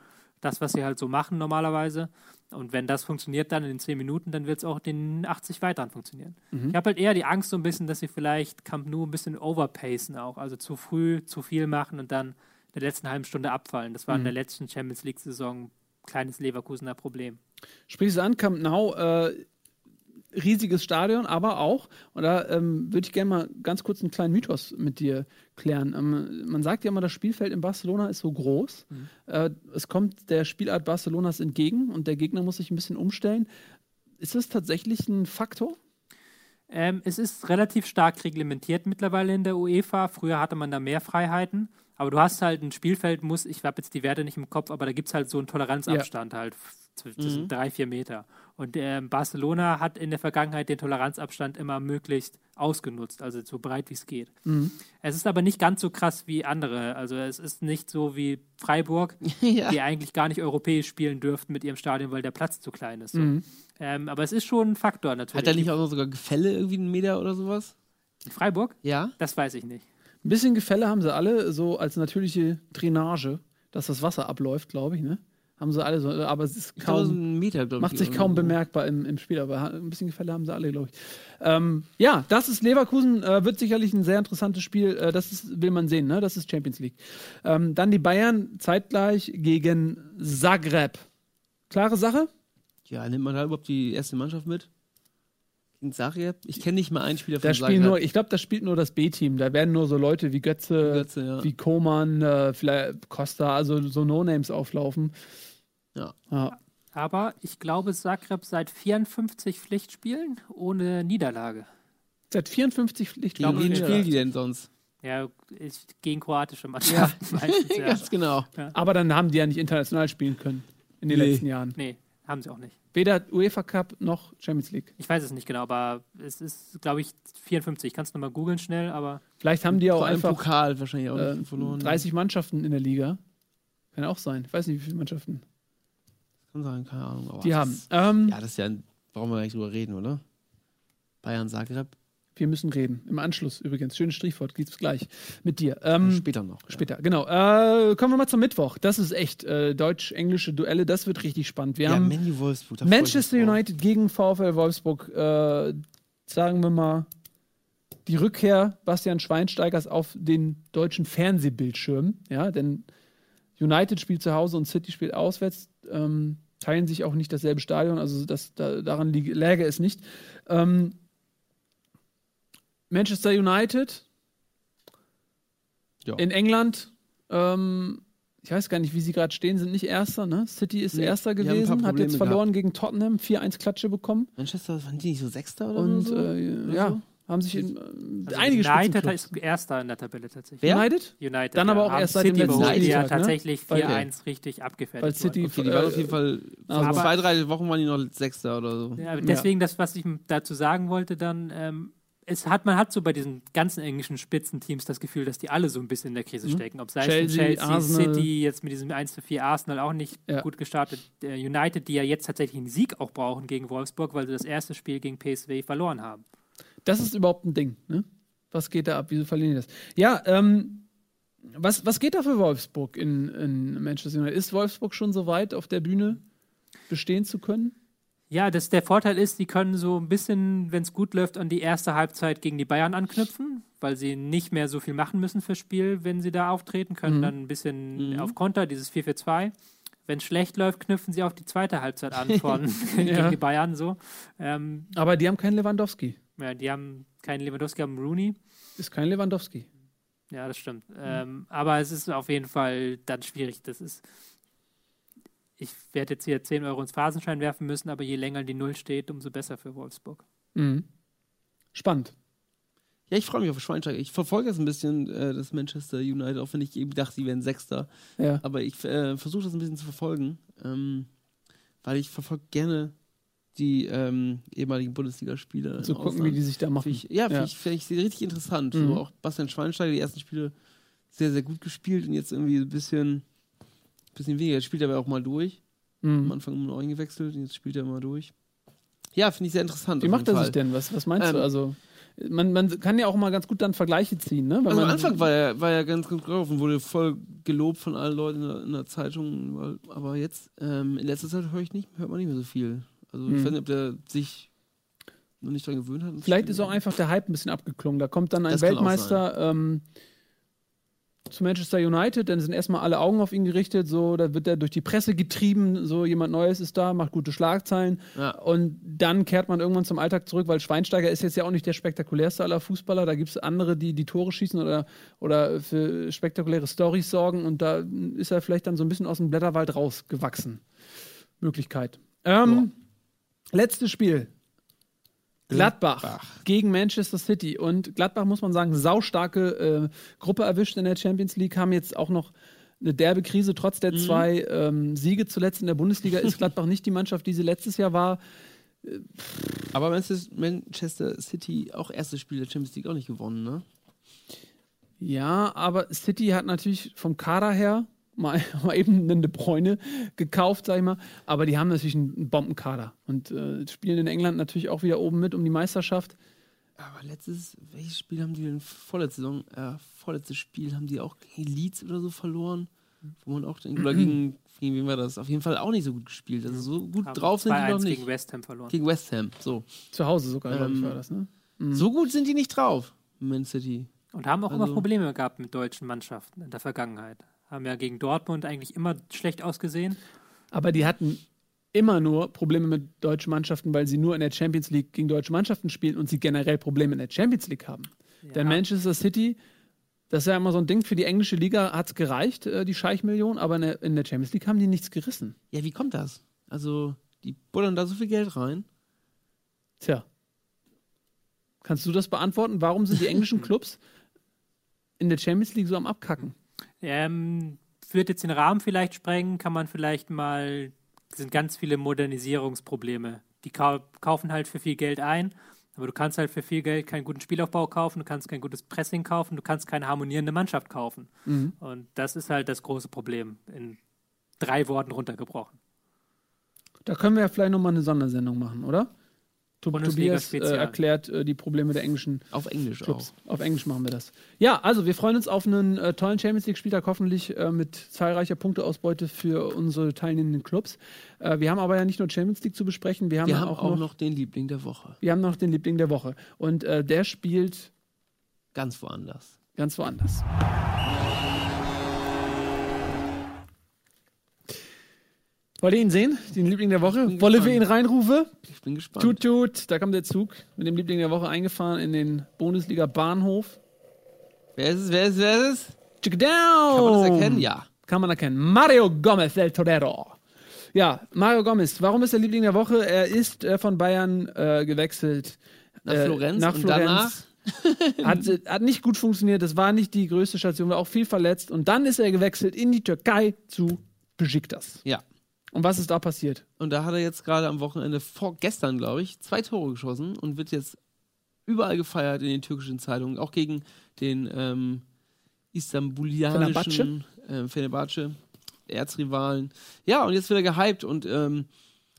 S4: Das, was sie halt so machen normalerweise. Und wenn das funktioniert dann in den zehn Minuten, dann wird es auch in den 80 weiteren funktionieren. Ich habe halt eher die Angst so ein bisschen, dass sie vielleicht Camp Nou ein bisschen overpacen auch. Also zu früh, zu viel machen und dann in der letzten halben Stunde abfallen. Das war in der letzten Champions League-Saison ein kleines Leverkusener Problem.
S2: Sprichst du an, Camp Nou, äh, riesiges Stadion, aber auch, und da ähm, würde ich gerne mal ganz kurz einen kleinen Mythos mit dir klären. Ähm, man sagt ja immer, das Spielfeld in Barcelona ist so groß. Äh, es kommt der Spielart Barcelonas entgegen und der Gegner muss sich ein bisschen umstellen. Ist das tatsächlich ein Faktor?
S4: Ähm, es ist relativ stark reglementiert mittlerweile in der UEFA. Früher hatte man da mehr Freiheiten. Aber du hast halt ein Spielfeld, muss, ich habe jetzt die Werte nicht im Kopf, aber da gibt es halt so einen Toleranzabstand halt zwischen drei, vier Meter. Und ähm, Barcelona hat in der Vergangenheit den Toleranzabstand immer möglichst ausgenutzt, also so breit wie es geht. Es ist aber nicht ganz so krass wie andere. Also es ist nicht so wie Freiburg,
S3: ja.
S4: die eigentlich gar nicht europäisch spielen dürften mit ihrem Stadion, weil der Platz zu klein ist. So. Ähm, aber es ist schon ein Faktor natürlich.
S3: Hat er nicht auch noch sogar Gefälle irgendwie einen Meter oder sowas?
S4: In Freiburg?
S3: Ja.
S4: Das weiß ich nicht.
S2: Ein bisschen Gefälle haben sie alle, so als natürliche Drainage, dass das Wasser abläuft, glaube ich, ne? Haben sie alle so, aber es ist kaum.
S3: Meter.
S2: Macht sich kaum bemerkbar im, im Spiel, aber ein bisschen Gefälle haben sie alle, glaube ich. Ähm, ja, das ist Leverkusen, äh, wird sicherlich ein sehr interessantes Spiel. Äh, das ist, will man sehen, ne? Das ist Champions League. Ähm, dann die Bayern zeitgleich gegen Zagreb. Klare Sache?
S3: Ja, nimmt man da überhaupt die erste Mannschaft mit? Gegen Zagreb? Ich kenne nicht mal einen Spieler von
S2: Da spielen nur, ich glaube, das spielt nur das B-Team. Da werden nur so Leute wie Götze,
S3: Götze, ja.
S2: wie Koman, äh, vielleicht Costa, also so No-Names auflaufen.
S3: Ja.
S2: Ja.
S4: Aber ich glaube, Zagreb seit 54 Pflichtspielen ohne Niederlage.
S2: Seit 54 Pflicht.
S3: Gegen wen
S4: Ja.
S3: spielen die denn sonst?
S4: Ja, ist gegen kroatische Mannschaften meistens. Ja.
S3: Ganz genau.
S2: Aber dann haben die ja nicht international spielen können in den
S3: Nee.
S2: letzten Jahren.
S4: Nee, haben sie auch nicht.
S2: Weder UEFA Cup noch Champions League.
S4: Ich weiß es nicht genau, aber es ist, glaube ich, 54. Kannst du nochmal googeln schnell, aber
S2: Vielleicht haben die auch einfach
S3: Pokal wahrscheinlich auch
S2: äh,
S3: nicht verloren.
S2: 30 Mannschaften in der Liga. Kann auch sein. Ich weiß nicht, wie viele Mannschaften
S3: Kann sein, keine Ahnung. aber
S2: die haben. Ähm,
S3: Ja, das ist ja, ein, brauchen wir gar nicht drüber reden, oder? Bayern Zagreb.
S2: Wir müssen reden. Im Anschluss übrigens. Schönes Strichwort. Geht's gleich mit dir. Ähm,
S3: Später noch. ja.
S2: Später, genau. Äh, kommen wir mal zum Mittwoch. Das ist echt äh, deutsch-englische Duelle. Das wird richtig spannend. Wir
S3: Ja,
S2: haben
S3: Menu Wolfsburg.
S2: Manchester. United gegen VfL Wolfsburg. Äh, sagen wir mal die Rückkehr Bastian Schweinsteigers auf den deutschen Fernsehbildschirm. Ja, denn United spielt zu Hause und City spielt auswärts. Ähm, teilen sich auch nicht dasselbe Stadion, also das, da, daran läge es nicht. Ähm, Manchester United
S3: Ja.
S2: in England, ähm, ich weiß gar nicht, wie sie gerade stehen, sind nicht Erster, ne? City ist
S3: Nee,
S2: Erster gewesen, hat jetzt verloren gegen Tottenham, 4-1 Klatsche bekommen.
S3: Manchester, waren die nicht so Sechster oder
S2: Und
S3: so?
S2: äh,
S3: Oder
S2: ja,
S3: so?
S2: haben sich in, äh,
S4: also
S2: einige
S4: United ist Erster in der Tabelle tatsächlich.
S3: Wer?
S2: United?
S4: United.
S2: Dann aber auch erst seit dem
S4: City
S2: letzten
S4: überholt, die ja
S2: Spieltag, ne?
S4: tatsächlich
S2: Weil-
S4: 4-1 richtig abgefertigt
S2: Weil City
S3: Okay, die waren auf jeden Fall vor
S2: aber-
S3: zwei, drei Wochen waren die noch Sechster oder so.
S4: Ja, aber deswegen das, was ich dazu sagen wollte, dann, ähm, es hat, man hat so bei diesen ganzen englischen Spitzenteams das Gefühl, dass die alle so ein bisschen in der Krise stecken. Ob sei es
S2: Mhm. Chelsea,
S4: Chelsea,
S2: Arsenal.
S4: City, jetzt mit diesem 1 zu 4 Arsenal auch nicht
S2: Ja.
S4: gut gestartet. United, die ja jetzt tatsächlich einen Sieg auch brauchen gegen Wolfsburg, weil sie das erste Spiel gegen PSW verloren haben.
S2: Das ist überhaupt ein Ding, ne? Was geht da ab? Wieso verlieren die das? Ja, ähm, was, was geht da für Wolfsburg in, in Manchester United? Ist Wolfsburg schon so weit, auf der Bühne bestehen zu können?
S4: Ja, das, der Vorteil ist, die können so ein bisschen, wenn es gut läuft, an die erste Halbzeit gegen die Bayern anknüpfen, weil sie nicht mehr so viel machen müssen fürs Spiel, wenn sie da auftreten, können
S2: Mhm.
S4: dann ein bisschen auf Konter, dieses 4-4-2. Wenn es schlecht läuft, knüpfen sie auf die zweite Halbzeit an von
S2: Ja.
S4: gegen die Bayern so. Ähm,
S2: Aber die haben keinen Lewandowski.
S4: Ja, die haben keinen Lewandowski, haben Rooney.
S2: Ist kein Lewandowski.
S4: Ja, das stimmt. Ähm, aber es ist auf jeden Fall dann schwierig. Das ist. Ich werde jetzt hier 10 Euro ins Phasenschein werfen müssen, aber je länger die Null steht, umso besser für Wolfsburg.
S2: Mhm. Spannend.
S3: Ja, ich freue mich auf Schweinsteiger. Ich verfolge jetzt ein bisschen äh, das Manchester United, auch wenn ich eben dachte, sie wären Sechster.
S2: Ja.
S3: Aber ich äh, versuche das ein bisschen zu verfolgen, ähm, weil ich verfolge gerne die ähm, ehemaligen Bundesligaspieler.
S2: Zu gucken, wie
S3: Ausland.
S2: die sich da machen.
S3: Find ich, ja, finde
S2: Ja.
S3: ich, find ich richtig interessant.
S2: Mhm.
S3: So auch Bastian Schweinsteiger, die ersten Spiele sehr, sehr gut gespielt und jetzt irgendwie ein bisschen, bisschen weniger. Jetzt spielt er aber auch mal durch. Am
S2: Mhm.
S3: Anfang immer noch eingewechselt und jetzt spielt er mal durch. Ja, finde ich sehr interessant.
S2: Wie macht er
S3: Fall.
S2: sich denn? Was, was meinst
S3: Ähm,
S2: du? Also, man, man kann ja auch mal ganz gut dann Vergleiche ziehen, ne? Wenn
S3: Also am Anfang war er, war er ganz gut drauf und wurde voll gelobt von allen Leuten in der, in der Zeitung. weil- Aber jetzt, ähm, in letzter Zeit höre ich nicht, hört man nicht mehr so viel. Also ich
S2: Hm.
S3: weiß nicht, ob der sich noch nicht dran gewöhnt hat.
S2: Vielleicht ist auch einfach der Hype ein bisschen abgeklungen. Da kommt dann ein
S3: Das
S2: Weltmeister ähm, zu Manchester United, dann sind erstmal alle Augen auf ihn gerichtet, so, da wird er durch die Presse getrieben, so jemand Neues ist da, macht gute Schlagzeilen
S3: Ja.
S2: und dann kehrt man irgendwann zum Alltag zurück, weil Schweinsteiger ist jetzt ja auch nicht der spektakulärste aller Fußballer, da gibt es andere, die die Tore schießen oder, oder für spektakuläre Stories sorgen und da ist er vielleicht dann so ein bisschen aus dem Blätterwald rausgewachsen. Möglichkeit. Ähm, Letztes Spiel. Gladbach, gegen Manchester City. Und Gladbach, muss man sagen, saustarke äh, Gruppe erwischt in der Champions League, haben jetzt auch noch eine derbe Krise. Trotz
S3: Mhm.
S2: der zwei ähm, Siege zuletzt in der Bundesliga ist Gladbach nicht die Mannschaft, die sie letztes Jahr war.
S3: Aber Manchester- Manchester City auch erstes Spiel der Champions League auch nicht gewonnen, ne?
S2: Ja, aber City hat natürlich vom Kader her mal, mal eben einen De Bruyne gekauft, sag ich mal. Aber die haben natürlich einen, Bombenkader und äh, spielen in England natürlich auch wieder oben mit um die Meisterschaft.
S3: Aber letztes, welches Spiel haben die denn vorletzte Saison, äh, vorletztes Spiel haben die auch gegen Leeds oder so verloren? Wo man auch denkt, oder gegen, gegen wen war das? Auf jeden Fall auch nicht so gut gespielt. Also so gut
S4: Haben
S3: drauf sind die
S4: 2-1
S3: noch nicht.
S4: gegen West Ham verloren.
S3: Gegen West Ham, so.
S2: Zu Hause sogar, glaube ich,
S3: Ähm,
S2: war das, ne?
S3: So gut sind die nicht drauf, Man City.
S4: Und haben auch immer
S3: Also-
S4: Probleme gehabt mit deutschen Mannschaften in der Vergangenheit. Haben ja gegen Dortmund eigentlich immer schlecht ausgesehen.
S2: Aber die hatten immer nur Probleme mit deutschen Mannschaften, weil sie nur in der Champions League gegen deutsche Mannschaften spielen und sie generell Probleme in der Champions League haben. Denn Manchester City, das ist ja immer so ein Ding, für die englische Liga hat es gereicht, äh, die Scheichmillionen, aber in der, in der Champions League haben die nichts gerissen.
S3: Ja, wie kommt das? Also, die buddern da so viel Geld rein.
S2: Tja. Kannst du das beantworten? Warum sind die englischen Clubs in der Champions League so am Abkacken?
S4: Ähm, wird jetzt den Rahmen vielleicht sprengen, kann man vielleicht mal, es sind ganz viele Modernisierungsprobleme. Die kau kaufen halt für viel Geld ein, aber du kannst halt für viel Geld keinen guten Spielaufbau kaufen, du kannst kein gutes Pressing kaufen, du kannst keine harmonierende Mannschaft kaufen. Und das ist halt das große Problem, in drei Worten runtergebrochen.
S2: Da können wir ja vielleicht nochmal eine Sondersendung machen, oder?
S4: Bundesliga
S2: Tobias äh, erklärt äh, die Probleme der englischen
S3: Auf Englisch
S2: Clubs.
S3: auch.
S2: Auf Englisch machen wir das. Ja, also wir freuen uns auf einen äh, tollen Champions League-Spieltag, hoffentlich äh, mit zahlreicher Punkteausbeute für unsere teilnehmenden Clubs. Äh, wir haben aber ja nicht nur Champions League zu besprechen, wir haben,
S3: Wir haben
S2: auch,
S3: auch
S2: noch,
S3: noch den Liebling der Woche.
S2: wir haben noch den Liebling der Woche. Und äh, der spielt
S3: Ganz woanders.
S2: ganz woanders. Wollt ihr ihn sehen, den Liebling der Woche?
S3: bin
S2: Wolle wir ihn reinrufe?
S3: Ich bin gespannt.
S2: Tut, tut, da kommt der Zug mit dem Liebling der Woche eingefahren in den Bundesliga-Bahnhof.
S3: Wer ist es? Wer ist es? Wer ist es?
S2: Check
S3: Kann man das
S2: down!
S3: erkennen? Ja.
S2: Kann man erkennen. Mario Gomez del Torero. Ja, Mario Gomez. Warum ist der Liebling der Woche? Er ist äh, von Bayern äh, gewechselt.
S3: Nach
S2: äh,
S3: Florenz
S2: Nach Florenz. hat, hat nicht gut funktioniert. Das war nicht die größte Station, war auch viel verletzt. Und dann ist er gewechselt in die Türkei zu Besiktas.
S3: Ja.
S2: Und was ist da passiert?
S3: Und da hat er jetzt gerade am Wochenende, vorgestern glaube ich, zwei Tore geschossen und wird jetzt überall gefeiert in den türkischen Zeitungen, auch gegen den ähm, istanbulianischen äh, Fenerbahce, Erzrivalen. Ja, und jetzt wird er gehypt und ähm,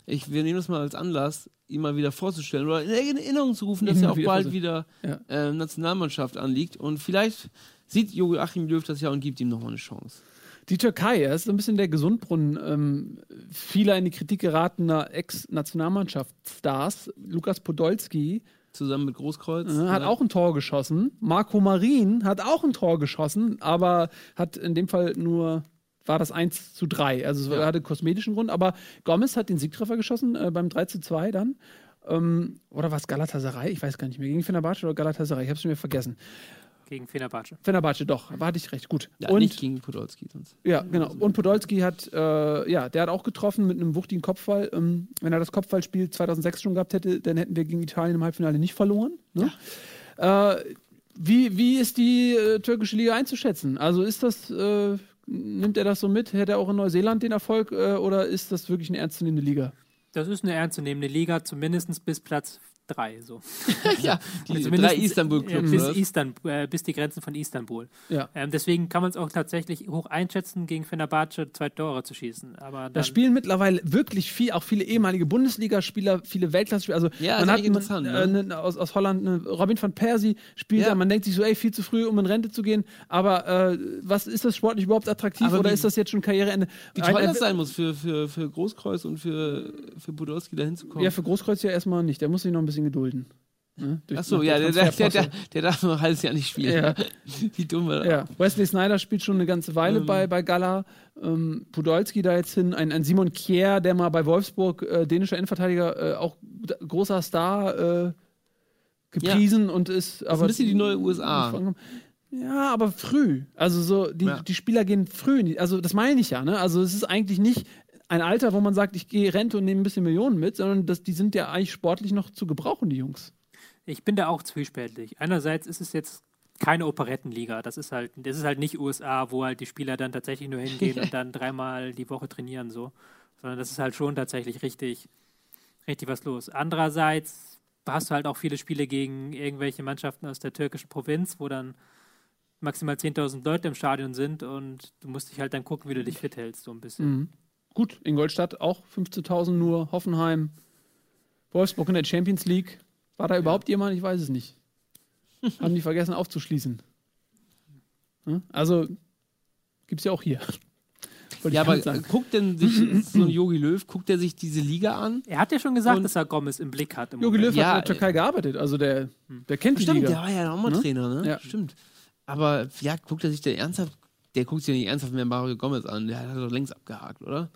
S3: ich, wir nehmen das mal als Anlass, ihn mal wieder vorzustellen oder in Erinnerung zu rufen, dass er auch
S2: wieder
S3: bald wieder
S2: Ja.
S3: ähm, Nationalmannschaft anliegt und vielleicht sieht Joachim Löw das ja und gibt ihm nochmal eine Chance.
S2: Die Türkei, er ist so ein bisschen der Gesundbrunnen ähm, vieler in die Kritik geratener Ex-Nationalmannschaftsstars. Lukas Podolski
S3: Zusammen mit Großkreuz.
S2: äh, hat
S3: Ja.
S2: auch ein Tor geschossen. Marco Marin hat auch ein Tor geschossen, aber hat in dem Fall nur, war das 1 zu 3. Also es
S3: Ja.
S2: hatte kosmetischen Grund, aber Gomez hat den Siegtreffer geschossen äh, beim 3 zu 2 dann. Ähm, oder was Galatasaray? Ich weiß gar nicht mehr. Gegen Fenerbahce oder Galatasaray? Ich habe es wieder vergessen.
S4: Gegen Fenerbahce.
S2: Fenerbahce, doch. War hatte ich recht. Gut.
S3: Ja,
S2: und
S3: nicht gegen Podolski sonst.
S2: Ja, genau. Und Podolski hat, äh, ja, der hat auch getroffen mit einem wuchtigen Kopfball. Ähm, wenn er das Kopfballspiel 2006 schon gehabt hätte, dann hätten wir gegen Italien im Halbfinale nicht verloren. Ne? Äh, wie, wie ist die äh, türkische Liga einzuschätzen? Also ist das, äh, nimmt er das so mit? Hätte er auch in Neuseeland den Erfolg äh, oder ist das wirklich eine ernstzunehmende Liga?
S4: Das ist eine ernstzunehmende Liga, zumindest bis Platz 3. So.
S3: ja, die
S4: Also
S3: drei Istanbul-Clubs.
S4: Bis? Istanbul, äh, bis die Grenzen von Istanbul.
S2: Ja.
S4: Ähm, deswegen kann man es auch tatsächlich hoch einschätzen, gegen Fenerbahce zwei Tore zu schießen. Aber
S2: Da spielen mittlerweile wirklich viel, auch viele ehemalige Bundesligaspieler, viele Weltklasse-Spieler. Also
S3: Ja,
S2: man hat
S3: interessant,
S2: äh,
S3: ne?
S2: ne, aus, aus Holland, ne, Robin van Persie spielt
S3: Ja.
S2: da. Man denkt sich so, ey, viel zu früh, um in Rente zu gehen. Aber äh, was ist das sportlich überhaupt attraktiv
S3: Aber
S2: oder
S3: wie-
S2: ist das jetzt schon Karriereende?
S3: Wie toll
S2: ein-
S3: das sein muss für, für, für Großkreuz und für, für Podolski da hinzukommen.
S2: Ja, für Großkreuz ja erstmal nicht. Der muss sich noch ein bisschen gedulden. Ne? Durch-
S3: Achso, ja, der, der, der, der, darf noch ein halbes Jahr nicht spielen.
S2: Ja.
S3: Wie dumm war das?
S2: Ja, Wesley Snyder spielt schon eine ganze Weile
S3: Ähm.
S2: bei, bei Gala. Ähm, Podolski da jetzt hin. Ein, ein Simon Kjær, der mal bei Wolfsburg, äh, dänischer Innenverteidiger, äh, auch großer Star äh, gepriesen und ist. Aber
S3: ein bisschen die neue USA.
S2: Ja, aber früh. Also so, die,
S3: Ja.
S2: die Spieler gehen früh. in die- Also das meine ich ja, ne? Also es ist eigentlich nicht ein Alter, wo man sagt, ich gehe Rente und nehme ein bisschen Millionen mit, sondern das, die sind ja eigentlich sportlich noch zu gebrauchen, die Jungs.
S4: ich bin da auch zwiespältig. Einerseits ist es jetzt keine Operettenliga. Das ist halt, das ist halt nicht USA, wo halt die Spieler dann tatsächlich nur hingehen und dann dreimal die Woche trainieren, so. Sondern das ist halt schon tatsächlich richtig, richtig was los. Andererseits hast du halt auch viele Spiele gegen irgendwelche Mannschaften aus der türkischen Provinz, wo dann maximal 10.000 Leute im Stadion sind und du musst dich halt dann gucken, wie du dich fit hältst, so ein bisschen.
S2: Mhm. Gut, Ingolstadt auch 15.000 nur, Hoffenheim, Wolfsburg in der Champions League. War da überhaupt jemand? Ich weiß es nicht. Haben die vergessen aufzuschließen. Hm? Also gibt es ja auch hier. Wollte
S3: Ja, aber
S2: sagen.
S3: guckt denn sich so ein Yogi Löw, guckt er sich diese Liga an?
S4: Er hat ja schon gesagt, dass er Gomez im Blick hat. Im
S2: Jogi. Löw
S3: Ja,
S2: hat in der Türkei gearbeitet, also der, der kennt die
S3: Stimmt,
S2: Liga.
S3: der war ja auch mal
S2: Ne?
S3: Trainer, ne?
S2: Ja.
S3: Stimmt. Aber ja, guckt er sich der ernsthaft, der guckt sich ja nicht ernsthaft mehr Mario Gomez an. Der hat doch längst abgehakt, oder?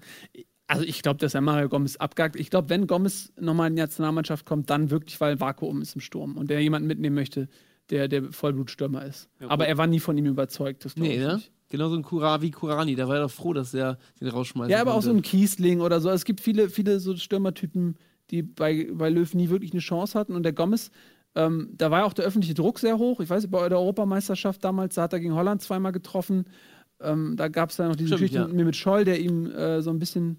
S2: Also ich glaube, dass er Mario Gomez abgagt. Ich glaube, wenn Gomez nochmal in die Nationalmannschaft kommt, dann wirklich, weil Vakuum ist im Sturm und der jemanden mitnehmen möchte, der der Vollblutstürmer ist.
S4: Ja,
S2: Aber er war nie von ihm überzeugt. Das
S3: Nee,
S2: ich
S3: ne?
S2: nicht.
S3: Genauso ein Kura wie Kurani, da war er doch froh, dass er den rausschmeißt.
S2: Ja, aber auch so ein Kiesling oder so. Es gibt viele, viele so Stürmertypen, die bei, bei Löw nie wirklich eine Chance hatten. Und der Gomez, ähm, da war ja auch der öffentliche Druck sehr hoch. Ich weiß, nicht, bei der Europameisterschaft damals, da hat er gegen Holland zweimal getroffen. Ähm, da gab es dann noch diese
S3: Stimmt,
S2: Geschichte
S3: ja.
S2: mit Scholl, der ihm äh, so ein bisschen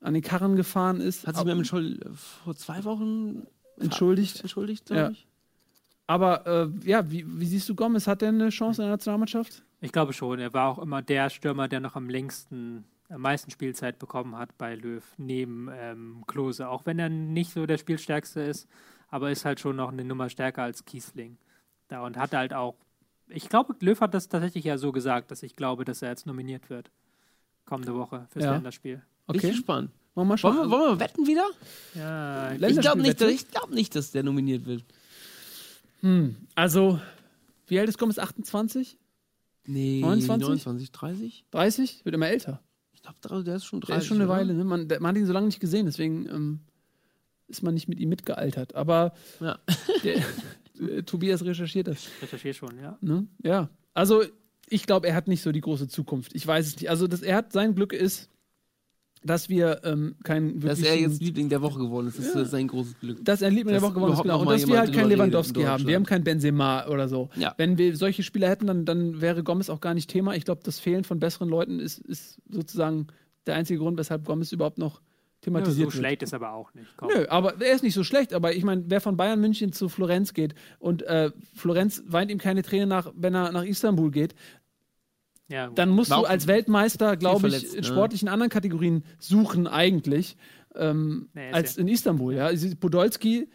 S2: an den Karren gefahren ist.
S3: Hat sich mir mit Scholl äh, vor zwei Wochen
S2: entschuldigt.
S3: entschuldigt,
S2: Ja.
S3: glaube ich.
S2: Aber äh, ja, wie, wie siehst du Gomez? Hat der eine Chance in der Nationalmannschaft?
S4: Ich glaube schon. Er war auch immer der Stürmer, der noch am längsten, am meisten Spielzeit bekommen hat bei Löw, neben ähm, Klose. Auch wenn er nicht so der Spielstärkste ist, aber ist halt schon noch eine Nummer stärker als Kiesling. Da und hat halt auch, ich glaube, Löw hat das tatsächlich ja so gesagt, dass ich glaube, dass er jetzt nominiert wird. Kommende Woche fürs
S2: Ja.
S4: Länderspiel.
S3: Bin ich
S2: Okay.
S3: gespannt.
S2: Wollen wir mal
S3: Wollen
S2: schauen.
S3: wir, wollen wir wetten wieder?
S4: Ja,
S3: Ich glaube nicht, ich glaub nicht, dass der nominiert wird.
S2: Hm, also, wie alt ist Gomez? 28?
S3: Nee,
S2: 29?
S3: 29, 30?
S2: 30? Wird immer älter.
S3: Ich glaube, der ist schon 30.
S2: Der ist schon eine
S3: oder?
S2: Weile. Ne? Man, der, man hat ihn so lange nicht gesehen, deswegen ähm, ist man nicht mit ihm mitgealtert. Aber
S3: Ja.
S2: der, äh, Tobias recherchiert das.
S4: recherchiere schon, ja.
S2: Ne? Ja. Also, ich glaube, er hat nicht so die große Zukunft. Ich weiß es nicht. Also, das, er hat sein Glück ist, dass wir ähm, kein
S3: Dass er jetzt Liebling der Woche geworden ist, ist
S2: Ja.
S3: sein großes Glück.
S2: dass er ein Liebling der
S3: Dass
S2: Woche gewonnen ist, genau. Und dass wir halt keinen Lewandowski haben. Wir haben keinen Benzema oder so.
S3: Ja.
S2: Wenn wir solche Spieler hätten, dann, dann wäre Gomez auch gar nicht Thema. Ich glaube, das Fehlen von besseren Leuten ist, ist sozusagen der einzige Grund, weshalb Gomez überhaupt noch
S4: ja
S2: thematisiert
S4: so
S2: wird.
S4: schlecht ist aber auch nicht. Komm.
S2: Nö, aber er ist nicht so schlecht. Aber ich meine, wer von Bayern München zu Florenz geht und äh, Florenz weint ihm keine Träne nach, wenn er nach Istanbul geht,
S4: Ja,
S2: dann musst
S3: War
S2: du als Weltmeister, glaube ich,
S3: verletzt,
S2: in
S3: ne?
S2: sportlichen anderen Kategorien suchen eigentlich ähm,
S4: Nee,
S2: als
S4: ja-
S2: in Istanbul. Ja, Podolski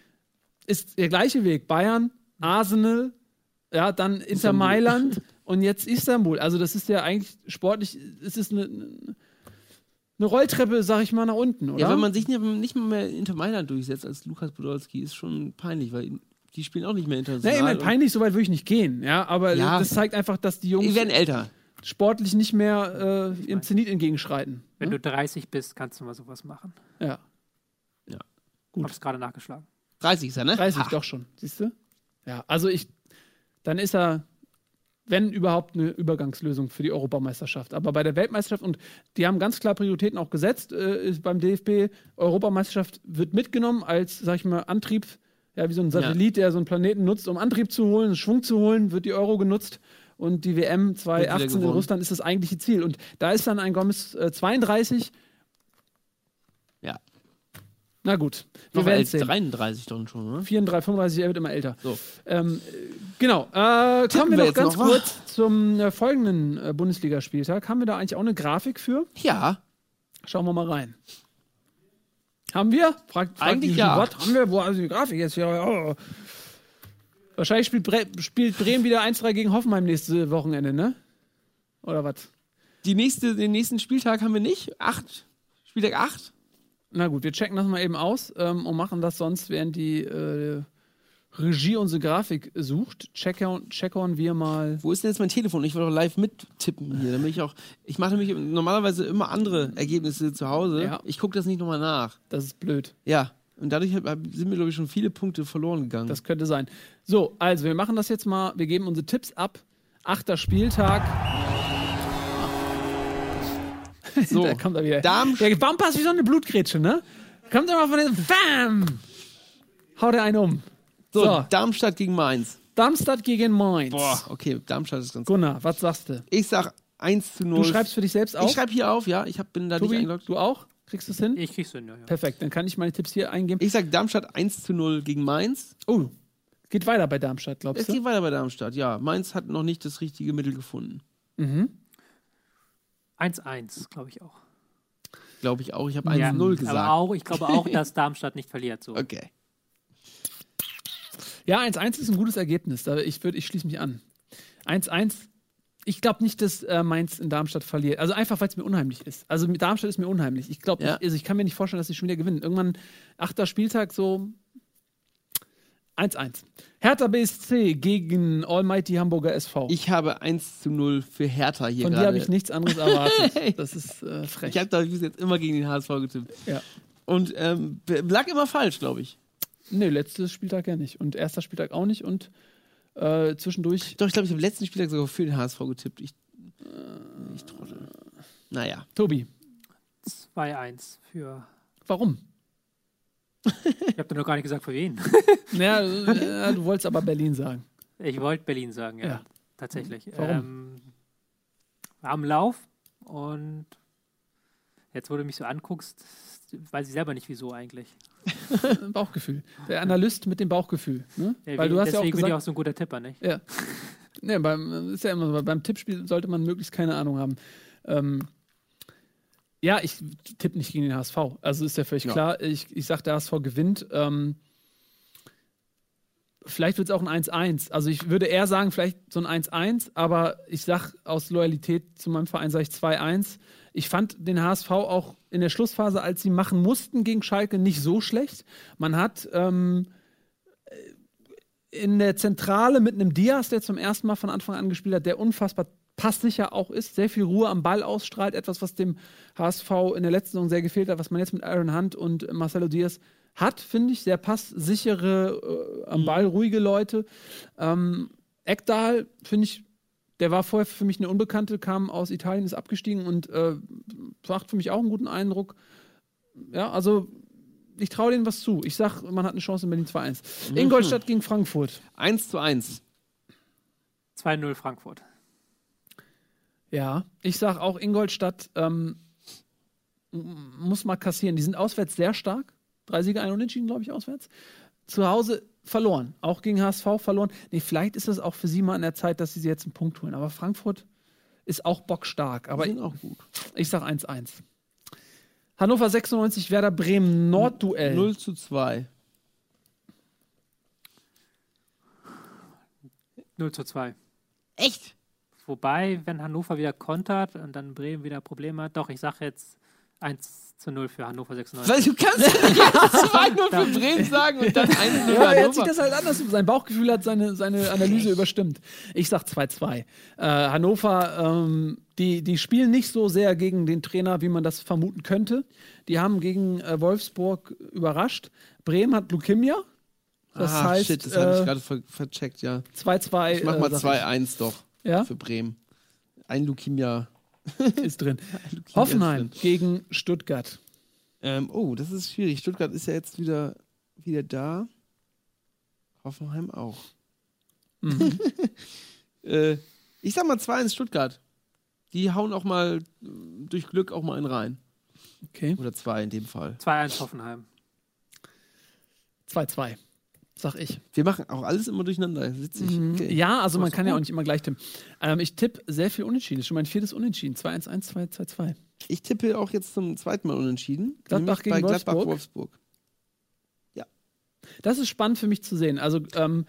S2: ist der gleiche Weg. Bayern, Arsenal, ja, dann Inter
S3: Istanbul.
S2: Mailand und jetzt Istanbul. Also das ist ja eigentlich sportlich, es ist eine, eine Rolltreppe, sag ich mal, nach unten, oder?
S3: Ja, wenn man sich nicht, mehr Inter Mailand durchsetzt als Lukas Podolski, ist schon peinlich, weil die spielen auch nicht mehr
S2: Nee,
S3: international.
S2: ich meine, peinlich, so weit würde ich nicht gehen, ja, aber
S3: Ja.
S2: das zeigt einfach, dass die
S3: Die
S2: Jungs
S3: werden älter.
S2: sportlich nicht mehr äh, im Zenit entgegenschreiten.
S4: Wenn
S2: ne?
S4: du 30 bist, kannst du mal sowas machen.
S2: Ja.
S3: Ja.
S2: Gut.
S4: Hab's gerade nachgeschlagen.
S3: 30 ist er, ne?
S2: 30
S3: Ha.
S2: doch schon, siehst du? Ja, also ich, dann ist er, wenn überhaupt, eine Übergangslösung für die Europameisterschaft. Aber bei der Weltmeisterschaft, und die haben ganz klar Prioritäten auch gesetzt, äh, ist beim DFB, Europameisterschaft wird mitgenommen als, sag ich mal, Antrieb, ja, wie so ein Satellit, der so einen Planeten nutzt, um Antrieb zu holen, Schwung zu holen, wird die Euro genutzt. Und die WM 2018 in. Russland ist das eigentliche Ziel. Und da ist dann ein Gomez äh, 32.
S3: Ja.
S2: Na gut, wir
S3: Noch
S2: werden
S3: als
S2: sehen.
S3: 33 dann schon, ne?
S2: 34, 35, er wird immer älter.
S3: So.
S2: Ähm, äh, genau. Äh, kommen wir
S3: wir
S2: noch
S3: jetzt
S2: ganz
S3: noch,
S2: kurz zum äh, folgenden äh, Bundesligaspieltag. Haben wir da eigentlich auch eine Grafik für?
S3: Ja.
S2: Schauen wir mal rein. Haben wir? Fragt, fragt
S3: Eigentlich ja.
S2: Wort. Haben wir? Wo ist die Grafik jetzt? Ja, oh. Wahrscheinlich spielt, Bre spielt Bremen wieder 1-3 gegen Hoffenheim nächste Wochenende, ne? Oder was?
S3: Die nächste, den nächsten Spieltag haben wir nicht. Acht. Spieltag 8.
S2: Na gut, wir checken das mal eben aus ähm, und machen das sonst, während die äh, Regie unsere Grafik sucht. Checkern, checkern wir mal.
S3: Wo ist denn jetzt mein Telefon? Ich will doch live mittippen hier, damit ich auch. Ich mache nämlich normalerweise immer andere Ergebnisse zu Hause.
S2: Ja.
S3: Ich gucke das nicht nochmal nach.
S2: Das ist blöd.
S3: Ja. Und dadurch sind mir, glaube ich, schon viele Punkte verloren gegangen.
S2: Das könnte sein. So, also wir machen das jetzt mal. Wir geben unsere Tipps ab. Achter Spieltag.
S3: so.
S2: da kommt er wieder.
S3: Darmstadt.
S2: Der Bumper ist wie so eine Blutgrätsche, ne? Kommt immer von den. Bam! Haut er einen um.
S3: So,
S2: So.
S3: Darmstadt gegen Mainz.
S2: Darmstadt gegen Mainz.
S3: Boah, okay, Darmstadt ist ganz
S2: Gunnar, was sagst du?
S3: Ich sag 1 zu 0.
S2: Du schreibst für dich selbst auf?
S3: Ich schreibe hier auf, ja. Ich hab, bin da nicht
S2: Tobi,
S3: eingeloggt.
S2: du auch? Kriegst du es hin?
S4: Ich krieg's hin, ja, ja.
S2: Perfekt, dann kann ich meine Tipps hier eingeben.
S3: Ich sag Darmstadt 1 zu 0 gegen Mainz.
S2: Oh, geht weiter bei Darmstadt,
S3: Es
S2: glaubst du?
S3: geht weiter bei Darmstadt, ja. Mainz hat noch nicht das richtige Mittel gefunden.
S2: Mhm.
S4: 1-1, glaube ich auch.
S3: Glaube ich auch. Ich habe 1
S4: Ja,
S3: 0
S4: Aber
S3: gesagt.
S4: auch, ich glaube auch, dass Darmstadt nicht verliert. So.
S3: Okay.
S2: Ja, 1-1 ist ein gutes Ergebnis. Ich, würd, ich schließe mich an. 1-1. Ich glaube nicht, dass äh, Mainz in Darmstadt verliert. Also einfach, weil es mir unheimlich ist. Also mit Darmstadt ist mir unheimlich. Ich glaube,
S3: Ja.
S2: also ich kann mir nicht vorstellen, dass sie schon wieder gewinnen. Irgendwann, achter Spieltag, so 1-1. Hertha BSC gegen Almighty Hamburger SV.
S3: Ich habe 1 zu 0 für Hertha hier
S2: Von dir
S3: gerade.
S2: habe ich nichts anderes erwartet. Das ist äh, frech.
S3: Ich habe da bis jetzt immer gegen den HSV getippt.
S2: ja.
S3: Und ähm, lag immer falsch, glaube ich.
S2: Nee, letztes Spieltag ja nicht. Und erster Spieltag auch nicht. Und äh, zwischendurch.
S3: Doch, ich glaube, ich habe letzten Spieltag sogar für den HSV getippt. Ich, ich trottel. Naja.
S2: Tobi,
S4: 2-1 für.
S2: warum?
S4: Ich habe noch gar nicht gesagt, für wen.
S2: Äh, du wolltest aber Berlin sagen.
S4: Ich wollte Berlin sagen, ja.
S2: Ja.
S4: Tatsächlich.
S2: Warum?
S4: Ähm, am Lauf und jetzt, wo du mich so anguckst, weiß ich selber nicht, wieso eigentlich.
S2: Bauchgefühl. Der Analyst mit dem Bauchgefühl. Ne?
S4: Ja,
S2: Weil du hast ja auch
S4: deswegen bin ich auch
S2: gesagt,
S4: so ein guter Tipper, nicht?
S2: ja. Nee, beim, ist ja immer so, beim Tippspiel sollte man möglichst keine Ahnung haben. Ähm, ja, ich tippe nicht gegen den HSV. Also ist ja völlig
S3: Ja.
S2: klar. Ich, ich sage, der HSV gewinnt. Ähm, vielleicht wird es auch ein 1-1. Also ich würde eher sagen, vielleicht so ein 1-1, aber ich sage aus Loyalität zu meinem Verein sage ich 2-1. Ich fand den HSV auch in der Schlussphase, als sie machen mussten gegen Schalke, nicht so schlecht. Man hat ähm, in der Zentrale mit einem Diaz, der zum ersten Mal von Anfang an gespielt hat, der unfassbar passsicher auch ist, sehr viel Ruhe am Ball ausstrahlt, etwas, was dem HSV in der letzten Saison sehr gefehlt hat, was man jetzt mit Aaron Hunt und Marcelo Diaz hat, finde ich, sehr passsichere, äh, am Ball ruhige Leute. Ähm, Ekdal, finde ich, der war vorher für mich eine Unbekannte, kam aus Italien, ist abgestiegen und äh, macht für mich auch einen guten Eindruck. Ja, also ich traue denen was zu. Ich sag, man hat eine Chance in Berlin 2-1. Ingolstadt gegen Frankfurt.
S3: 1 zu 1.
S4: 2-0 Frankfurt.
S2: Ja, ich sag auch Ingolstadt ähm, muss mal kassieren. Die sind auswärts sehr stark. Drei Siege, ein Unentschieden, glaube ich, auswärts. Zu Hause verloren. Auch gegen HSV verloren. Nee, vielleicht ist es auch für sie mal an der Zeit, dass sie jetzt einen Punkt holen. Aber Frankfurt ist auch bockstark. Aber
S3: Die sind auch gut.
S2: ich sag 1-1. Hannover 96, Werder Bremen, Nordduell.
S3: 0 zu 2.
S4: 0 zu 2.
S3: Echt?
S4: Wobei, wenn Hannover wieder kontert und dann Bremen wieder Probleme hat, doch, ich sage jetzt 1 zu 0 für Hannover 96.
S3: Weil du kannst ja nicht erst 2-0 für Bremen sagen und dann 1-0
S2: Ja,
S3: für
S2: aber er hat sich
S3: Hannover.
S2: das halt anders. Sein Bauchgefühl hat seine, seine Analyse überstimmt. Ich sag 2-2. Äh, Hannover, ähm, die, die spielen nicht so sehr gegen den Trainer, wie man das vermuten könnte. Die haben gegen äh, Wolfsburg überrascht. Bremen hat Leukemia. Das
S3: ah,
S2: heißt,
S3: shit, das habe ich
S2: äh,
S3: gerade ver vercheckt, ja.
S2: 2-2.
S3: Ich mach mal
S2: äh, sag
S3: 2-1 doch.
S2: Ja,
S3: für Bremen. Ein Leukemia.
S2: ist drin.
S3: Leukemia
S2: Hoffenheim
S3: ist drin.
S2: gegen Stuttgart.
S3: Ähm, oh, das ist schwierig. Stuttgart ist ja jetzt wieder, wieder da. Hoffenheim auch.
S2: Mhm.
S3: Äh, ich sag mal 2-1 Stuttgart. Die hauen auch mal äh, durch Glück auch mal einen rein.
S2: Okay.
S3: Oder zwei in dem Fall.
S4: 2-1 Hoffenheim.
S2: 2-2. Sag ich.
S3: Wir machen auch alles immer durcheinander. Witzig. Okay.
S2: Ja, also man kann ja auch
S3: gut.
S2: nicht immer gleich tippen. Ähm, ich tippe sehr viel Unentschieden. Das ist schon mein viertes Unentschieden. 2-1-1, 2-2-2.
S3: Ich tippe auch jetzt zum zweiten Mal unentschieden.
S2: Gladbach gegen
S3: bei Gladbach
S2: Wolfsburg?
S3: Wolfsburg.
S2: Das ist spannend für mich zu sehen. Also ähm,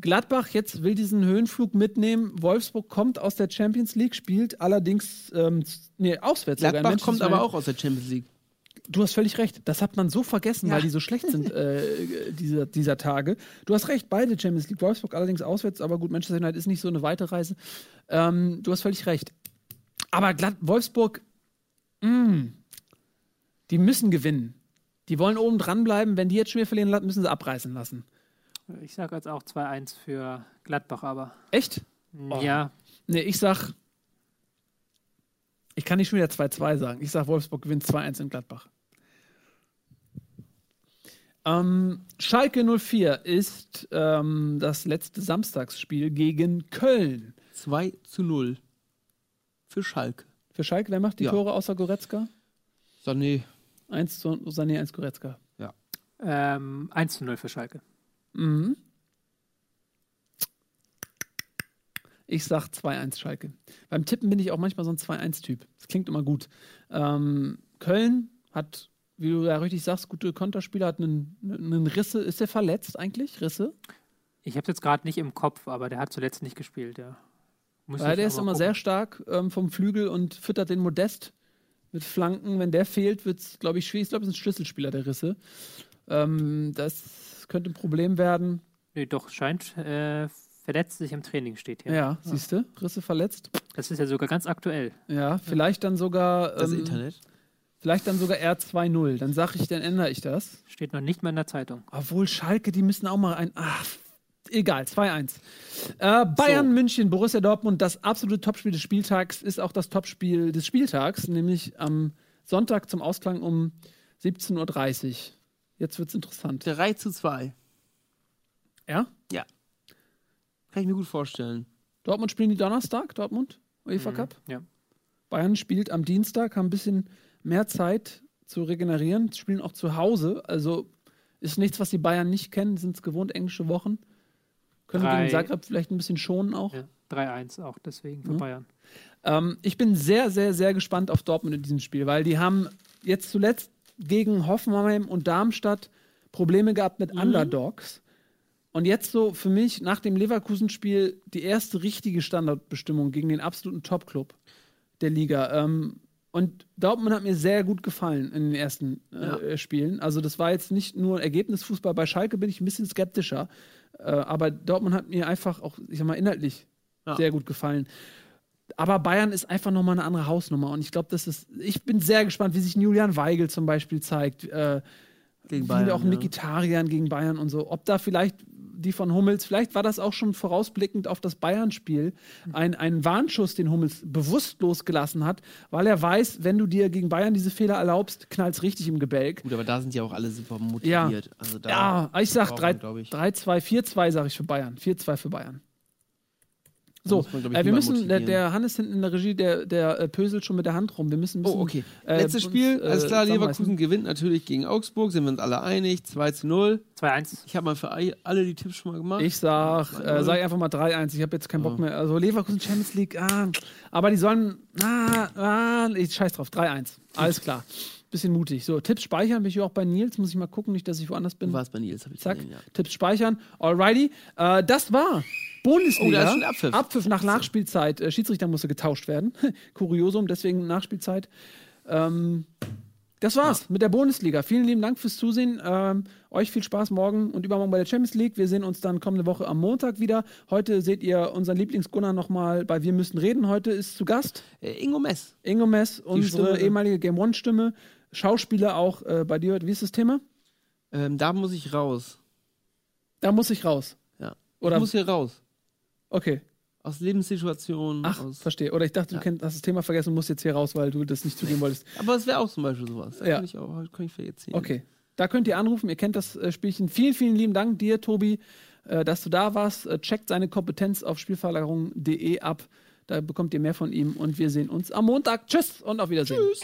S2: Gladbach jetzt will diesen Höhenflug mitnehmen. Wolfsburg kommt aus der Champions League, spielt allerdings ähm, nee, auswärts
S3: Gladbach kommt aber auch aus der Champions League.
S2: Du hast völlig recht. Das hat man so vergessen,
S3: Ja.
S2: weil die so schlecht sind äh, dieser, dieser Tage. Du hast recht, beide Champions League. Wolfsburg allerdings auswärts, aber gut, Manchester United ist nicht so eine weite Reise. Ähm, du hast völlig recht. Aber Glad Wolfsburg, mh, die müssen gewinnen. Die wollen oben dranbleiben. Wenn die jetzt schon wieder verlieren, müssen sie abreißen lassen.
S4: Ich sage jetzt auch 2-1 für Gladbach, aber.
S2: Echt? Oh.
S4: Ja,
S2: Nee, ich sag. Ich kann nicht schon wieder 2-2 sagen. Ich sag, Wolfsburg gewinnt 2-1 in Gladbach. Ähm, Schalke 04 ist ähm, das letzte Samstagsspiel gegen Köln.
S3: 2 zu 0 für Schalke.
S2: Für Schalke, wer macht die
S3: Ja.
S2: Tore außer Goretzka?
S3: Sané.
S2: 1 zu Sané, 1 Goretzka.
S4: ähm, 1 0 für Schalke.
S2: Mhm. Ich sag 2-1 Schalke. Beim Tippen bin ich auch manchmal so ein 2-1-Typ. Das klingt immer gut. Ähm, Köln hat, wie du ja richtig sagst, gute Konterspieler, hat einen, einen Risse. Ist der verletzt eigentlich? Risse?
S4: Ich habe jetzt gerade nicht im Kopf, aber der hat zuletzt nicht gespielt, ja. Muss
S2: Weil der ist immer
S4: gucken.
S2: sehr stark ähm, vom Flügel und füttert den Modest mit Flanken. Wenn der fehlt, wird es, glaube ich, schwierig. Ich glaube, es ist ein Schlüsselspieler, der Risse. Ähm, das könnte ein Problem werden.
S4: Nee, doch, scheint äh, verletzt sich im Training, steht hier.
S2: Ja, siehst du? Risse verletzt.
S4: Das ist ja sogar ganz aktuell.
S2: Ja, vielleicht dann sogar.
S3: Das
S2: ähm,
S3: Internet.
S2: Vielleicht dann sogar R2-0. Dann sage ich, dann ändere ich das.
S4: Steht noch nicht mal in der Zeitung.
S2: Obwohl Schalke, die müssen auch mal ein. Ach, egal, 2-1. Äh, Bayern, München, Borussia Dortmund, das absolute Topspiel des Spieltags ist auch das Topspiel des Spieltags, nämlich am Sonntag zum Ausklang um 17.30 Uhr. Jetzt wird's interessant.
S3: 3 zu 2.
S2: Ja?
S3: Kann ich mir gut vorstellen.
S2: Dortmund spielen die Donnerstag, Dortmund, UEFA Cup.
S4: Ja.
S2: Bayern spielt am Dienstag, haben ein bisschen mehr Zeit zu regenerieren, spielen auch zu Hause. Also ist nichts, was die Bayern nicht kennen, sind es gewohnt, englische Wochen. Können
S4: Drei-
S2: gegen Zagreb vielleicht ein bisschen schonen auch.
S4: Ja. 3-1 auch deswegen für
S2: Ja.
S4: Bayern.
S2: Ähm, ich bin sehr, sehr, sehr gespannt auf Dortmund in diesem Spiel, weil die haben jetzt zuletzt gegen Hoffenheim und Darmstadt Probleme gehabt mit Underdogs. Und jetzt so für mich nach dem Leverkusen-Spiel die erste richtige Standardbestimmung gegen den absoluten Top-Club der Liga. Ähm, und Dortmund hat mir sehr gut gefallen in den ersten äh, Spielen. Also das war jetzt nicht nur Ergebnisfußball. Bei Schalke bin ich ein bisschen skeptischer. Äh, aber Dortmund hat mir einfach auch, ich sag mal, inhaltlich
S3: Ja.
S2: sehr gut gefallen. Aber Bayern ist einfach nochmal eine andere Hausnummer. Und ich glaube, das ist. Ich bin sehr gespannt, wie sich Julian Weigel zum Beispiel zeigt. Äh,
S3: Gegen Bayern,
S2: auch
S3: ja.
S2: Mikitarian gegen Bayern und so. Ob da vielleicht die von Hummels, vielleicht war das auch schon vorausblickend auf das Bayern-Spiel, ein, ein Warnschuss, den Hummels bewusst losgelassen hat, weil er weiß, wenn du dir gegen Bayern diese Fehler erlaubst, knallt's richtig im Gebälk.
S3: Gut, aber da sind ja auch alle super motiviert. Also da
S2: Ja, ich sag
S3: braucht
S2: 3,
S3: man, glaub ich.
S2: 3-2, 4-2 sage ich für Bayern. 4-2 für Bayern. So,
S3: man, ich,
S2: äh, wir müssen, der, der Hannes hinten in der Regie, der, der äh, pöselt schon mit der Hand rum. Wir müssen, müssen
S3: Oh, okay.
S2: äh,
S3: Letztes
S2: uns,
S3: Spiel,
S2: äh,
S3: alles klar. Leverkusen gewinnt natürlich gegen Augsburg, sind wir uns alle einig, 2 zu 0.
S4: 2-1.
S3: Ich habe mal für alle die Tipps schon mal gemacht.
S2: Ich sag, äh,
S3: 2-0.
S2: sag einfach mal 3-1. Ich habe jetzt keinen Bock
S3: Ja.
S2: mehr. Also Leverkusen Champions League, ah, aber die sollen, ah, ah, ich scheiß drauf, 3-1. Alles klar. Bisschen mutig. So, Tipps speichern, bin ich auch bei Nils. Muss ich mal gucken, nicht, dass ich woanders bin.
S3: Du warst bei Nils, habe ich
S2: Zack,
S3: gesehen, ja.
S2: Tipps speichern. Alrighty. Äh, das war Bundesliga.
S3: Oh, da ist schon Abpfiff.
S2: Abpfiff nach Nachspielzeit. Äh, Schiedsrichter musste getauscht werden. Kuriosum, deswegen Nachspielzeit. Ähm, das war's mit der Bundesliga. Vielen lieben Dank fürs Zusehen. Ähm, euch viel Spaß morgen und übermorgen bei der Champions League. Wir sehen uns dann kommende Woche am Montag wieder. Heute seht ihr unseren Lieblingsgunner nochmal bei Wir müssen reden. Heute ist zu Gast
S3: Äh, Ingo Mess.
S2: Ingo Mess, unsere
S3: Stimme.
S2: ehemalige Game One-Stimme. Schauspieler auch äh, bei dir. Wie ist das Thema?
S3: Ähm, da muss ich raus.
S2: Da muss ich raus.
S3: Ja.
S2: Oder-
S3: ich muss hier raus.
S2: Okay.
S3: Aus Lebenssituationen.
S2: Ach,
S3: aus,
S2: verstehe. Oder ich dachte,
S3: Ja.
S2: du kennt, hast das Thema vergessen und musst jetzt hier raus, weil du das nicht zugeben wolltest.
S3: aber es wäre auch zum Beispiel sowas. Da
S2: Ja.
S3: kann ich auch kann ich erzählen.
S2: Okay. Da könnt ihr anrufen, ihr kennt das äh, Spielchen. Vielen, vielen lieben Dank dir, Tobi, äh, dass du da warst. Äh, checkt seine Kompetenz auf spielverlagerung.de ab. Da bekommt ihr mehr von ihm und wir sehen uns am Montag. Tschüss und auf Wiedersehen. Tschüss.